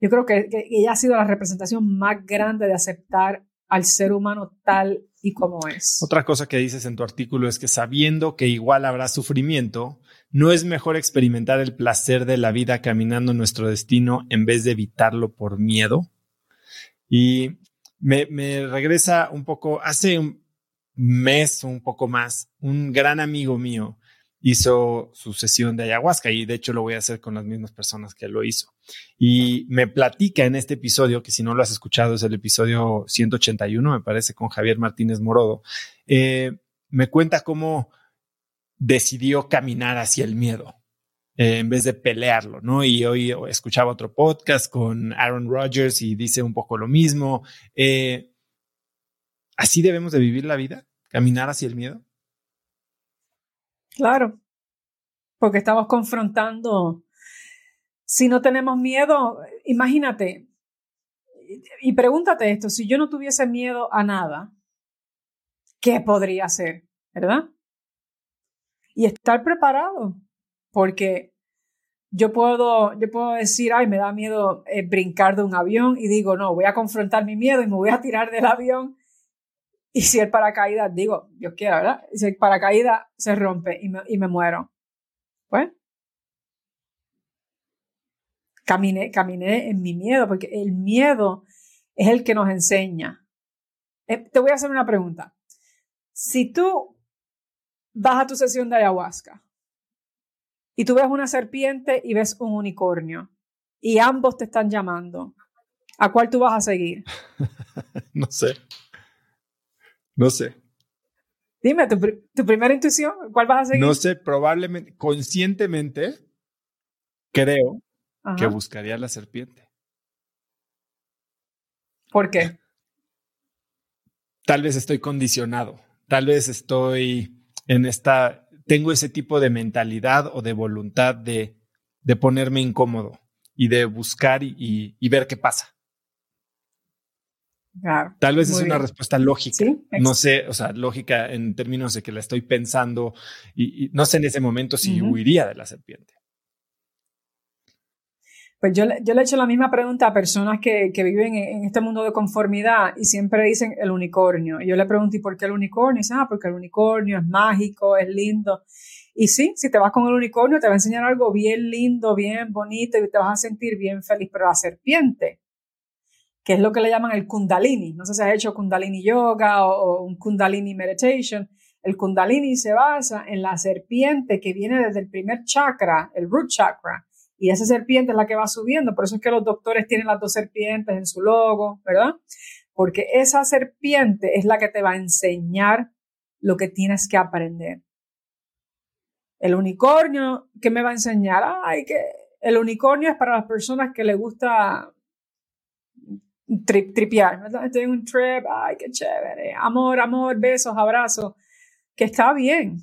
yo creo que, que, ella ha sido la representación más grande de aceptar al ser humano tal y como es. Otra cosa que dices en tu artículo es que sabiendo que igual habrá sufrimiento, no es mejor experimentar el placer de la vida caminando nuestro destino en vez de evitarlo por miedo. Y me, regresa un poco, hace un mes o un poco más, un gran amigo mío hizo su sesión de ayahuasca y de hecho lo voy a hacer con las mismas personas que lo hizo. Y me platica en este episodio, que si no lo has escuchado es el episodio 181, me parece, con Javier Martínez Morodo, eh, me cuenta cómo decidió caminar hacia el miedo. Eh, en vez de pelearlo, ¿no? Y hoy escuchaba otro podcast con Aaron Rodgers y dice un poco lo mismo. Eh, ¿Así debemos de vivir la vida? ¿Caminar hacia el miedo? Claro, porque estamos confrontando. Si no tenemos miedo, imagínate, y pregúntate esto, si yo no tuviese miedo a nada, ¿qué podría hacer? ¿Verdad? Y estar preparado porque yo puedo, yo puedo decir, ay, me da miedo eh, brincar de un avión y digo, no, voy a confrontar mi miedo y me voy a tirar del avión. Y si el paracaídas, digo, Dios quiera, ¿verdad? si el paracaídas se rompe y me, y me muero, pues caminé, caminé en mi miedo, porque el miedo es el que nos enseña. Eh, te voy a hacer una pregunta. Si tú vas a tu sesión de ayahuasca y tú ves una serpiente y ves un unicornio y ambos te están llamando, ¿a cuál tú vas a seguir? no sé. No sé. Dime, tu, primera intuición, ¿cuál vas a seguir? No sé, probablemente, conscientemente, creo que buscaría la serpiente. ¿Por qué? Tal vez estoy condicionado, tal vez estoy en esta tengo ese tipo de mentalidad o de voluntad de, de ponerme incómodo y de buscar y, y, ver qué pasa. Tal vez es una respuesta lógica. No sé, o sea, lógica en términos de que la estoy pensando y, no sé en ese momento si huiría de la serpiente. Pues yo, yo le he hecho la misma pregunta a personas que, que viven en, este mundo de conformidad y siempre dicen el unicornio. Y yo le pregunto, ¿y por qué el unicornio? Y dicen, ah, porque el unicornio es mágico, es lindo. Y sí, si te vas con el unicornio, te va a enseñar algo bien lindo, bien bonito y te vas a sentir bien feliz. Pero la serpiente, que es lo que le llaman el kundalini, no sé si has hecho kundalini yoga o, o un kundalini meditation, el kundalini se basa en la serpiente que viene desde el primer chakra, el root chakra, y esa serpiente es la que va subiendo. Por eso es que los doctores tienen las dos serpientes en su logo, ¿verdad? Porque esa serpiente es la que te va a enseñar lo que tienes que aprender. El unicornio, ¿qué me va a enseñar? Ay, que el unicornio es para las personas que les gusta tripear. Estoy en un trip, ay, qué chévere. Amor, amor, besos, abrazos. Que está bien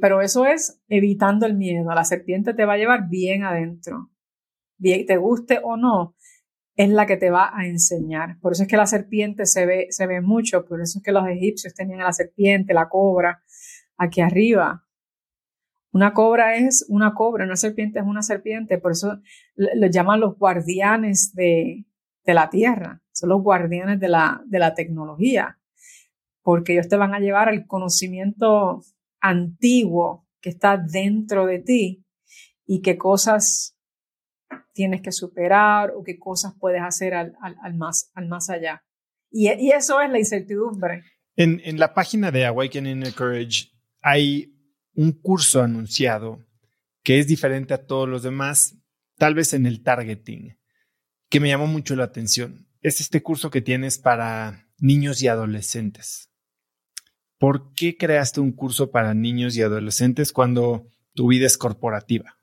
pero eso es evitando el miedo. La serpiente te va a llevar bien adentro. Bien, te guste o no, es la que te va a enseñar. Por eso es que la serpiente se ve, se ve mucho. Por eso es que los egipcios tenían la serpiente, la cobra, aquí arriba. Una cobra es una cobra, una serpiente es una serpiente. Por eso lo llaman los guardianes de, de la tierra. Son los guardianes de la, de la tecnología. Porque ellos te van a llevar al conocimiento antiguo que está dentro de ti y qué cosas tienes que superar o qué cosas puedes hacer al, más, al más allá. Y, eso es la incertidumbre. En, en la página de Awakening Courage hay un curso anunciado que es diferente a todos los demás, tal vez en el targeting, que me llamó mucho la atención. Es este curso que tienes para niños y adolescentes. ¿Por qué creaste un curso para niños y adolescentes cuando tu vida es corporativa?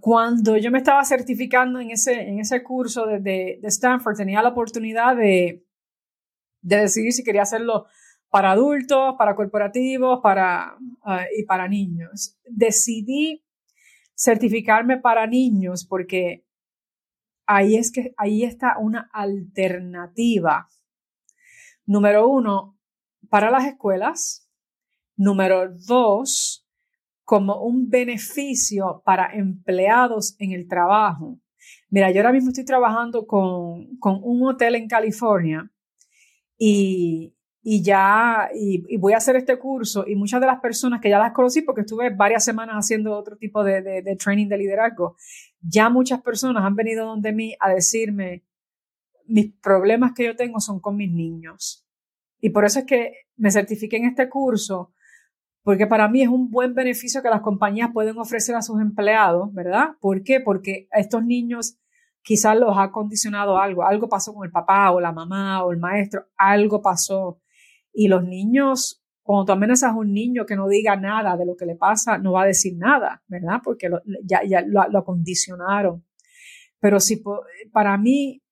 Cuando yo me estaba certificando en ese, en ese curso de, Stanford, tenía la oportunidad de, de, decidir si quería hacerlo para adultos, para corporativos para, ah, y para niños. Decidí certificarme para niños porque ahí es que ahí está una alternativa. Número uno, para las escuelas. Número dos, como un beneficio para empleados en el trabajo. Mira, yo ahora mismo estoy trabajando con, con un hotel en California y, y ya, y, voy a hacer este curso y muchas de las personas que ya las conocí porque estuve varias semanas haciendo otro tipo de, de, training de liderazgo, ya muchas personas han venido donde mí a decirme, mis problemas que yo tengo son con mis niños. Y por eso es que me certifiqué en este curso, porque para mí es un buen beneficio que las compañías pueden ofrecer a sus empleados, ¿verdad? ¿Por qué? Porque a estos niños quizás los ha condicionado algo, algo pasó con el papá o la mamá o el maestro, algo pasó y los niños, cuando tú amenazas a un niño que no diga nada de lo que le pasa, no va a decir nada, ¿verdad? Porque ya, ya lo, lo, acondicionaron. Pero si para mí,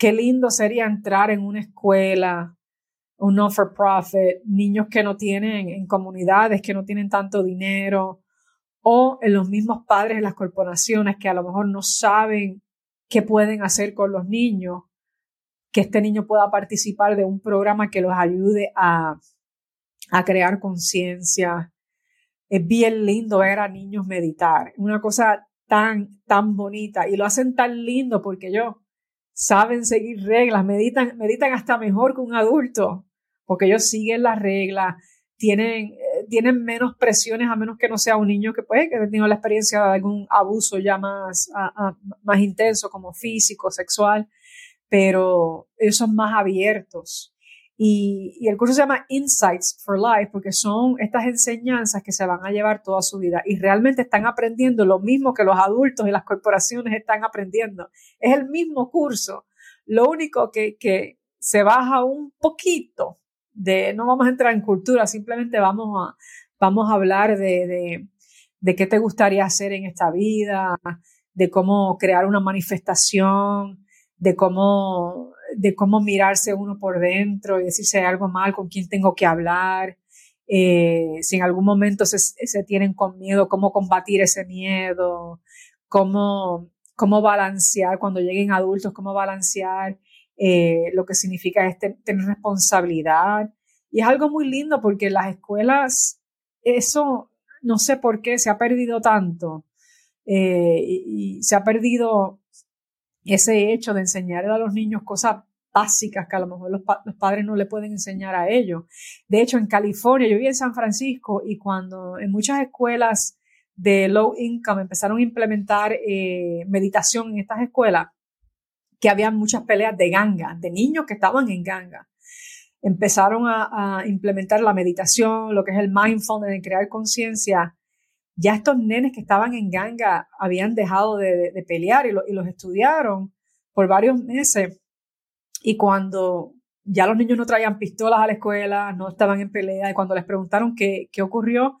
qué lindo sería entrar en una escuela, un no for profit, niños que no tienen, en comunidades que no tienen tanto dinero, o en los mismos padres de las corporaciones que a lo mejor no saben qué pueden hacer con los niños que este niño pueda participar de un programa que los ayude a, a crear conciencia. Es bien lindo ver a niños meditar, una cosa tan, tan bonita y lo hacen tan lindo porque ellos saben seguir reglas, meditan, meditan hasta mejor que un adulto, porque ellos siguen las reglas, tienen, eh, tienen menos presiones a menos que no sea un niño que puede que haya tenido la experiencia de algún abuso ya más, más intenso como físico, sexual pero ellos son más abiertos. Y, el curso se llama Insights for Life porque son estas enseñanzas que se van a llevar toda su vida y realmente están aprendiendo lo mismo que los adultos y las corporaciones están aprendiendo. Es el mismo curso. Lo único que, que se baja un poquito de, no vamos a entrar en cultura, simplemente vamos a, vamos a hablar de, de, de qué te gustaría hacer en esta vida, de cómo crear una manifestación, de cómo, de cómo mirarse uno por dentro y decir si hay algo mal, con quién tengo que hablar, eh, si en algún momento se, se, tienen con miedo, cómo combatir ese miedo, cómo, cómo balancear cuando lleguen adultos, cómo balancear eh, lo que significa este, tener responsabilidad. Y es algo muy lindo porque las escuelas, eso no sé por qué se ha perdido tanto. Eh, y, se ha perdido ese hecho de enseñar a los niños cosas básicas que a lo mejor los, padres no le pueden enseñar a ellos. De hecho, en California, yo viví en San Francisco y cuando en muchas escuelas de low income empezaron a implementar eh, meditación en estas escuelas, que había muchas peleas de ganga, de niños que estaban en ganga. Empezaron a, implementar la meditación, lo que es el mindfulness, de crear conciencia ya estos nenes que estaban en ganga habían dejado de, pelear y, los estudiaron por varios meses. Y cuando ya los niños no traían pistolas a la escuela, no estaban en pelea, y cuando les preguntaron qué, qué ocurrió,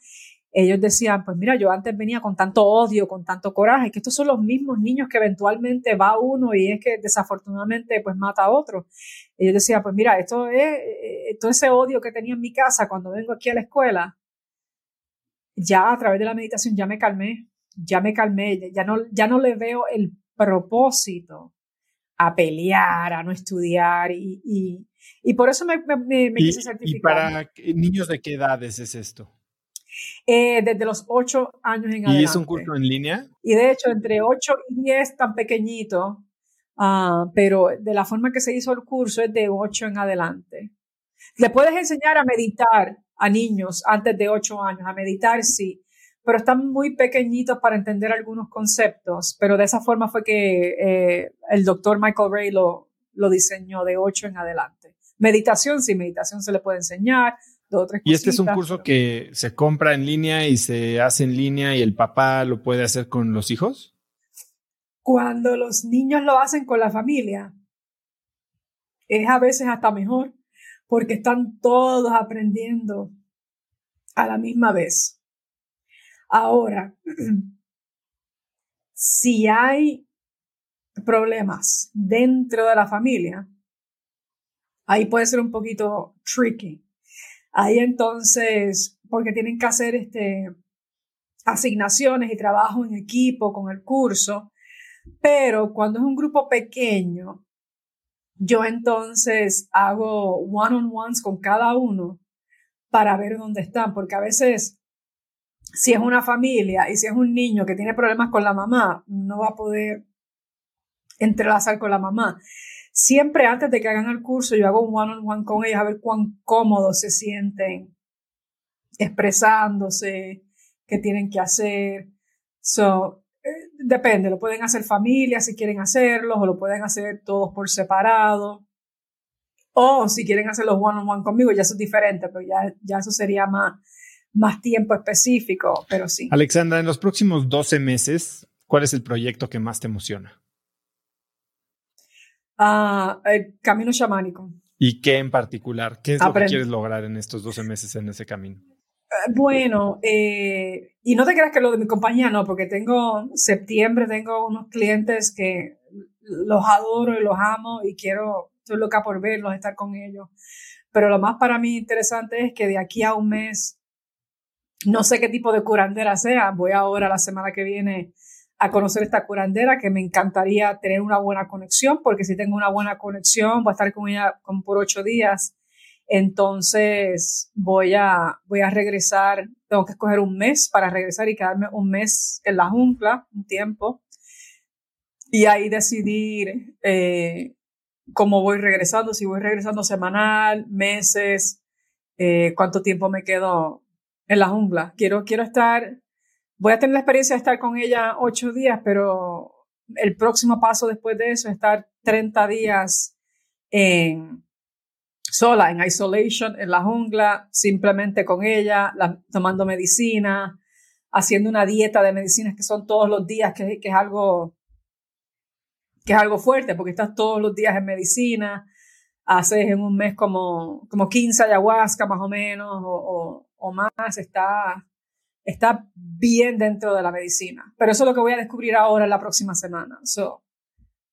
ellos decían, pues mira, yo antes venía con tanto odio, con tanto coraje, que estos son los mismos niños que eventualmente va uno y es que desafortunadamente pues mata a otro. Ellos decían, pues mira, esto es, eh, todo ese odio que tenía en mi casa cuando vengo aquí a la escuela, ya a través de la meditación ya me calmé, ya me calmé, ya no, ya no le veo el propósito a pelear, a no estudiar y, y, por eso me, me, quise certificar. ¿Y para niños de qué edades es esto? Eh, desde los 8 años en adelante. ¿Y es un curso en línea? Y de hecho, entre 8 y 10 tan pequeñito, uh, pero de la forma que se hizo el curso es de 8 en adelante. Le puedes enseñar a meditar a niños antes de 8 años, a meditar, sí, pero están muy pequeñitos para entender algunos conceptos, pero de esa forma fue que eh, el doctor Michael Ray lo, lo diseñó de 8 en adelante. Meditación, sí, meditación se le puede enseñar, Y este es un curso que se compra en línea y se hace en línea y el papá lo puede hacer con los hijos. Cuando los niños lo hacen con la familia, es a veces hasta mejor porque están todos aprendiendo a la misma vez. Ahora, si hay problemas dentro de la familia, ahí puede ser un poquito tricky. Ahí entonces, porque tienen que hacer este, asignaciones y trabajo en equipo con el curso, pero cuando es un grupo pequeño, yo entonces hago one-on-ones con cada uno para ver dónde están, porque a veces si es una familia y si es un niño que tiene problemas con la mamá, no va a poder entrelazar con la mamá. Siempre antes de que hagan el curso, yo hago un one-on-one con ellos a ver cuán cómodos se sienten expresándose, qué tienen que hacer. So, depende, lo pueden hacer familias si quieren hacerlo, o lo pueden hacer todos por separado. O si quieren hacer los one-on-one conmigo, ya eso es diferente, pero ya, ya eso sería más, más tiempo específico, pero sí. Alexandra, en los próximos 12 meses, ¿cuál es el proyecto que más te emociona? Ah, el camino chamánico. ¿Y qué en particular? ¿Qué es lo que quieres lograr en estos 12 meses en ese camino? Eh, bueno, eh, y no te creas que lo de mi compañía no, porque tengo septiembre, tengo unos clientes que los adoro y los amo y quiero, estoy loca por verlos, estar con ellos. Pero lo más para mí interesante es que de aquí a un mes, no sé qué tipo de curandera sea, voy ahora la semana que viene a conocer esta curandera que me encantaría tener una buena conexión, porque si tengo una buena conexión, voy a estar con ella por ocho días. Entonces voy a, voy a regresar, tengo que escoger un mes para regresar y quedarme un mes en la jungla, un tiempo, y ahí decidir eh, cómo voy regresando, si voy regresando semanal, meses, eh, cuánto tiempo me quedo en la jungla. Quiero, quiero estar voy a tener la experiencia de estar con ella ocho días, pero el próximo paso después de eso es estar 30 días en, sola, en isolation, en la jungla, simplemente con ella, tomando medicina, haciendo una dieta de medicinas que son todos los días, que, es algo que es algo fuerte, porque estás todos los días en medicina, haces en un mes como, como 15 ayahuasca más o menos, o, o más, está está bien dentro de la medicina. Pero eso es lo que voy a descubrir ahora en la próxima semana. So,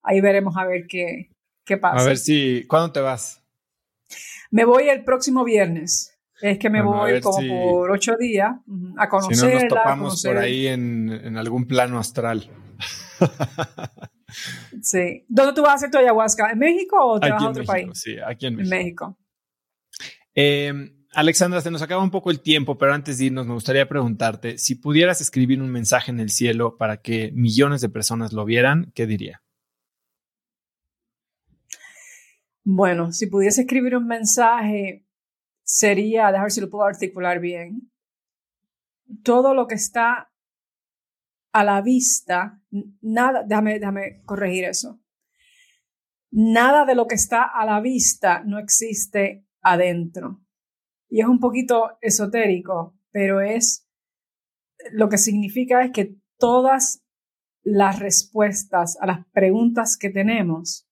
ahí veremos a ver qué, qué pasa. A ver si, ¿cuándo te vas? Me voy el próximo viernes. Es que me voy como por ocho días a conocerla. Si no nos topamos por ahí en, en, algún plano astral. sí. ¿Dónde tú vas a hacer tu ayahuasca? ¿En México o te vas a otro país? Sí, aquí en México. En México. Eh, Alexandra, se nos acaba un poco el tiempo, pero antes de irnos me gustaría preguntarte, si pudieras escribir un mensaje en el cielo para que millones de personas lo vieran, ¿qué diría? Bueno, si pudiese escribir un mensaje, sería, dejar si lo puedo articular bien, todo lo que está a la vista, nada, déjame, déjame corregir eso. Nada de lo que está a la vista no existe adentro y es un poquito esotérico, pero es lo que significa es que todas las respuestas a las preguntas que tenemos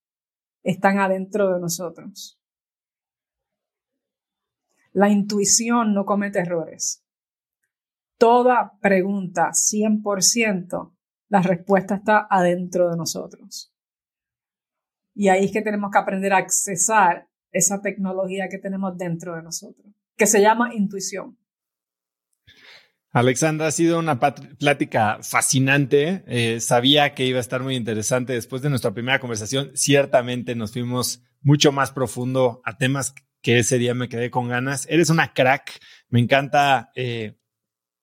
están adentro de nosotros. La intuición no comete errores. Toda pregunta, 100%, la respuesta está adentro de nosotros. Y ahí es que tenemos que aprender a accesar esa tecnología que tenemos dentro de nosotros que se llama intuición. Alexandra, ha sido una plática fascinante. Eh, sabía que iba a estar muy interesante. Después de nuestra primera conversación, ciertamente nos fuimos mucho más profundo a temas que ese día me quedé con ganas. Eres una crack. Me encanta eh,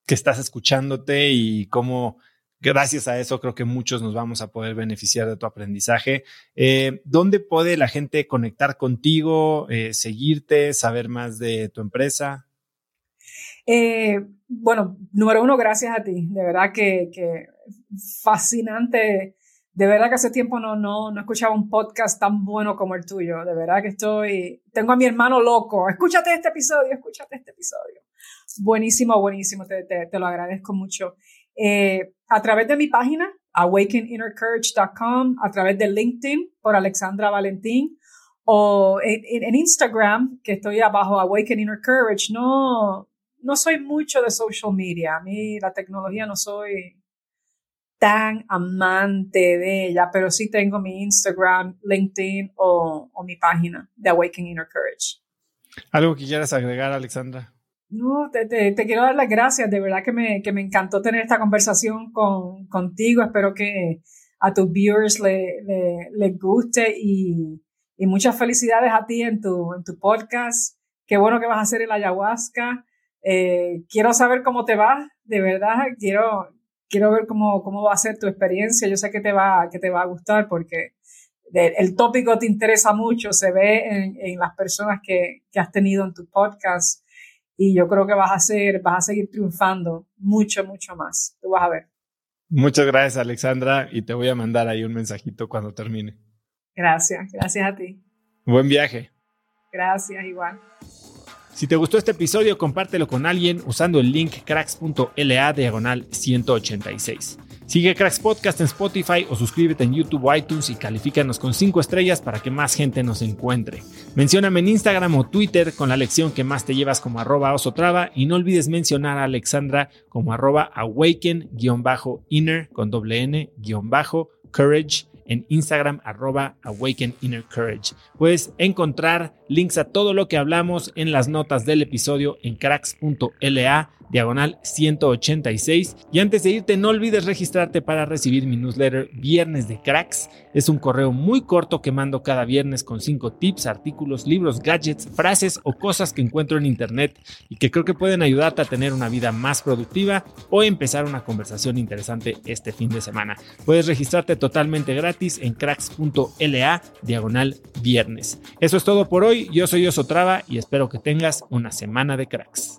que estás escuchándote y cómo gracias a eso creo que muchos nos vamos a poder beneficiar de tu aprendizaje. Eh, ¿Dónde puede la gente conectar contigo, eh, seguirte, saber más de tu empresa? Eh, bueno, número uno, gracias a ti. De verdad que, fascinante. De verdad que hace tiempo no, no, no escuchaba un podcast tan bueno como el tuyo. De verdad que estoy, tengo a mi hermano loco. Escúchate este episodio, escúchate este episodio. Buenísimo, buenísimo. Te, te lo agradezco mucho. Eh, a través de mi página, awakeninnercourage.com, a través de LinkedIn por Alexandra Valentín O en, Instagram, que estoy abajo, Awaken no, no soy mucho de social media. A mí la tecnología no soy tan amante de ella, pero sí tengo mi Instagram, LinkedIn o, o mi página de Awaken Inner Courage. ¿Algo que quieras agregar, Alexandra? No, te, te, quiero dar las gracias. De verdad que me, que me encantó tener esta conversación con, contigo. Espero que a tus viewers les le, guste y, y, muchas felicidades a ti en tu, en tu podcast. Qué bueno que vas a hacer el ayahuasca. Eh, quiero saber cómo te va, de verdad. Quiero, quiero ver cómo, cómo va a ser tu experiencia. Yo sé que te va, que te va a gustar porque el tópico te interesa mucho, se ve en, en las personas que, que, has tenido en tu podcast y yo creo que vas a ser, vas a seguir triunfando mucho, mucho más. Tú vas a ver. Muchas gracias, Alexandra, y te voy a mandar ahí un mensajito cuando termine. Gracias, gracias a ti. Buen viaje. Gracias, igual. Si te gustó este episodio, compártelo con alguien usando el link cracks.la diagonal 186. Sigue Cracks Podcast en Spotify o suscríbete en YouTube o iTunes y califícanos con 5 estrellas para que más gente nos encuentre. Mencióname en Instagram o Twitter con la lección que más te llevas como arroba osotrava y no olvides mencionar a Alexandra como arroba awaken-inner con doble n-courage en Instagram arroba Awaken Inner Courage. Puedes encontrar links a todo lo que hablamos en las notas del episodio en cracks.la diagonal 186. Y antes de irte, no olvides registrarte para recibir mi newsletter Viernes de Cracks. Es un correo muy corto que mando cada viernes con 5 tips, artículos, libros, gadgets, frases o cosas que encuentro en internet y que creo que pueden ayudarte a tener una vida más productiva o empezar una conversación interesante este fin de semana. Puedes registrarte totalmente gratis en cracks.la diagonal viernes. Eso es todo por hoy. Yo soy Osotrava y espero que tengas una semana de cracks.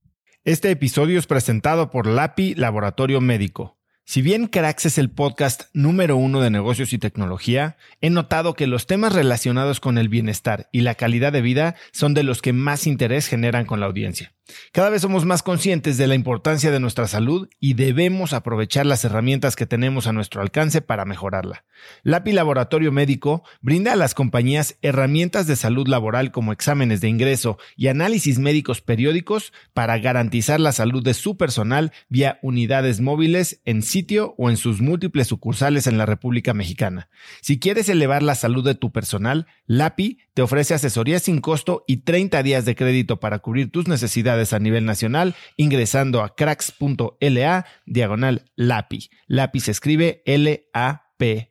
Este episodio es presentado por LAPI Laboratorio Médico. Si bien Cracks es el podcast número uno de negocios y tecnología, he notado que los temas relacionados con el bienestar y la calidad de vida son de los que más interés generan con la audiencia. Cada vez somos más conscientes de la importancia de nuestra salud y debemos aprovechar las herramientas que tenemos a nuestro alcance para mejorarla. LAPI Laboratorio Médico brinda a las compañías herramientas de salud laboral como exámenes de ingreso y análisis médicos periódicos para garantizar la salud de su personal vía unidades móviles en sitio o en sus múltiples sucursales en la República Mexicana. Si quieres elevar la salud de tu personal, LAPI te ofrece asesoría sin costo y 30 días de crédito para cubrir tus necesidades a nivel nacional ingresando a cracks.la diagonal LAPI. LAPI se escribe L-A-P-I.